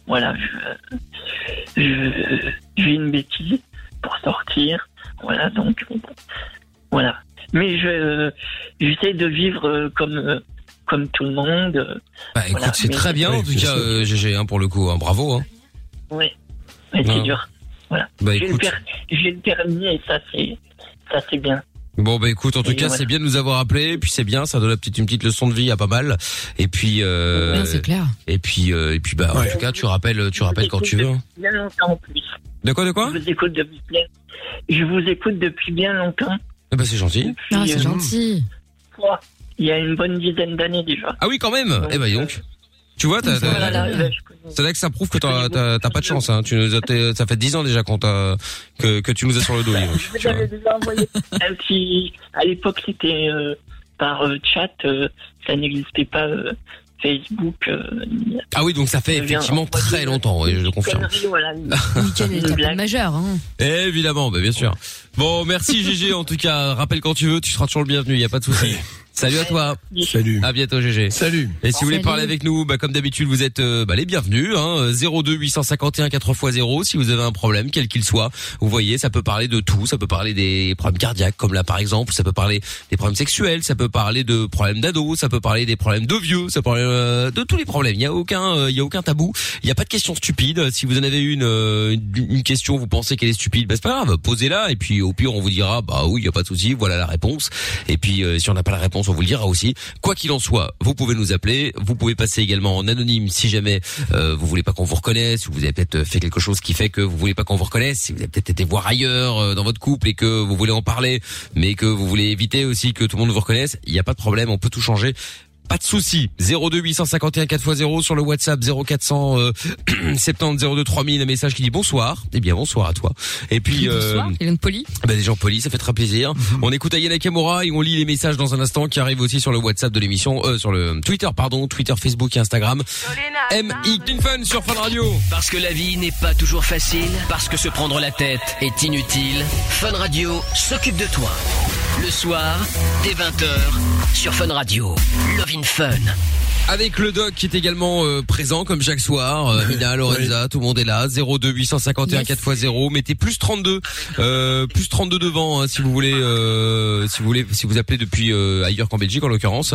voilà, je, je, j'ai une béquille pour sortir. Voilà, donc voilà. Mais je j'essaie de vivre comme comme tout le monde. euh, Bah écoute, voilà. c'est très bien en tout cas, euh, GG, hein, pour le coup, hein, bravo. Hein. Ouais, mais c'est dur. Voilà. Bah, j'ai, le écoute. per- le permis et ça c'est ça c'est bien. Bon bah écoute, en tout Et cas, c'est bien de nous avoir appelé, puis c'est bien, ça donne la petite une petite leçon de vie à pas mal. Et puis euh, Ouais, c'est clair. Et puis euh, et puis bah en tout cas, tu rappelles tu rappelles quand tu veux. Bien longtemps en plus. De quoi de quoi? Je vous écoute depuis bien. Je vous écoute depuis bien longtemps. Ah bah c'est gentil. Ah, c'est euh, gentil. quoi, Il y a une bonne dizaine d'années déjà. Ah oui quand même. Eh bah donc. Tu vois, t'as- t'as- Voilà, c'est là que ça prouve que t'as t'as- t'as pas de chance. Hein. Tu nous as, ça fait 10 ans déjà qu'on t'a que que tu nous as sur le dos. dis donc, Je vous déjà envoyé un petit. À l'époque, c'était euh, par euh, chat. euh, ça n'existait pas euh, Facebook. euh, Ah oui, donc ça fait effectivement très longtemps, oui, je le confirme. voilà, une- Nickel, une t'as pas blague. de majeur. Hein. Évidemment, bah bien sûr. Bon, merci GG en tout cas. Rappelle quand tu veux, tu seras toujours le bienvenu, y a pas de souci. Salut à toi. Salut. À bientôt GG. Salut. Et si vous voulez Salut. parler avec nous, bah, comme d'habitude, vous êtes euh, bah, les bienvenus. Hein, 02 851 4x0 si vous avez un problème, quel qu'il soit. Vous voyez, ça peut parler de tout. Ça peut parler des problèmes cardiaques, comme là par exemple. Ça peut parler des problèmes sexuels. Ça peut parler de problèmes d'ados. Ça peut parler des problèmes de vieux. Ça peut parler euh, de tous les problèmes. Il y a aucun, euh, il y a aucun tabou. Il n'y a pas de questions stupides. Si vous en avez une, euh, une une question, vous pensez qu'elle est stupide, bah, c'est pas grave. Posez-la et puis au pire on vous dira, bah oui, il y a pas de souci. Voilà la réponse. Et puis euh, si on n'a pas la réponse, on vous le dira aussi. Quoi qu'il en soit, vous pouvez nous appeler. Vous pouvez passer également en anonyme si jamais euh, vous voulez pas qu'on vous reconnaisse, ou vous avez peut-être fait quelque chose qui fait que vous voulez pas qu'on vous reconnaisse, si vous avez peut-être été voir ailleurs euh, dans votre couple et que vous voulez en parler, mais que vous voulez éviter aussi que tout le monde vous reconnaisse, il n'y a pas de problème, on peut tout changer. Pas de souci. 02 851 4x0 sur le WhatsApp 0400 euh, 70 02 3000 un message qui dit bonsoir. Eh bien bonsoir à toi. Et puis Bonsoir, euh, Hélène Poli. bah, des gens polis, ça fait très plaisir. On écoute Ayana Nakamura et on lit les messages dans un instant qui arrivent aussi sur le WhatsApp de l'émission, euh, sur le Twitter, pardon, Twitter, Facebook et Instagram. M.I. Fun sur Fun Radio. Parce que la vie n'est pas toujours facile, parce que se prendre la tête est inutile, Fun Radio s'occupe de toi. Le soir, dès 20h, sur Fun Radio. Love in Fun. Avec le doc qui est également euh, présent comme chaque soir, euh, Mina, Lorenza, tout le monde est là. 02 851 4x0, mettez plus 32, euh, plus 32 devant hein, si vous voulez, euh, si vous voulez, si vous appelez depuis euh, ailleurs qu'en Belgique en l'occurrence.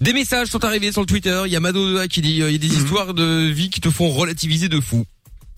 Des messages sont arrivés sur le Twitter. Il y a Mado qui dit euh, il y a des histoires de vie qui te font relativiser de fou.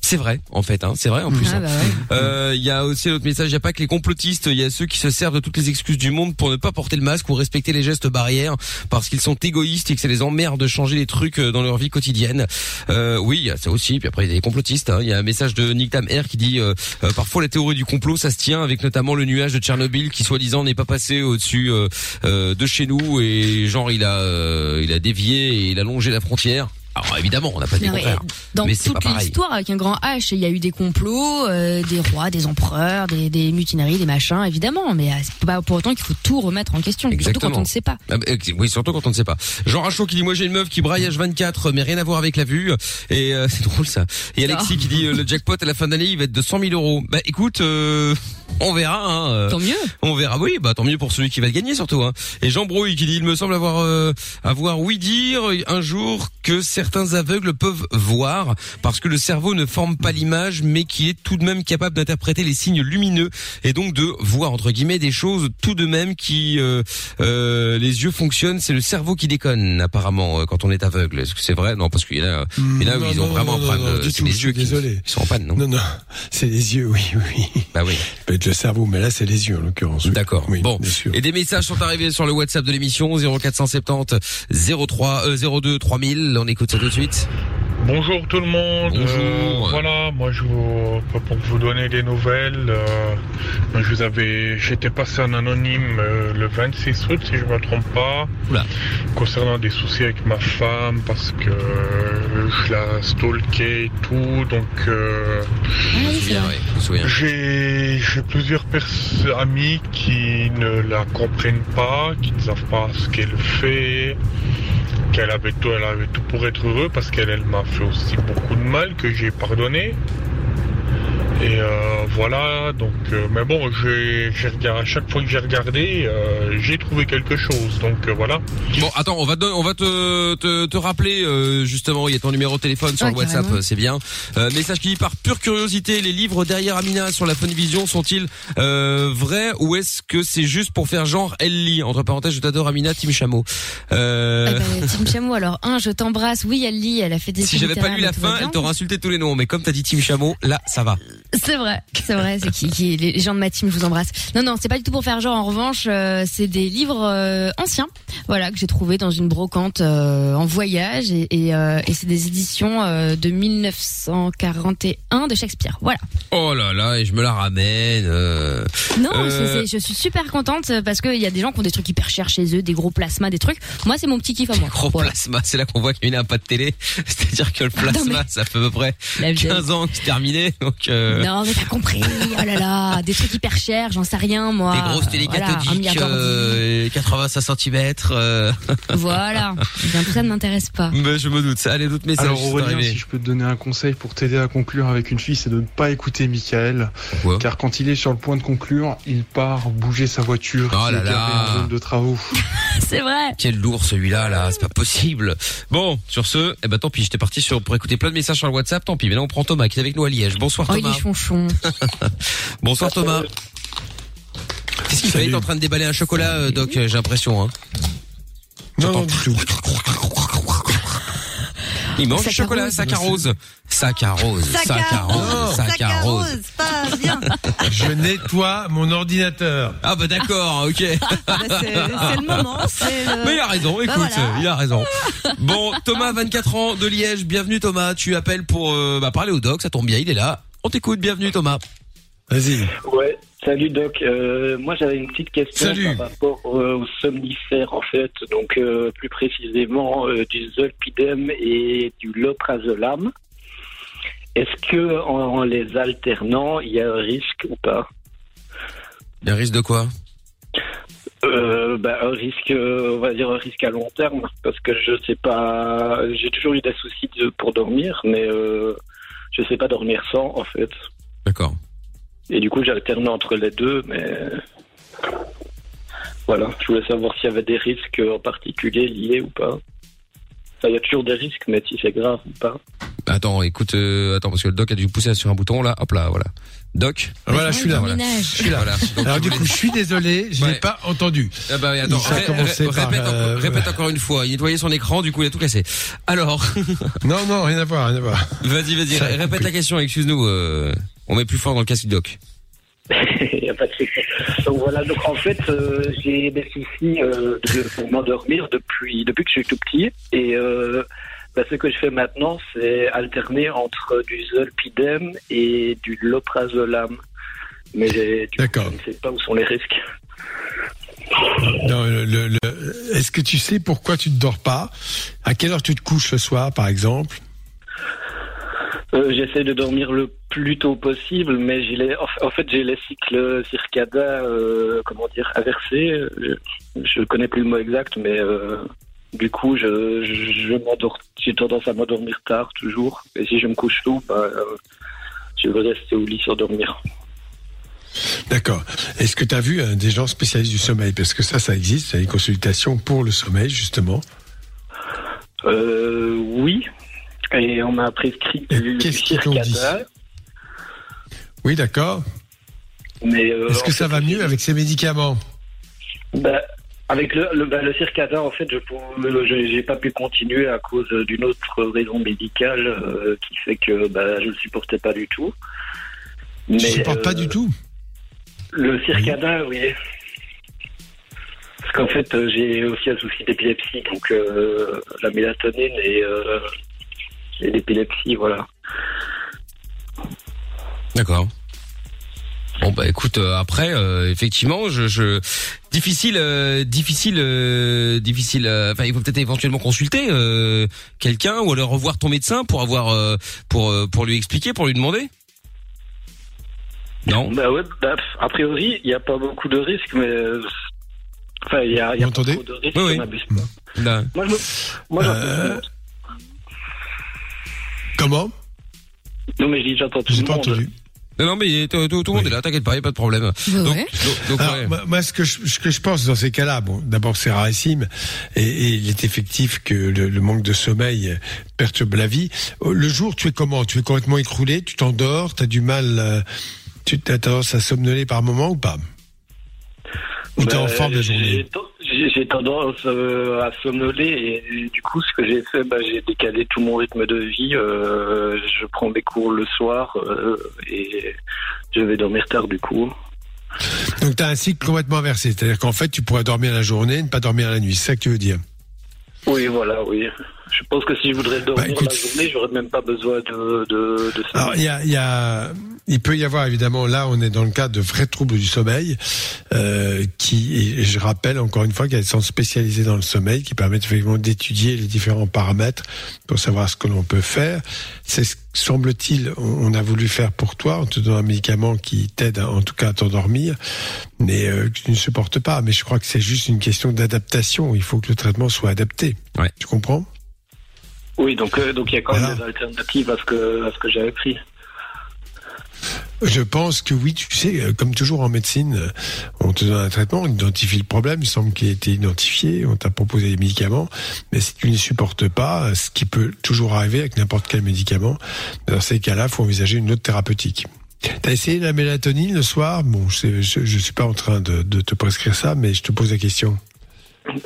C'est vrai, en fait, hein, c'est vrai en plus. Ah, hein. bah ouais. Euh, Il y a aussi l'autre message, il n'y a pas que les complotistes, il y a ceux qui se servent de toutes les excuses du monde pour ne pas porter le masque ou respecter les gestes barrières parce qu'ils sont égoïstes et que ça les emmerde de changer les trucs euh, dans leur vie quotidienne. Euh, oui, il y a ça aussi. Puis après, il y a des complotistes. hein. Il y a un message de Nick Tam Air qui dit euh, euh, parfois la théorie du complot, ça se tient avec notamment le nuage de Tchernobyl qui soi-disant n'est pas passé au-dessus euh, euh, de chez nous et genre il a euh, il a dévié et il a longé la frontière. Alors évidemment, on n'a pas dit contraire. dans mais toute l'histoire avec un grand H, il y a eu des complots, euh, des rois, des empereurs, des, des mutineries, des machins, évidemment. Mais euh, c'est pas pour autant qu'il faut tout remettre en question, surtout quand on ne sait pas. Ah, bah, Oui, surtout quand on ne sait pas. Jean Rachaud qui dit moi j'ai une meuf qui braille H24 mais rien à voir avec la vue et euh, c'est drôle ça. Et Alexis qui dit le jackpot à la fin d'année il va être de 100 000 euros. Bah écoute, euh, on verra. Hein, euh, Tant mieux. On verra. Oui, bah tant mieux pour celui qui va le gagner surtout. Hein. Et Jean Brouille qui dit il me semble avoir euh, avoir oui dire un jour que certains aveugles peuvent voir parce que le cerveau ne forme pas l'image mais qui est tout de même capable d'interpréter les signes lumineux et donc de voir entre guillemets des choses tout de même qui euh, euh, les yeux fonctionnent. C'est le cerveau qui déconne apparemment euh, quand on est aveugle. Est-ce que c'est vrai? Non, parce qu'il y en a, il y en a où Non, ils ont non, vraiment non, un problème. du c'est tout, les yeux qui désolé. sont en panne, non? Non, non, c'est les yeux, oui, oui. Bah oui. Être le cerveau, mais là, c'est les yeux, en l'occurrence. D'accord. Oui, bon. bien sûr. Et des messages sont arrivés sur le WhatsApp de l'émission 0470 03 euh, 02 3000. On écoute ça tout de suite. Bonjour tout le monde. Bonjour. Euh, voilà, moi je vous pour vous donner des nouvelles. euh, je vous avais, j'étais passé en anonyme euh, le 26 août si je me trompe pas, concernant des soucis avec ma femme parce que euh, je la stalkais et tout. Donc euh, Bien, oui, j'ai j'ai plusieurs amis qui ne la comprennent pas, qui ne savent pas ce qu'elle fait, qu'elle avait tout, elle avait tout pour être heureux parce qu'elle elle m'a fait aussi beaucoup de mal que j'ai pardonné. Et euh, voilà, donc, euh, mais bon, j'ai j'ai regardé, à chaque fois que j'ai regardé, euh, j'ai trouvé quelque chose, donc euh, voilà. Bon, attends, on va te, on va te, te, te rappeler euh, justement. Il y a ton numéro de téléphone sur Ah, le WhatsApp, euh, c'est bien. Euh, message qui dit par pure curiosité, les livres derrière Amina sur la Vision sont-ils euh, vrais ou est-ce que c'est juste pour faire genre elle lit? Entre parenthèses, je t'adore Amina, Tim Chameau. Euh, Eh ben, Tim Chameau, alors, un, je t'embrasse. Oui, elle lit, elle a fait des si j'avais pas lu la fin, elle t'aurait insulté tous les noms. Mais comme t'as dit Tim Chameau, là, ça va. C'est vrai, c'est vrai, c'est qui, qui les gens de ma team, je vous embrasse. Non, non, c'est pas du tout pour faire genre. En revanche, euh, c'est des livres euh, anciens, voilà, que j'ai trouvé dans une brocante euh, en voyage, et, et, euh, et c'est des éditions euh, de 1941 de Shakespeare. Voilà. Oh là là, et je me la ramène. euh. Non, c'est- je suis super contente parce qu'il y a des gens qui ont des trucs hyper chers chez eux, des gros plasmas, des trucs. Moi, c'est mon petit kiff à moi. Gros plasma, c'est là qu'on voit qu'il y a un pas de télé. C'est-à-dire que le plasma, ça fait à peu près La vieille. 15 ans que c'est terminé. Donc, euh, Non, mais t'as compris. Oh là là, des trucs hyper chers, j'en sais rien moi. des grosses télé Voilà, cathodiques, euh, 85 cm. Euh... Voilà. Eh bien, tout ça ne m'intéresse pas. Mais je me doute. Ça, allez, d'autres messages Alors sont Aurélien, arrivés. si je peux te donner un conseil pour t'aider à conclure avec une fille, c'est de ne pas écouter Michael. car quand il est sur le point de conclure, il part bouger sa voiture Oh qui là est là. en zone de travaux. C'est vrai. Quel lourd celui-là, là, c'est pas possible. Bon, sur ce, eh ben tant pis, j'étais parti sur pour écouter plein de messages sur le WhatsApp, tant pis. Mais là, on prend Thomas qui est avec nous à Liège. Bonsoir Oh, il Thomas. Chonchon. Bonsoir Thomas. Qu'est-ce qu'il fait Il est en train de déballer un chocolat, euh, Doc, j'ai l'impression. Hein. Non, non, du tout. Il mange du chocolat, saccharose. Saccharose, saccharose, saccharose. pas bien. Je nettoie mon ordinateur. Ah bah d'accord, ok. Bah, c'est le moment, le... Mais il a raison, Bah, écoute, voilà. il a raison. Bon, Thomas, 24 ans, de Liège, bienvenue Thomas. Tu appelles pour euh, bah, parler au doc, ça tombe bien, il est là. On t'écoute, bienvenue Thomas. Vas-y. Ouais, salut Doc. Euh, moi j'avais une petite question Salut. par rapport euh, aux somnifères en fait, donc euh, plus précisément euh, du zolpidem et du loprazolam. Est-ce que en, en les alternant, il y a un risque ou pas? Il y a un risque de quoi? Bah, Un risque, on va dire un risque à long terme, parce que je sais pas, j'ai toujours eu des soucis de- pour dormir, mais je sais pas dormir sans en fait. D'accord. Et du coup, j'alterne entre les deux, mais voilà, je voulais savoir s'il y avait des risques en particulier liés ou pas. Enfin, il y a toujours des risques, mais si c'est grave ou pas. Attends, écoute, euh, attends, parce que le doc a dû pousser sur un bouton, là, hop là, voilà. Doc Voilà, je suis là. Voilà. Je suis là, voilà. Donc, Alors je du coup, je suis désolé, je Ouais. n'ai pas entendu. Ah bah attends, ré- ré- par, répète, euh, encore, répète encore une fois. Il nettoyait son écran, du coup il a tout cassé. Alors, Non, non, rien à voir, rien à voir. vas-y, vas-y, répète la question, excuse-nous. euh, on met plus fort dans le casque du doc. Il a pas de. Donc voilà, donc en fait, euh, j'ai des soucis euh, de, pour m'endormir depuis, depuis que je suis tout petit. Et bah, ce que je fais maintenant, c'est alterner entre du zolpidem et du loprazolam. Mais du coup, je ne sais pas où sont les risques. Est-ce que tu sais pourquoi tu ne dors pas? À quelle heure tu te couches le soir, par exemple? Euh, J'essaie de dormir le plus tôt possible, mais j'ai les, en fait j'ai les cycles circadiens, euh, comment dire, inversés. Je ne connais plus le mot exact, mais euh, du coup, je, je, je m'endors. J'ai tendance à m'endormir tard toujours, et si je me couche tôt, bah, euh, je vais rester au lit sans dormir. D'accord. Est-ce que tu as vu euh, des gens spécialistes du sommeil? Parce que ça, ça existe, il y a des consultations pour le sommeil, justement. Euh, oui, et on m'a prescrit du, circjada, Oui, d'accord. mais euh, Est-ce que ça fait, va mieux avec ces médicaments? Bah, avec le, le, bah, le circadin, en fait, je je- j'ai pas pu continuer à cause d'une autre raison médicale euh, qui fait que bah, je ne supportais pas du tout. Tu supportes pas euh, du tout? Le circadin, oui. Parce qu'en fait, euh, j'ai aussi un souci d'épilepsie, donc euh, la mélatonine et, euh, et l'épilepsie, voilà. D'accord. Bon bah écoute euh, après euh, effectivement je, je difficile euh, difficile euh, difficile euh, enfin il faut peut-être éventuellement consulter euh, quelqu'un ou alors revoir ton médecin pour avoir euh, pour euh, pour lui expliquer pour lui demander. Non? Bah ouais, bah, a priori, il n'y a pas beaucoup de risques, mais. euh, Enfin, il y a, il y a pas trop de risques, on pas. Là. Moi, je me- moi, j'entends Euh, tout le monde. Comment? Non, mais je dis, j'entends tout le monde. Non non mais tout, tout- tout le monde est là t'inquiète pas y a pas de problème. Donc, donc, donc, Alors, ouais. moi, ce que je, ce que je pense dans ces cas-là, bon, d'abord c'est rarissime et, et il est effectif que le, le manque de sommeil perturbe la vie. Euh, Le jour, tu es comment? Tu es complètement écroulé, tu t'endors, tu as du mal, euh, tu as tendance à somnoler par moment ou pas? Ou t'es en Bah, forme la journée? j'ai ten- J'ai j'ai tendance euh, à somnoler et, du coup, ce que j'ai fait, bah, j'ai décalé tout mon rythme de vie. euh, je prends mes cours le soir euh, et je vais dormir tard du coup. Donc tu as un cycle complètement inversé, c'est-à-dire qu'en fait tu pourrais dormir la journée et ne pas dormir la nuit, c'est ça que tu veux dire? Oui, voilà, oui. Je pense que si je voudrais dormir Bah, écoute- la journée, j'aurais même pas besoin de, de, de ça. Alors, il y a, il y a, il peut y avoir évidemment, là, on est dans le cas de vrais troubles du sommeil, euh, qui, et je rappelle encore une fois qu'il y a des centres spécialisés dans le sommeil qui permettent effectivement d'étudier les différents paramètres pour savoir ce que l'on peut faire. C'est ce semble-t-il, on, on a voulu faire pour toi, en te donnant un médicament qui t'aide en tout cas à t'endormir, mais euh, que tu ne supportes pas. Mais je crois que c'est juste une question d'adaptation. Il faut que le traitement soit adapté. Ouais. Tu comprends? Oui, donc euh, donc il y a quand même des alternatives à ce que à ce que j'avais pris. Je pense que oui, tu sais, euh, comme toujours en médecine, euh, on te donne un traitement, on identifie le problème, il semble qu'il ait été identifié, on t'a proposé des médicaments, mais si tu ne les supportes pas, ce qui peut toujours arriver avec n'importe quel médicament, dans ces cas-là, il faut envisager une autre thérapeutique. T'as essayé la mélatonine le soir? Bon, je, je suis pas en train de, de te prescrire ça, mais je te pose la question.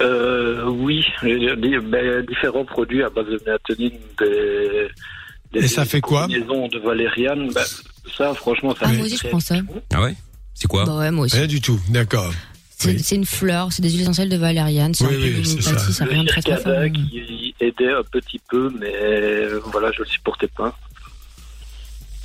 Euh, oui, ben, différents produits à base de mélatonine, des, des Et ça fait quoi combinaisons de valériane. Ben, ça, franchement, ça Ah, fait moi aussi, je prends ça. Ah ouais? C'est quoi? Bah ouais, moi aussi. Rien du tout, d'accord. C'est une fleur, c'est des huiles essentielles de valériane, c'est Oui, un peu oui, une c'est ça. ça rien de très très fort. Circada qui aidait un petit peu, mais euh, voilà, je le supportais pas.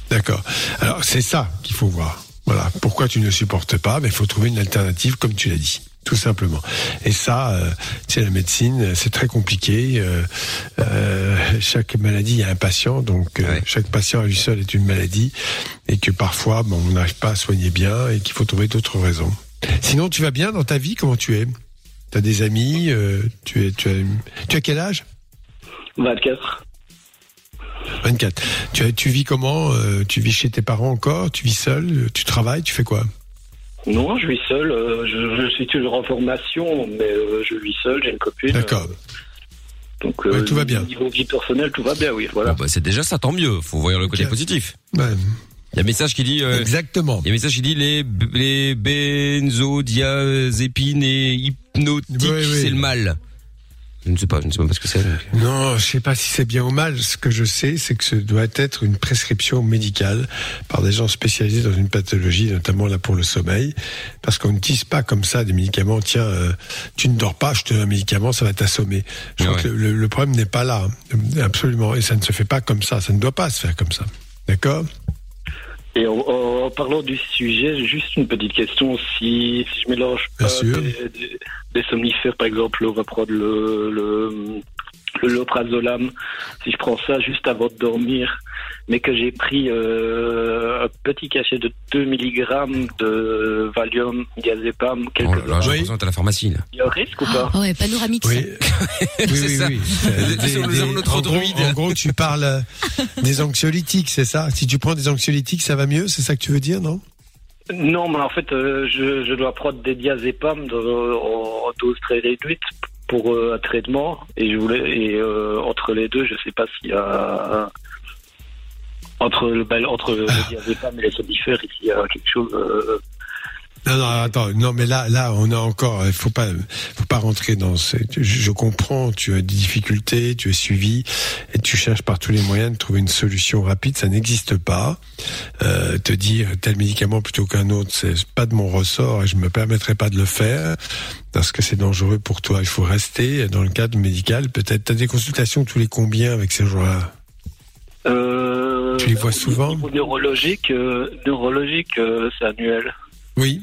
D'accord. Alors c'est ça qu'il faut voir. Voilà. Pourquoi tu ne supportes pas? Ben il faut trouver une alternative, comme tu l'as dit, tout simplement. Et ça, euh, tu sais, la médecine, c'est très compliqué. Euh, euh, chaque maladie a un patient, donc euh, chaque patient à lui seul est une maladie, et que parfois, bon, on n'arrive pas à soigner bien, et qu'il faut trouver d'autres raisons. Sinon, tu vas bien dans ta vie? Comment tu es? T'as des amis? Euh, Tu es, tu as, tu as quel âge? 24. 24. Tu, vis comment? Euh, Tu vis chez tes parents encore? Tu vis seul? Euh, Tu travailles? Tu fais quoi? Non, je vis seul. euh, je, je suis toujours en formation, mais euh, je vis seul. J'ai une copine. D'accord. donc euh, tout va bien. Niveau vie personnelle, tout va bien, oui. Voilà. Bon, bah, c'est déjà ça, tant mieux. Faut voir le côté positif. Il y a un message qui dit. euh, Exactement. Il y a un message qui dit les les benzodiazépines et hypnotiques, c'est le mal. Je ne sais pas, je ne sais même pas ce que c'est. donc. Non, je sais pas si c'est bien ou mal. Ce que je sais, c'est que ce doit être une prescription médicale par des gens spécialisés dans une pathologie, notamment là pour le sommeil, parce qu'on n'utilise pas comme ça des médicaments. Tiens, euh, tu ne dors pas, je te donne un médicament, ça va t'assommer. Je crois que le, le problème n'est pas là, absolument, et ça ne se fait pas comme ça. Ça ne doit pas se faire comme ça. D'accord? Et en, en- en parlant du sujet, juste une petite question. Si, si je mélange pas des- des somnifères, par exemple, on va prendre le, le, le loprazolam, si je prends ça juste avant de dormir, mais que j'ai pris euh, un petit cachet de 2 mg de Valium, diazépam, quelques Oh là là, j'ai à la pharmacie, là. Il y a un risque ou pas Oh ouais, panoramix. Oui, oui, oui. ça. oui. Des- nous avons notre en, gros, druide. en gros, tu parles euh, des anxiolytiques, c'est ça Si tu prends des anxiolytiques, ça va mieux C'est ça que tu veux dire, non Non, mais en fait, euh, je, je dois prendre des diazépam en dose très réduite pour euh, un traitement. Et je voulais, et euh, entre les deux, je sais pas s'il y a entre le ben, entre le diazépam et les somnifères, s'il y a quelque chose. Non, non, attends, non, mais là, là, on a encore, il faut pas, faut pas rentrer dans je, je comprends, tu as des difficultés, tu es suivi, et tu cherches par tous les moyens de trouver une solution rapide, ça n'existe pas. Euh, te dire tel médicament plutôt qu'un autre, c'est pas de mon ressort et je me permettrai pas de le faire parce que c'est dangereux pour toi. Il faut rester dans le cadre médical. Peut-être, t'as des consultations tous les combien avec ces gens-là? euh, Tu les vois souvent? Neurologique, euh, neurologique, euh, c'est annuel. Oui.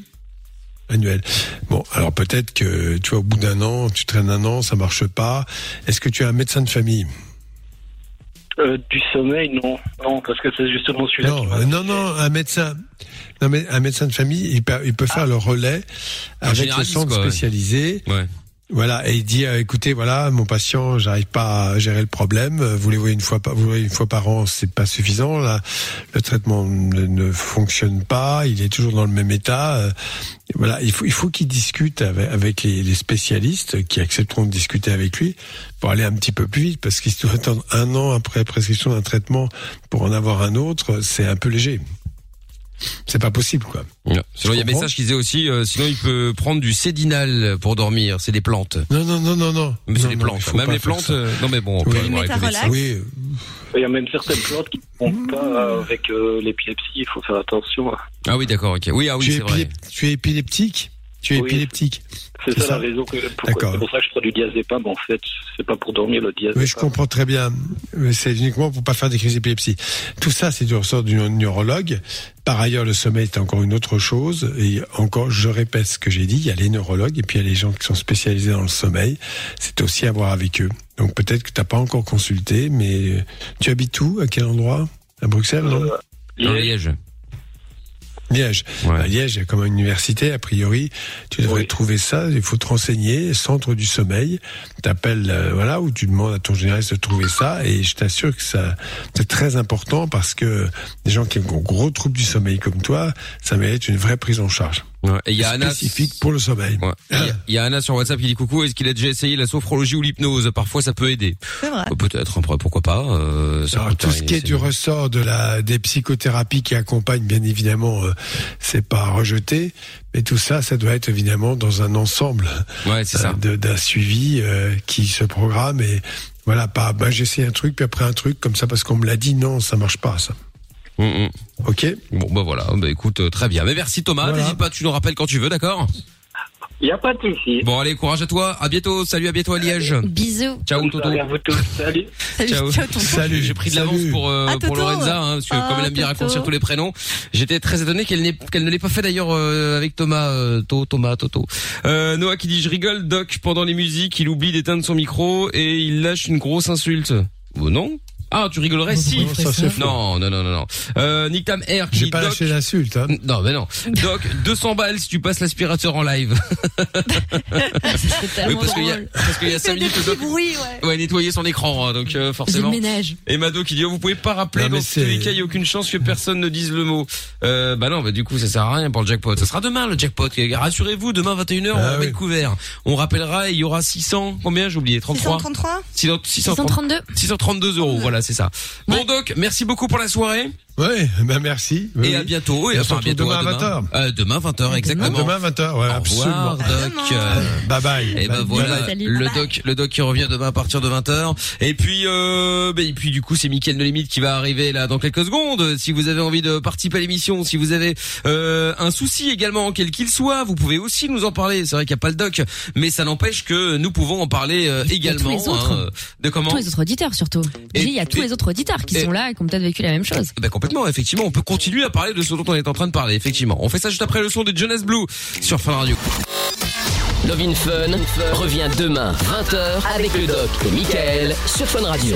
Annuel. Bon, alors peut-être que tu vois au bout d'un an, tu traînes un an, ça marche pas. Est-ce que tu as un médecin de famille? Euh, du sommeil, non, non, parce que c'est justement celui-là. Non, qui euh, non, non, un médecin. Non, mais un médecin de famille, il peut, il peut faire le relais Un avec le centre quoi, ouais. spécialisé. Ouais. Voilà, et il dit, euh, écoutez, voilà, mon patient, j'arrive pas à gérer le problème. Vous les voyez une fois vous voyez une fois par an, c'est pas suffisant. Là, le traitement ne, ne fonctionne pas. Il est toujours dans le même état. euh, voilà, il faut, il faut qu'il discute avec, avec les, les spécialistes qui accepteront de discuter avec lui pour aller un petit peu plus vite, parce qu'il doit attendre un an après prescription d'un traitement pour en avoir un autre, c'est un peu léger. C'est pas possible, quoi. Sinon, il y a un message qui disait aussi, euh, sinon il peut prendre du Cédinal pour dormir. C'est des plantes. Non, non, non, non, non. Mais c'est des plantes. Même les plantes. euh, non mais bon, on peut Oui. aller voir avec le médecin. Oui, Il y a même certaines plantes qui ne font pas avec euh, l'épilepsie, il faut faire attention. Ah oui, d'accord, ok. Oui, ah oui, c'est vrai. tu es épileptique? Tu es Oui. épileptique C'est ça, ça la raison que pourquoi- c'est pour ça que je prends du diazépam en fait. C'est pas pour dormir le diazépam. Oui, je comprends très bien. Mais C'est uniquement pour pas faire des crises d'épilepsie. Tout ça, c'est du ressort du neurologue. Par ailleurs, le sommeil est encore une autre chose. Et encore, je répète ce que j'ai dit, il y a les neurologues et puis il y a les gens qui sont spécialisés dans le sommeil. C'est aussi à voir avec eux. Donc peut-être que t'as pas encore consulté, mais tu habites où? À quel endroit? À Bruxelles, non? Dans Liège. Liège. À Liège, il y a comme une université, a priori. Tu devrais trouver ça. Il faut te renseigner. Centre du sommeil. T'appelles, euh, voilà, ou tu demandes à ton généraliste de trouver ça. Et je t'assure que ça, c'est très important parce que des gens qui ont gros troubles du sommeil comme toi, ça mérite une vraie prise en charge. Ouais. Et il y a Anna spécifique pour le sommeil. Ouais. Il y a- Il y, a Anna sur WhatsApp qui dit coucou. Est-ce qu'il a déjà essayé la sophrologie ou l'hypnose? Parfois, ça peut aider. C'est vrai. Euh, Peut-être. Pourquoi pas euh, ça Alors, tout ce qui est du ressort de la des psychothérapies qui accompagnent, bien évidemment, euh, c'est pas rejeté, mais tout ça, ça doit être évidemment dans un ensemble Ouais, c'est ça. euh, d'un suivi euh, qui se programme et voilà, pas bah, j'essaie un truc puis après un truc comme ça parce qu'on me l'a dit, non, ça marche pas ça. Hum, hum. Ok. Bon, bah voilà. Bah écoute, euh, très bien. Mais merci Thomas. Voilà. N'hésite pas, tu nous rappelles quand tu veux, d'accord? Il n'y a pas de souci. Bon, allez, courage à toi. À bientôt. Salut, à bientôt à Liège. Bisous. Ciao Toto. À vous tous. Salut. Ciao. Salut. J'ai pris de l'avance pour euh, Ah, pour Toto. Lorenza, hein, parce que Ah, comme elle aime bien Toto. raccourcir tous les prénoms, j'étais très étonné qu'elle n'ait qu'elle ne l'ait pas fait d'ailleurs euh, avec Thomas, euh, To- Thomas, Toto. Euh, Noah qui dit je rigole, Doc pendant les musiques, il oublie d'éteindre son micro et il lâche une grosse insulte. Oh, non? Ah, tu rigolerais si. Non, ça. Non, non, non, non, non. Euh, Nick Tam R qui J'ai pas Doc. lâché l'insulte. Hein. Non, mais non. Doc, 200 balles si tu passes l'aspirateur en live. Oui, parce qu'il y a, parce qu'il y a 5 minutes, le Doc, bruit, ouais. ouais, nettoyer son écran, hein, donc euh, forcément. ménage. Et Mado qui dit oh, vous pouvez pas rappeler Non, mais dans tous les cas il y a aucune chance que personne ne dise le mot. Euh, bah non bah du coup ça sert à rien pour le jackpot. Ça sera demain le jackpot. Rassurez-vous demain 21h on Ah remet oui. le couvert. On rappellera et il y aura 600 combien j'ai oublié 33 633 600 630 632. 632 euros voilà c'est ça. Bon Doc merci beaucoup pour la soirée Ouais, ben merci. Et à bientôt et Et enfin à bientôt demain à 20h. Euh, demain 20h exactement. Demain 20h, ouais, Au absolument. revoir Doc. Euh, Bye bye. et ben Bye voilà, bye. Le doc, le doc qui revient demain à partir de 20h. Et puis, euh, ben, et puis du coup, c'est Mickaël de Limite qui va arriver là dans quelques secondes. Si vous avez envie de participer à l'émission, si vous avez euh, un souci également, quel qu'il soit, vous pouvez aussi nous en parler. C'est vrai qu'il n'y a pas le doc, mais ça n'empêche que nous pouvons en parler euh, également. les autres. hein, de comment Tous les autres auditeurs surtout. Et- J'ai dit, Il y a tous et- les autres auditeurs qui et- sont là et qui ont peut-être vécu la même chose. Ben, complètement. complètement. Effectivement, on peut continuer à parler de ce dont on est en train de parler. Effectivement, on fait ça juste après le son de Jonas Blue sur Fun Radio. Love in Fun revient demain 20h avec le doc et Michael sur Fun Radio.